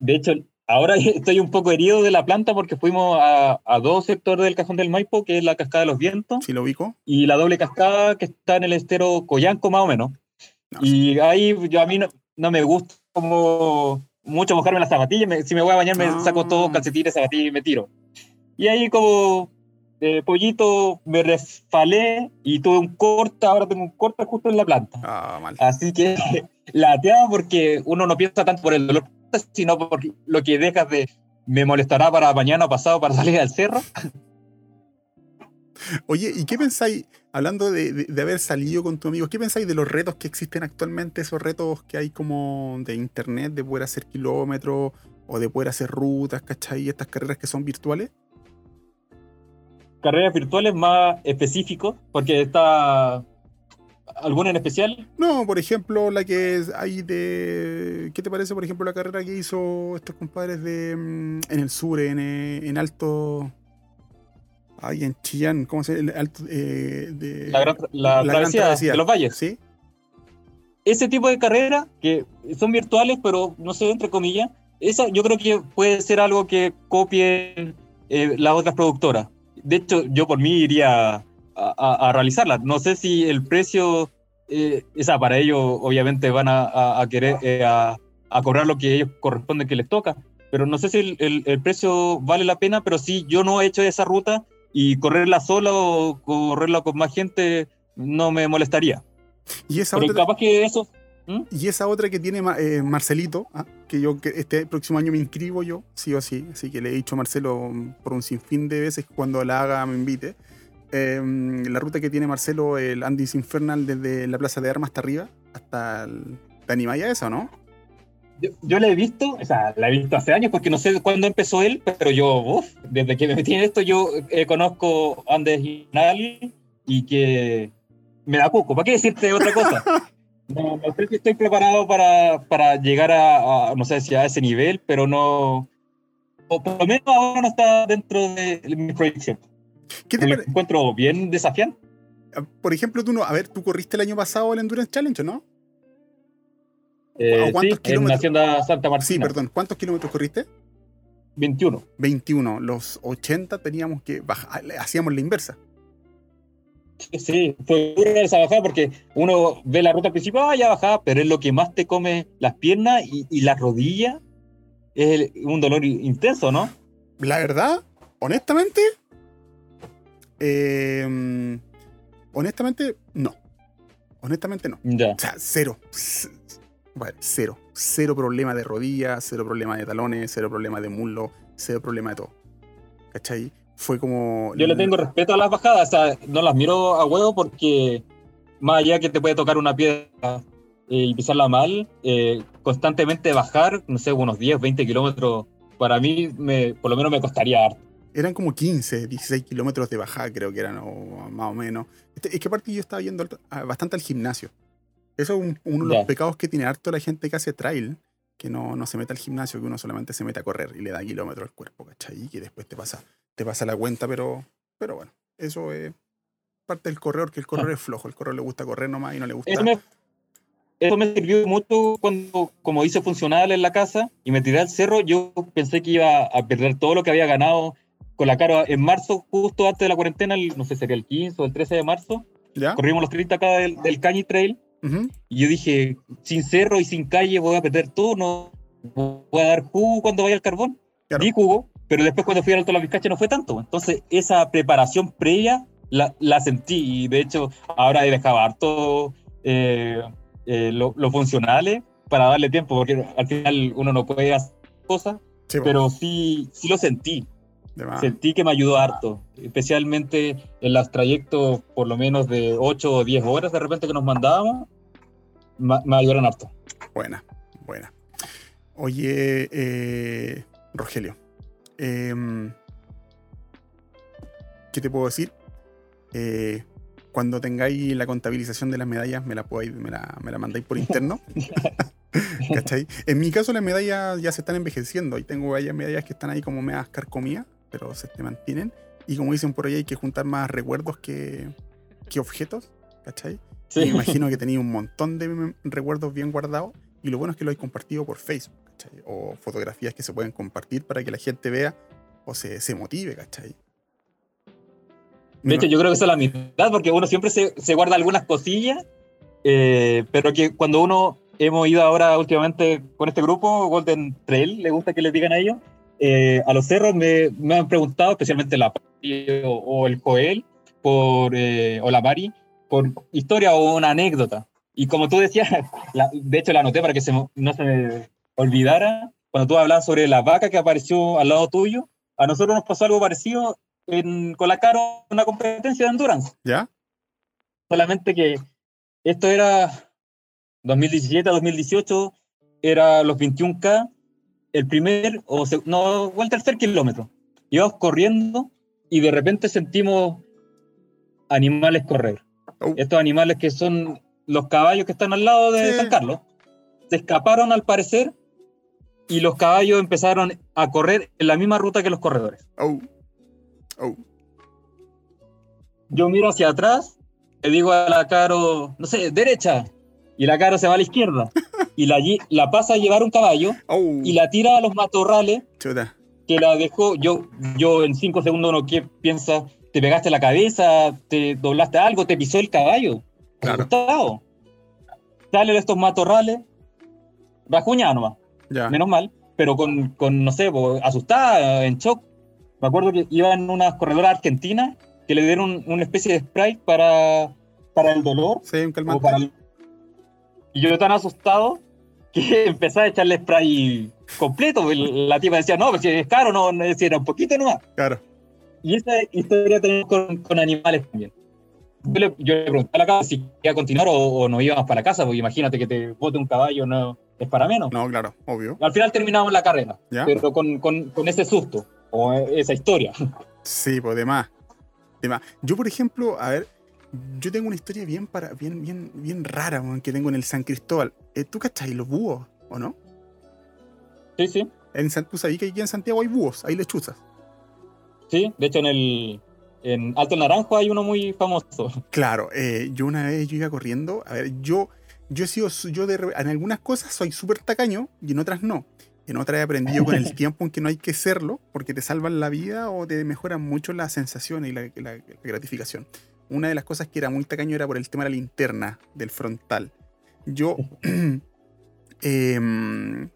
De hecho, ahora estoy un poco herido de la planta porque fuimos a, a, dos sectores del Cajón del Maipo, que es la Cascada de los Vientos. Sí, lo ubico. Y la doble cascada que está en el estero Coyanco, más o menos. y ahí yo a mí no, no me gusta como mucho mojarme las zapatillas. si me voy a bañar, me saco todos ah. calcetines, zapatillas y me tiro. Y ahí como de pollito me resfalé y tuve un corte, ahora tengo un corte justo en la planta. Ah, mal. Así que lateado porque uno no piensa tanto por el dolor, sino por lo que dejas de me molestará para mañana o pasado para salir al cerro. Oye, ¿y qué pensáis, hablando de, haber salido con tus amigos, qué pensáis de los retos que existen actualmente, esos retos que hay como de internet, de poder hacer kilómetros, o de poder hacer rutas, ¿cachai? Estas carreras que son virtuales. Carreras virtuales más específicos, porque está ¿Alguna en especial? No, por ejemplo, la que hay de. ¿Qué te parece, por ejemplo, la carrera que hizo estos compadres de mm, en el sur, en, eh, en Alto. Ahí en Chillán, ¿cómo se llama? Alto, eh, de, la, gran, la, travesía, de los valles. Sí. Ese tipo de carreras que son virtuales, pero no sé, entre comillas, esa yo creo que puede ser algo que copien eh, las otras productoras. De hecho, yo por mí iría a, realizarla. No sé si el precio, eh, esa, para ellos obviamente van a, querer eh, a, cobrar lo que ellos corresponde que les toca, pero no sé si el, el, precio vale la pena, pero si yo no he hecho esa ruta y correrla sola o correrla con más gente no me molestaría. Y esa pero otra... capaz que eso... ¿Mm? Y esa otra que tiene eh, Marcelito, ah, que yo que este próximo año me inscribo yo, sí o sí, así que le he dicho a Marcelo por un sinfín de veces cuando la haga me invite Em, la ruta que tiene Marcelo, el Andes Infernal, desde la Plaza de Armas hasta arriba, hasta el, ¿Te animáis eso, no? Yo, la he visto, o sea, la he visto hace años porque no sé cuándo empezó él, pero yo, desde que me metí en esto, yo eh, conozco Andes Infernal y que me da poco. ¿Para qué decirte otra cosa? No, no sé si estoy preparado para, para llegar a, no sé si a ese nivel, pero no, o por lo menos ahora no está dentro de mi proyección. ¿Qué te me encuentro bien desafiante. Ah, por ejemplo, tú no, a ver, tú corriste el año pasado el Endurance Challenge, ¿no? Eh, ¿Cuántos sí, kilómetros? en Hacienda Santa Martina. Sí, perdón. ¿Cuántos kilómetros corriste? 21. 21. Los 80 teníamos que bajar, hacíamos la inversa. Sí, fue dura esa bajada porque uno ve la ruta principal, ah, ya bajada, pero es lo que más te come las piernas y, y la rodilla. Es un dolor intenso, ¿no? La verdad, honestamente, Em, honestamente, no. Honestamente, no. O sea, cero. Cero. Cero problema de rodillas, cero problema de talones, cero problema de muslo, cero problema de todo. ¿Cachai? Fue como. Yo le tengo respeto a las bajadas, o sea, no las miro a huevo porque más allá que te puede tocar una piedra eh, y pisarla mal, eh, constantemente bajar, no sé, unos 10, 20 kilómetros, para mí, me, por lo menos me costaría harto eran como 15, 16 kilómetros de bajada, creo que eran, o más o menos. Este, es que aparte yo estaba yendo bastante al gimnasio. Eso es uno de los pecados que tiene harto la gente que hace trail, que no, no se mete al gimnasio, que uno solamente se mete a correr y le da kilómetros al cuerpo, ¿cachai? Y que después te pasa, te pasa la cuenta, pero, pero bueno, eso es parte del corredor, que el corredor es flojo, el corredor le gusta correr nomás y no le gusta... Eso me, eso me sirvió mucho cuando, como hice funcional en la casa y me tiré al cerro, yo pensé que iba a perder todo lo que había ganado con la cara en marzo, justo antes de la cuarentena, no sé, sería el 15 o el 13 de marzo, ¿Ya? corrimos los 30 acá del, del Cañi Trail. Y yo dije, sin cerro y sin calle voy a perder todo, no voy a dar jugo cuando vaya al carbón. Di jugo, pero después cuando fui al Alto de la Vizcacha no fue tanto. Entonces, esa preparación previa la, la sentí y de hecho ahora he dejado harto eh, eh, lo, lo, funcionales para darle tiempo, porque al final uno no puede hacer cosas, pero sí, sí lo sentí. Sentí que me ayudó harto, especialmente en los trayectos por lo menos de 8 o 10 horas de repente que nos mandábamos, me, ayudaron harto. Buena, buena. Oye, eh, Rogelio, em, ¿qué te puedo decir? Eh, cuando tengáis la contabilización de las medallas, me la, podéis, me la, me la mandáis por interno. ¿Cachai? En mi caso, las medallas ya se están envejeciendo y tengo varias medallas que están ahí como medias carcomidas pero se te mantienen. Y como dicen por ahí, hay que juntar más recuerdos que, que objetos, ¿cachai? me imagino que tenía un montón de recuerdos bien guardados y lo bueno es que lo hay compartido por Facebook, ¿cachai? O fotografías que se pueden compartir para que la gente vea o se, se motive, ¿cachai? De hecho, yo creo que eso es la mitad, porque uno siempre se, se guarda algunas cosillas, eh, pero que cuando uno hemos ido ahora últimamente con este grupo, Golden Trail, le gusta que le digan a ellos, eh, a los cerros me, me, han preguntado, especialmente la o, el Joel, por, eh, o la Mari, por historia o una anécdota. Y como tú decías, de hecho la anoté para que se, no se me olvidara, cuando tú hablabas sobre la vaca que apareció al lado tuyo, a nosotros nos pasó algo parecido en, con la Caro una competencia de endurance. ¿Ya? Solamente que esto era 2017 2018, era los 21K el primer, o no, o el tercer kilómetro. Íbamos corriendo y de repente sentimos animales correr. Oh. Estos animales que son los caballos que están al lado de Sí. San Carlos. Se escaparon al parecer y los caballos empezaron a correr en la misma ruta que los corredores. Oh. Oh. Yo miro hacia atrás, le digo a la Caro, no sé, derecha, y la Caro se va a la izquierda. Y la, la pasa a llevar un caballo Oh. y la tira a los matorrales Chuta. que la dejó. Yo, yo en cinco segundos uno que piensa, te pegaste la cabeza, te doblaste algo, te pisó el caballo. Claro. Asustado. Sale de estos matorrales, rajuñada nomás, Ya. menos mal, pero con, con no sé, asustada, en shock. Me acuerdo que iba en unas corredoras argentinas que le dieron una especie de spray para, para el dolor. Sí, un calmante. para el- Y yo tan asustado que empecé a echarle spray completo. La tipa decía, no, pues si es caro, no, no si era un poquito nomás. Claro. Y esa historia tenemos con, con animales también. Yo le, yo le pregunté a la casa si quería continuar o, o no íbamos para la casa, porque imagínate que te bote un caballo, no es para menos. No, claro, obvio. Al final terminamos la carrera, ¿Ya? pero con, con, con ese susto o esa historia. Sí, pues de más. De más. Yo, por ejemplo, a ver, yo tengo una historia bien para, bien, bien, bien rara, que tengo en el San Cristóbal. Eh, ¿Tú cachai los búhos, o no? Sí, sí, En San, tú sabías que aquí en Santiago hay búhos, hay lechuzas. sí. De hecho, en el en Alto Naranjo hay uno muy famoso. Claro, eh, yo una vez yo iba corriendo, a ver, yo, yo he sido, yo de, en algunas cosas soy súper tacaño y en otras no. En otras he aprendido con el tiempo en que no hay que serlo porque te salvan la vida o te mejoran mucho las sensaciones y la, la- la gratificación. Una de las cosas que era muy tacaño era por el tema de la linterna del frontal. Yo em,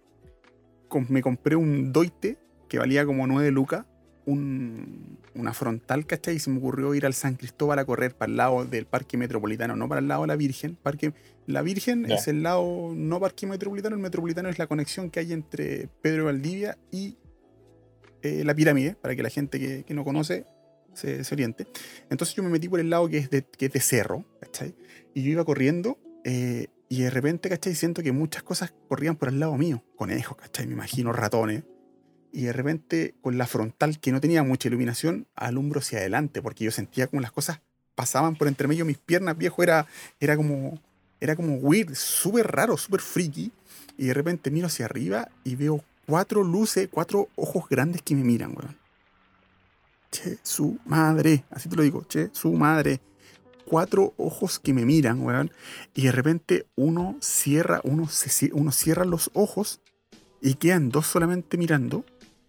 com- me compré un doite que valía como 9 lucas un- una frontal, ¿cachai? Y se me ocurrió ir al San Cristóbal a correr para el lado del Parque Metropolitano, no para el lado de la Virgen. Parque, la Virgen es el lado, no Parque Metropolitano, el Metropolitano es la conexión que hay entre Pedro Valdivia y eh, la pirámide, para que la gente que, que no conoce se, se oriente. Entonces yo me metí por el lado que es de, que de cerro, ¿cachai? Y yo iba corriendo eh, y de repente, ¿cachai? Siento que muchas cosas corrían por el lado mío, conejos, ¿cachai? Me imagino ratones y de repente con la frontal que no tenía mucha iluminación alumbro hacia adelante porque yo sentía como las cosas pasaban por entre medio mis piernas viejo era era como era como weird súper raro súper freaky y de repente miro hacia arriba y veo cuatro luces cuatro ojos grandes que me miran weón che su madre así te lo digo che su madre cuatro ojos que me miran weón y de repente uno cierra uno se uno cierra los ojos y quedan dos solamente mirando,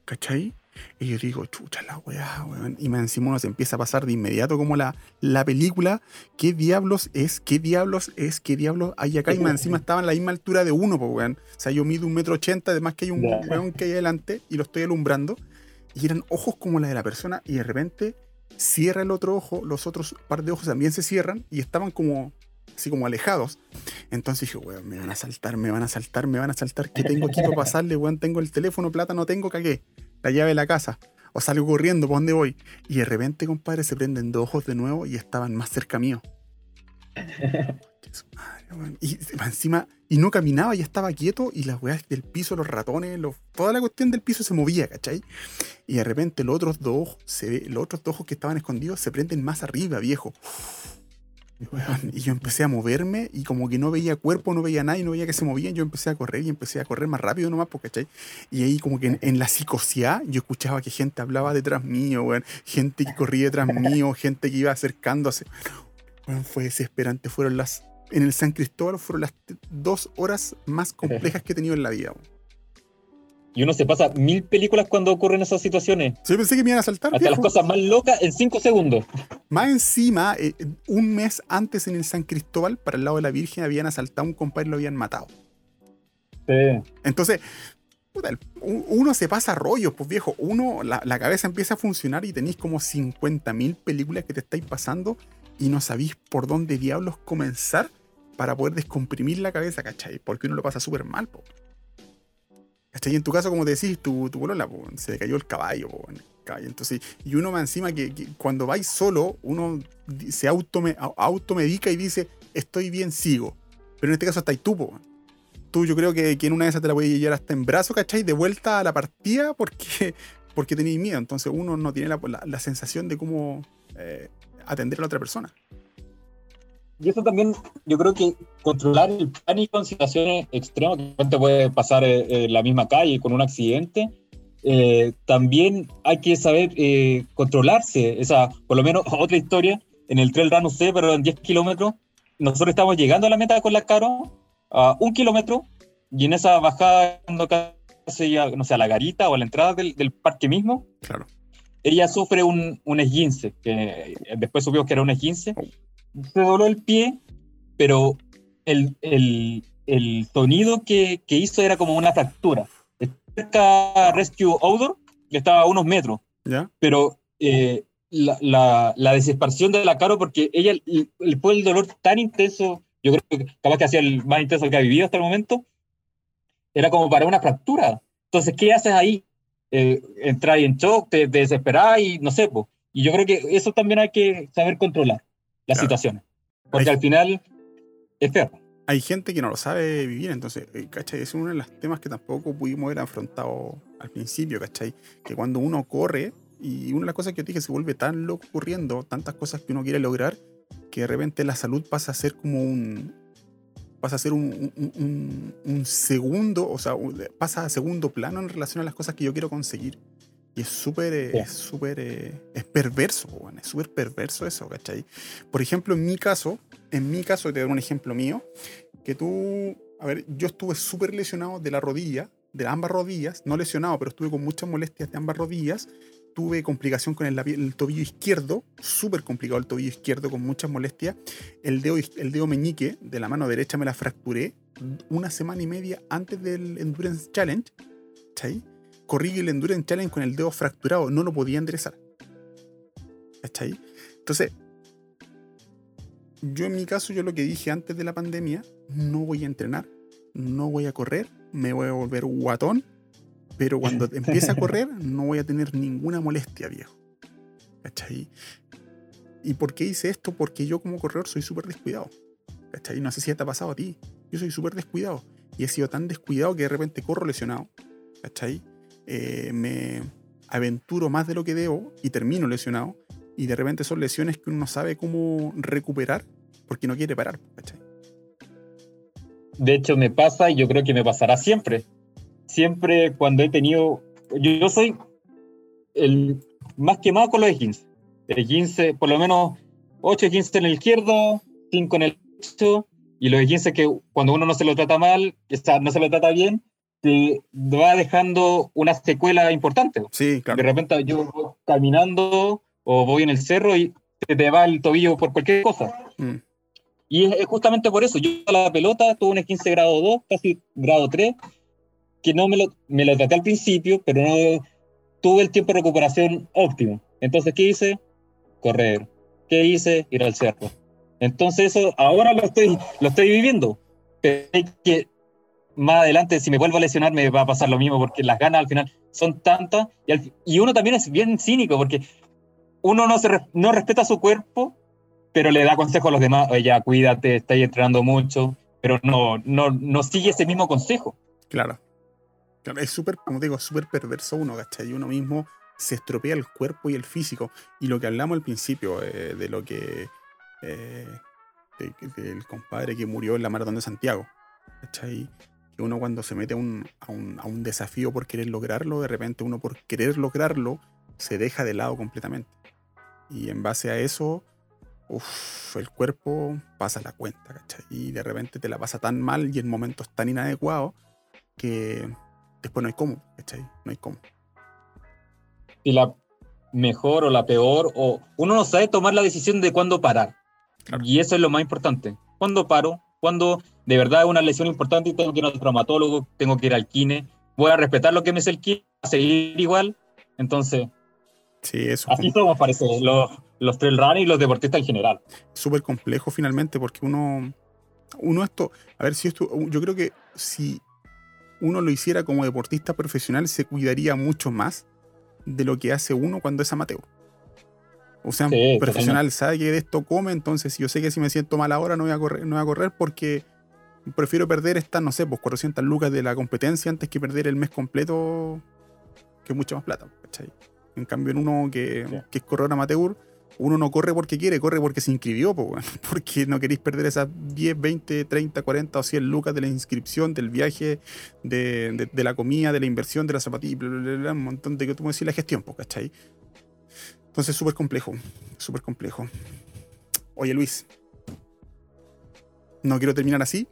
¿cachai? Y yo digo, chucha la weá, weón. Y encima uno se empieza a pasar de inmediato como la, la película. ¿Qué diablos es? ¿Qué diablos es? ¿Qué diablos hay acá? Y más encima estaba a la misma altura de uno, pues, weón. O sea, yo mido un metro ochenta, además que hay un weón que hay adelante y lo estoy alumbrando. Y eran ojos como la de la persona y de repente cierra el otro ojo, los otros par de ojos también se cierran y estaban como así como alejados. Entonces dije, weón, me van a saltar, me van a saltar, me van a saltar. ¿Qué tengo aquí para pasarle, weón? Tengo el teléfono, plata no tengo, cagué. La llave de la casa. O salgo corriendo, ¿para dónde voy? Y de repente, compadre, se prenden dos ojos de nuevo y estaban más cerca mío. Y encima, y no caminaba, ya estaba quieto y las weas del piso, los ratones, los- toda la cuestión del piso se movía, ¿cachai? Y de repente los otros dos se ve, los otros dos ojos que estaban escondidos se prenden más arriba, viejo. Y, yo empecé a moverme y como que no veía cuerpo, no veía nada y no veía que se movían, yo empecé a correr y empecé a correr más rápido nomás, pues, ¿cachai? Y ahí como que en, la psicosidad yo escuchaba que gente hablaba detrás mío, weón, gente que corría detrás mío, gente que iba acercándose. Weón, fue desesperante, fueron las... En el San Cristóbal fueron las dos horas más complejas que he tenido en la vida. Y uno se pasa mil películas cuando ocurren esas situaciones. Yo pensé que me iban a saltar. Hasta las cosas más locas en cinco segundos. Más encima, eh, un mes antes en el San Cristóbal, para el lado de la Virgen, habían asaltado a un compadre y lo habían matado. Sí. Entonces, puta, uno se pasa rollos, pues viejo. Uno, la, la cabeza empieza a funcionar y tenéis como 50.000 películas que te estáis pasando y no sabéis por dónde diablos comenzar para poder descomprimir la cabeza, ¿cachai? Porque uno lo pasa súper mal, po. ¿Cachai? Y en tu caso, como te decís, tu, tu polola, po, se cayó el caballo, po, el caballo. Entonces, y uno más encima que, que cuando vais solo, uno se autome, au- automedica y dice, estoy bien, sigo. Pero en este caso estáis tú, po. tú yo creo que, en una de esas te la voy a llevar hasta en brazo, ¿cachai? De vuelta a la partida porque, porque tenéis miedo. Entonces uno no tiene la, sensación de cómo eh, atender a la otra persona. Y eso también, yo creo que controlar el pánico en situaciones extremas, que te puede pasar en eh, la misma calle con un accidente, eh, también hay que saber eh, controlarse. Esa, por lo menos, otra historia, en el trail run, no sé, pero en 10 kilómetros, nosotros estamos llegando a la meta con la Caro a un kilómetro y en esa bajada, casi, no sé, a la garita o a la entrada del, del parque mismo, claro. ella sufre un, un esguince, que después supimos que era un esguince. Se dobló el pie, pero el, el, el sonido que, que, hizo era como una fractura. Cerca Rescue Outdoor, que estaba a unos metros. ¿Ya? Pero eh, la, la, la, desesperación de la Caro, porque ella le fue el dolor tan intenso, yo creo que capaz que hacía el más intenso que ha vivido hasta el momento, era como para una fractura. Entonces, ¿qué haces ahí? Eh, entrar en shock, te, te desesperar y no sé. Y yo creo que eso también hay que saber controlar las situaciones. Porque al final es feo. Hay gente que no lo sabe vivir, entonces, eh, ¿cachai? Es uno de los temas que tampoco pudimos haber afrontado al principio, ¿cachai? Que cuando uno corre, y una de las cosas que yo dije, se vuelve tan loco ocurriendo, tantas cosas que uno quiere lograr, que de repente la salud pasa a ser como un. pasa a ser un, un, un segundo, o sea, pasa a segundo plano en relación a las cosas que yo quiero conseguir. Y es súper, eh, es súper, eh, es perverso, es súper perverso eso, ¿cachai? Por ejemplo, en mi caso, en mi caso, te doy un ejemplo mío, que tú, a ver, yo estuve súper lesionado de la rodilla, de ambas rodillas, no lesionado, pero estuve con muchas molestias de ambas rodillas, tuve complicación con el, tobillo izquierdo, súper complicado el tobillo izquierdo, con muchas molestias, el dedo, el dedo meñique de la mano derecha me la fracturé una semana y media antes del Endurance Challenge, ¿cachai? Corrí el Endurance Challenge con el dedo fracturado, no lo podía enderezar. ahí? Entonces, yo en mi caso, yo lo que dije antes de la pandemia, no voy a entrenar, no voy a correr, me voy a volver guatón, pero cuando empiece a correr no voy a tener ninguna molestia, viejo. ¿Cachai? ¿Y por qué hice esto? Porque yo como corredor soy súper descuidado. ¿Cachai? No sé si te ha pasado a ti. Yo soy súper descuidado. Y he sido tan descuidado que de repente corro lesionado. ¿Cachai? Eh, me aventuro más de lo que debo y termino lesionado. Y de repente son lesiones que uno no sabe cómo recuperar porque no quiere parar. De hecho, me pasa y yo creo que me pasará siempre. Siempre cuando he tenido. Yo, soy el más quemado con los E15. El 15, por lo menos 8 15 en el izquierdo, 5 en el derecho. Y los E15 que cuando uno no se lo trata mal, no se lo trata bien, te va dejando una secuela importante. Sí, claro. De repente yo voy caminando o voy en el cerro y se te va el tobillo por cualquier cosa. Mm. Y es, justamente por eso. Yo la pelota tuve un 15 grado 2, casi grado 3, que no me lo, me lo traté al principio, pero no tuve el tiempo de recuperación óptimo. Entonces, ¿qué hice? Correr. ¿Qué hice? Ir al cerro. Entonces, eso ahora lo estoy, lo estoy viviendo. Pero hay que más adelante, si me vuelvo a lesionar, me va a pasar lo mismo, porque las ganas al final son tantas. Y, uno también es bien cínico, porque uno no, se, no respeta su cuerpo, pero le da consejo a los demás, oye, ya, cuídate, estás entrenando mucho, pero no, no, no sigue ese mismo consejo. Claro. Es súper, como digo, súper perverso uno, ¿cachai? Uno mismo se estropea el cuerpo y el físico. Y lo que hablamos al principio, eh, de lo que... Eh, del compadre que murió en la maratón de Santiago, ¿cachai? Que uno cuando se mete a un, a, un, desafío por querer lograrlo, de repente uno por querer lograrlo se deja de lado completamente. Y en base a eso, el cuerpo pasa la cuenta, ¿cachai? Y de repente te la pasa tan mal y en momentos tan inadecuados que después no hay cómo, ¿cachai? No hay cómo. Y la mejor o la peor, o uno no sabe tomar la decisión de cuándo parar. Y eso es lo más importante. ¿Cuándo paro? Cuando de verdad es una lesión importante y tengo que ir al traumatólogo, tengo que ir al kine, voy a respetar lo que me es el kine, a seguir igual. Entonces, sí, eso así somos, parece, los, los trail runners y los deportistas en general. Súper complejo finalmente porque uno, uno esto, a ver si esto, yo creo que si uno lo hiciera como deportista profesional se cuidaría mucho más de lo que hace uno cuando es amateur. O sea, un profesional sabe que de esto come, entonces yo sé que si me siento mal ahora no voy a correr, no voy a correr porque prefiero perder estas, no sé, pues 400 lucas de la competencia antes que perder el mes completo, que es mucho más plata, ¿cachai? En cambio, en uno que, Sí. que es corredor amateur, uno no corre porque quiere, corre porque se inscribió, po, porque no queréis perder esas 10, 20, 30, 40 o 100 lucas de la inscripción, del viaje, de, de- de la comida, de la inversión, de la zapatilla, bla, bla, bla, un montón de que tú me decís la gestión, po, ¿cachai? Entonces, súper complejo, súper complejo. Oye, Luis, no quiero terminar así,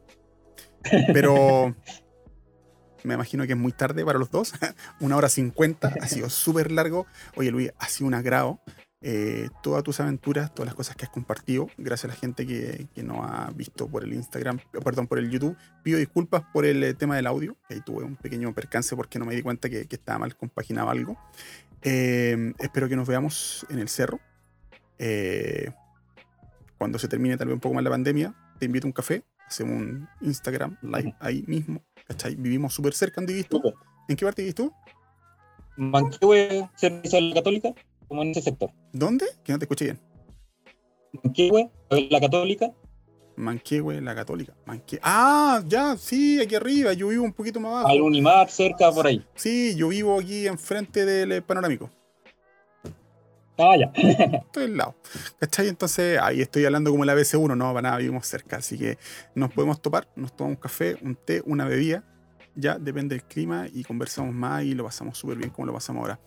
pero me imagino que es muy tarde para los dos. Una hora cincuenta, ha sido súper largo. Oye, Luis, ha sido un agrado. Eh, todas tus aventuras, todas las cosas que has compartido, gracias a la gente que, que nos ha visto por el Instagram, perdón, por el YouTube. Pido disculpas por el eh, tema del audio, que ahí tuve un pequeño percance porque no me di cuenta que, que estaba mal compaginado algo. Eh, espero que nos veamos en el cerro. Eh, cuando se termine tal vez un poco más la pandemia, te invito a un café, hacemos un Instagram live ahí mismo, ¿cachai? Vivimos súper cerca. Súper. ¿En qué parte vivís tú? Manquehue, servicio de la Católica, como en ese sector. ¿Dónde? Que no te escuché bien. Manquehue, la Católica, Manquehue, la católica. Manque... Ah, ya, sí, aquí arriba. Yo vivo un poquito más abajo. al Unimar, cerca, por ahí. Sí, yo vivo aquí enfrente del eh, panorámico. Ah, ya. Estoy al lado. ¿Cachai? Entonces, ahí estoy hablando como la BC1, no, para nada, vivimos cerca. Así que nos podemos topar, nos tomamos un café, un té, una bebida. Ya depende del clima y conversamos más y lo pasamos súper bien como lo pasamos ahora.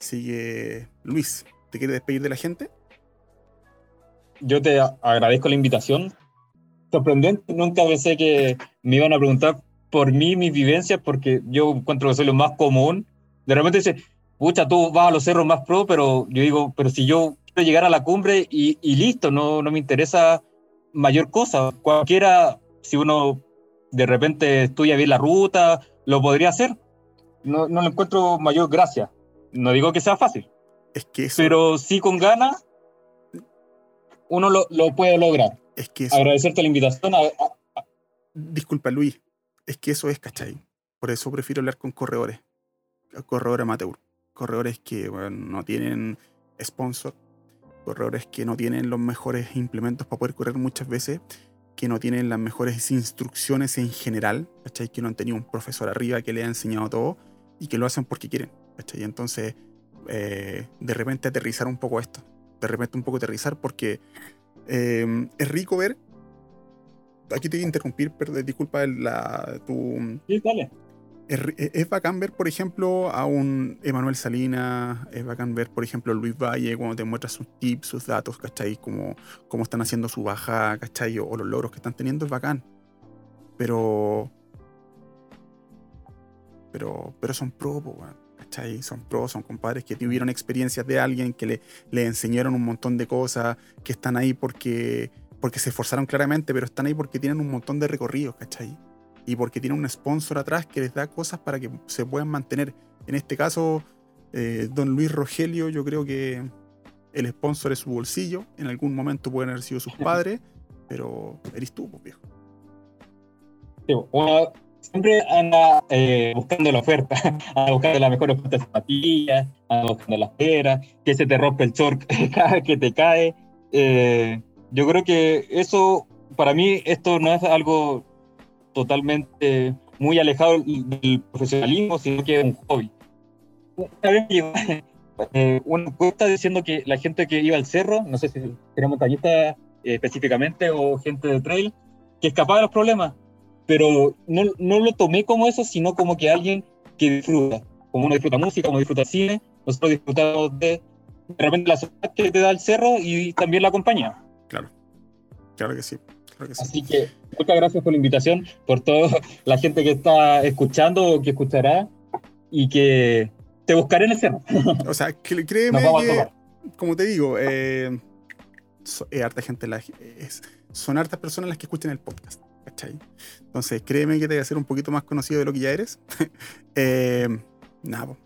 Así que, Luis, ¿te quieres despedir de la gente? Yo te agradezco la invitación. Sorprendente, nunca pensé que me iban a preguntar por mí, mis vivencias, porque yo encuentro que soy lo más común. De repente dice, pucha, tú vas a los cerros más pro, pero yo digo, pero si yo quiero llegar a la cumbre y, y listo, no, no me interesa mayor cosa. Cualquiera, si uno de repente estudia bien la ruta, lo podría hacer. No, no le encuentro mayor gracia. No digo que sea fácil, Es que eso, pero sí con ganas uno lo, lo puede lograr. Es que eso, Agradecerte la invitación. a- a- disculpa Luis, es que eso es, ¿cachai? Por eso prefiero hablar con corredores, corredores amateur, corredores que bueno, no tienen sponsor, corredores que no tienen los mejores implementos para poder correr muchas veces, que no tienen las mejores instrucciones en general, ¿cachai? Que no han tenido un profesor arriba que le ha enseñado todo y que lo hacen porque quieren, ¿cachai? Entonces, eh, de repente aterrizar un poco esto, de repente un poco aterrizar porque eh, es rico ver aquí te voy a interrumpir, pero disculpa la, tu, Sí, dale. es, es bacán ver, por ejemplo, a un Emanuel Salinas, es bacán ver, por ejemplo, a Luis Valle cuando te muestra sus tips, sus datos, ¿cachai? Cómo, cómo están haciendo su baja, ¿cachai? O, o los logros que están teniendo, es bacán. Pero. Pero, pero son pro, weón, ¿cachai? Son pro, son compadres que tuvieron experiencias de alguien, que le, le enseñaron un montón de cosas, que están ahí porque, porque se esforzaron claramente, pero están ahí porque tienen un montón de recorridos, ¿cachai? y porque tiene un sponsor atrás que les da cosas para que se puedan mantener. En este caso, eh, don Luis Rogelio, yo creo que el sponsor es su bolsillo. En algún momento pueden haber sido sus padres, pero eres tú, pues, viejo. Sí, uno siempre anda eh, buscando la oferta, anda buscando la mejor oferta de zapatillas, anda buscando las peras, que se te rompe el short cada vez que te cae. Eh, yo creo que eso, para mí, esto no es algo totalmente muy alejado del profesionalismo, sino que es un hobby. Una vez llegó eh, una encuesta diciendo que la gente que iba al cerro, no sé si era montañista eh, específicamente o gente de trail, que escapaba de los problemas, pero no, no lo tomé como eso, sino como que alguien que disfruta, como uno disfruta música, como disfruta cine, nosotros disfrutamos de, de repente la soledad que te da el cerro y también la compañía. Claro, claro que sí. Claro que sí. Así que muchas gracias por la invitación, por toda la gente que está escuchando o que escuchará y que te buscaré en el cerro. O sea, que- créeme que, como te digo, eh, so- es harta gente, la- es- son hartas personas las que escuchan el podcast, Entonces, créeme que te voy a hacer un poquito más conocido de lo que ya eres. eh, nada,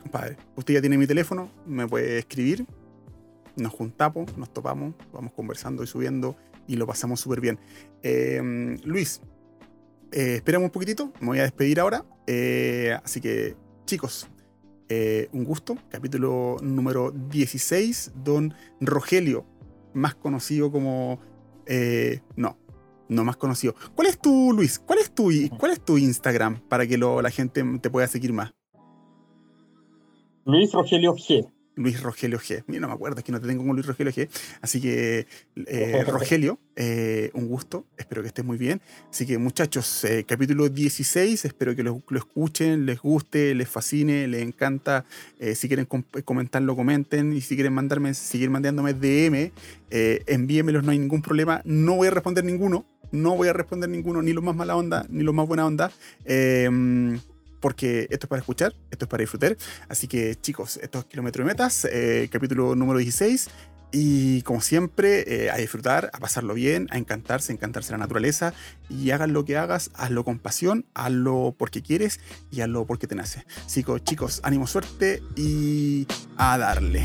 compadre, usted ya tiene mi teléfono, me puede escribir, nos juntamos, nos topamos, vamos conversando y subiendo y lo pasamos súper bien. Eh, Luis, eh, esperamos un poquitito, me voy a despedir ahora. eh, así que, chicos, un gusto. Capítulo número 16, don Rogelio, más conocido como... no, no más conocido. ¿Cuál es tu, Luis? ¿Cuál es tu, cuál es tu Instagram para que lo, la gente te pueda seguir más? Luis Rogelio G. Luis Rogelio G. Mira, no me acuerdo, es que no te tengo con Luis Rogelio G. Así que, eh, Rogelio, eh, un gusto. Espero que estés muy bien. Así que, muchachos, eh, capítulo 16. Espero que lo, escuchen, les guste, les fascine, les encanta. si quieren comentarlo, comenten. Y si quieren mandarme, seguir mandándome DM, envíenmelos, no hay ningún problema. No voy a responder ninguno. No voy a responder ninguno, ni los más mala onda, ni los más buena onda porque esto es para escuchar, esto es para disfrutar. Así que chicos, esto es Kilómetro de Metas, eh, capítulo número 16. Y como siempre, eh, a disfrutar, a pasarlo bien, a encantarse, a encantarse la naturaleza. Y hagan lo que hagas, hazlo con pasión, hazlo porque quieres y hazlo porque te nace. Así que chicos, ánimo, suerte y a darle.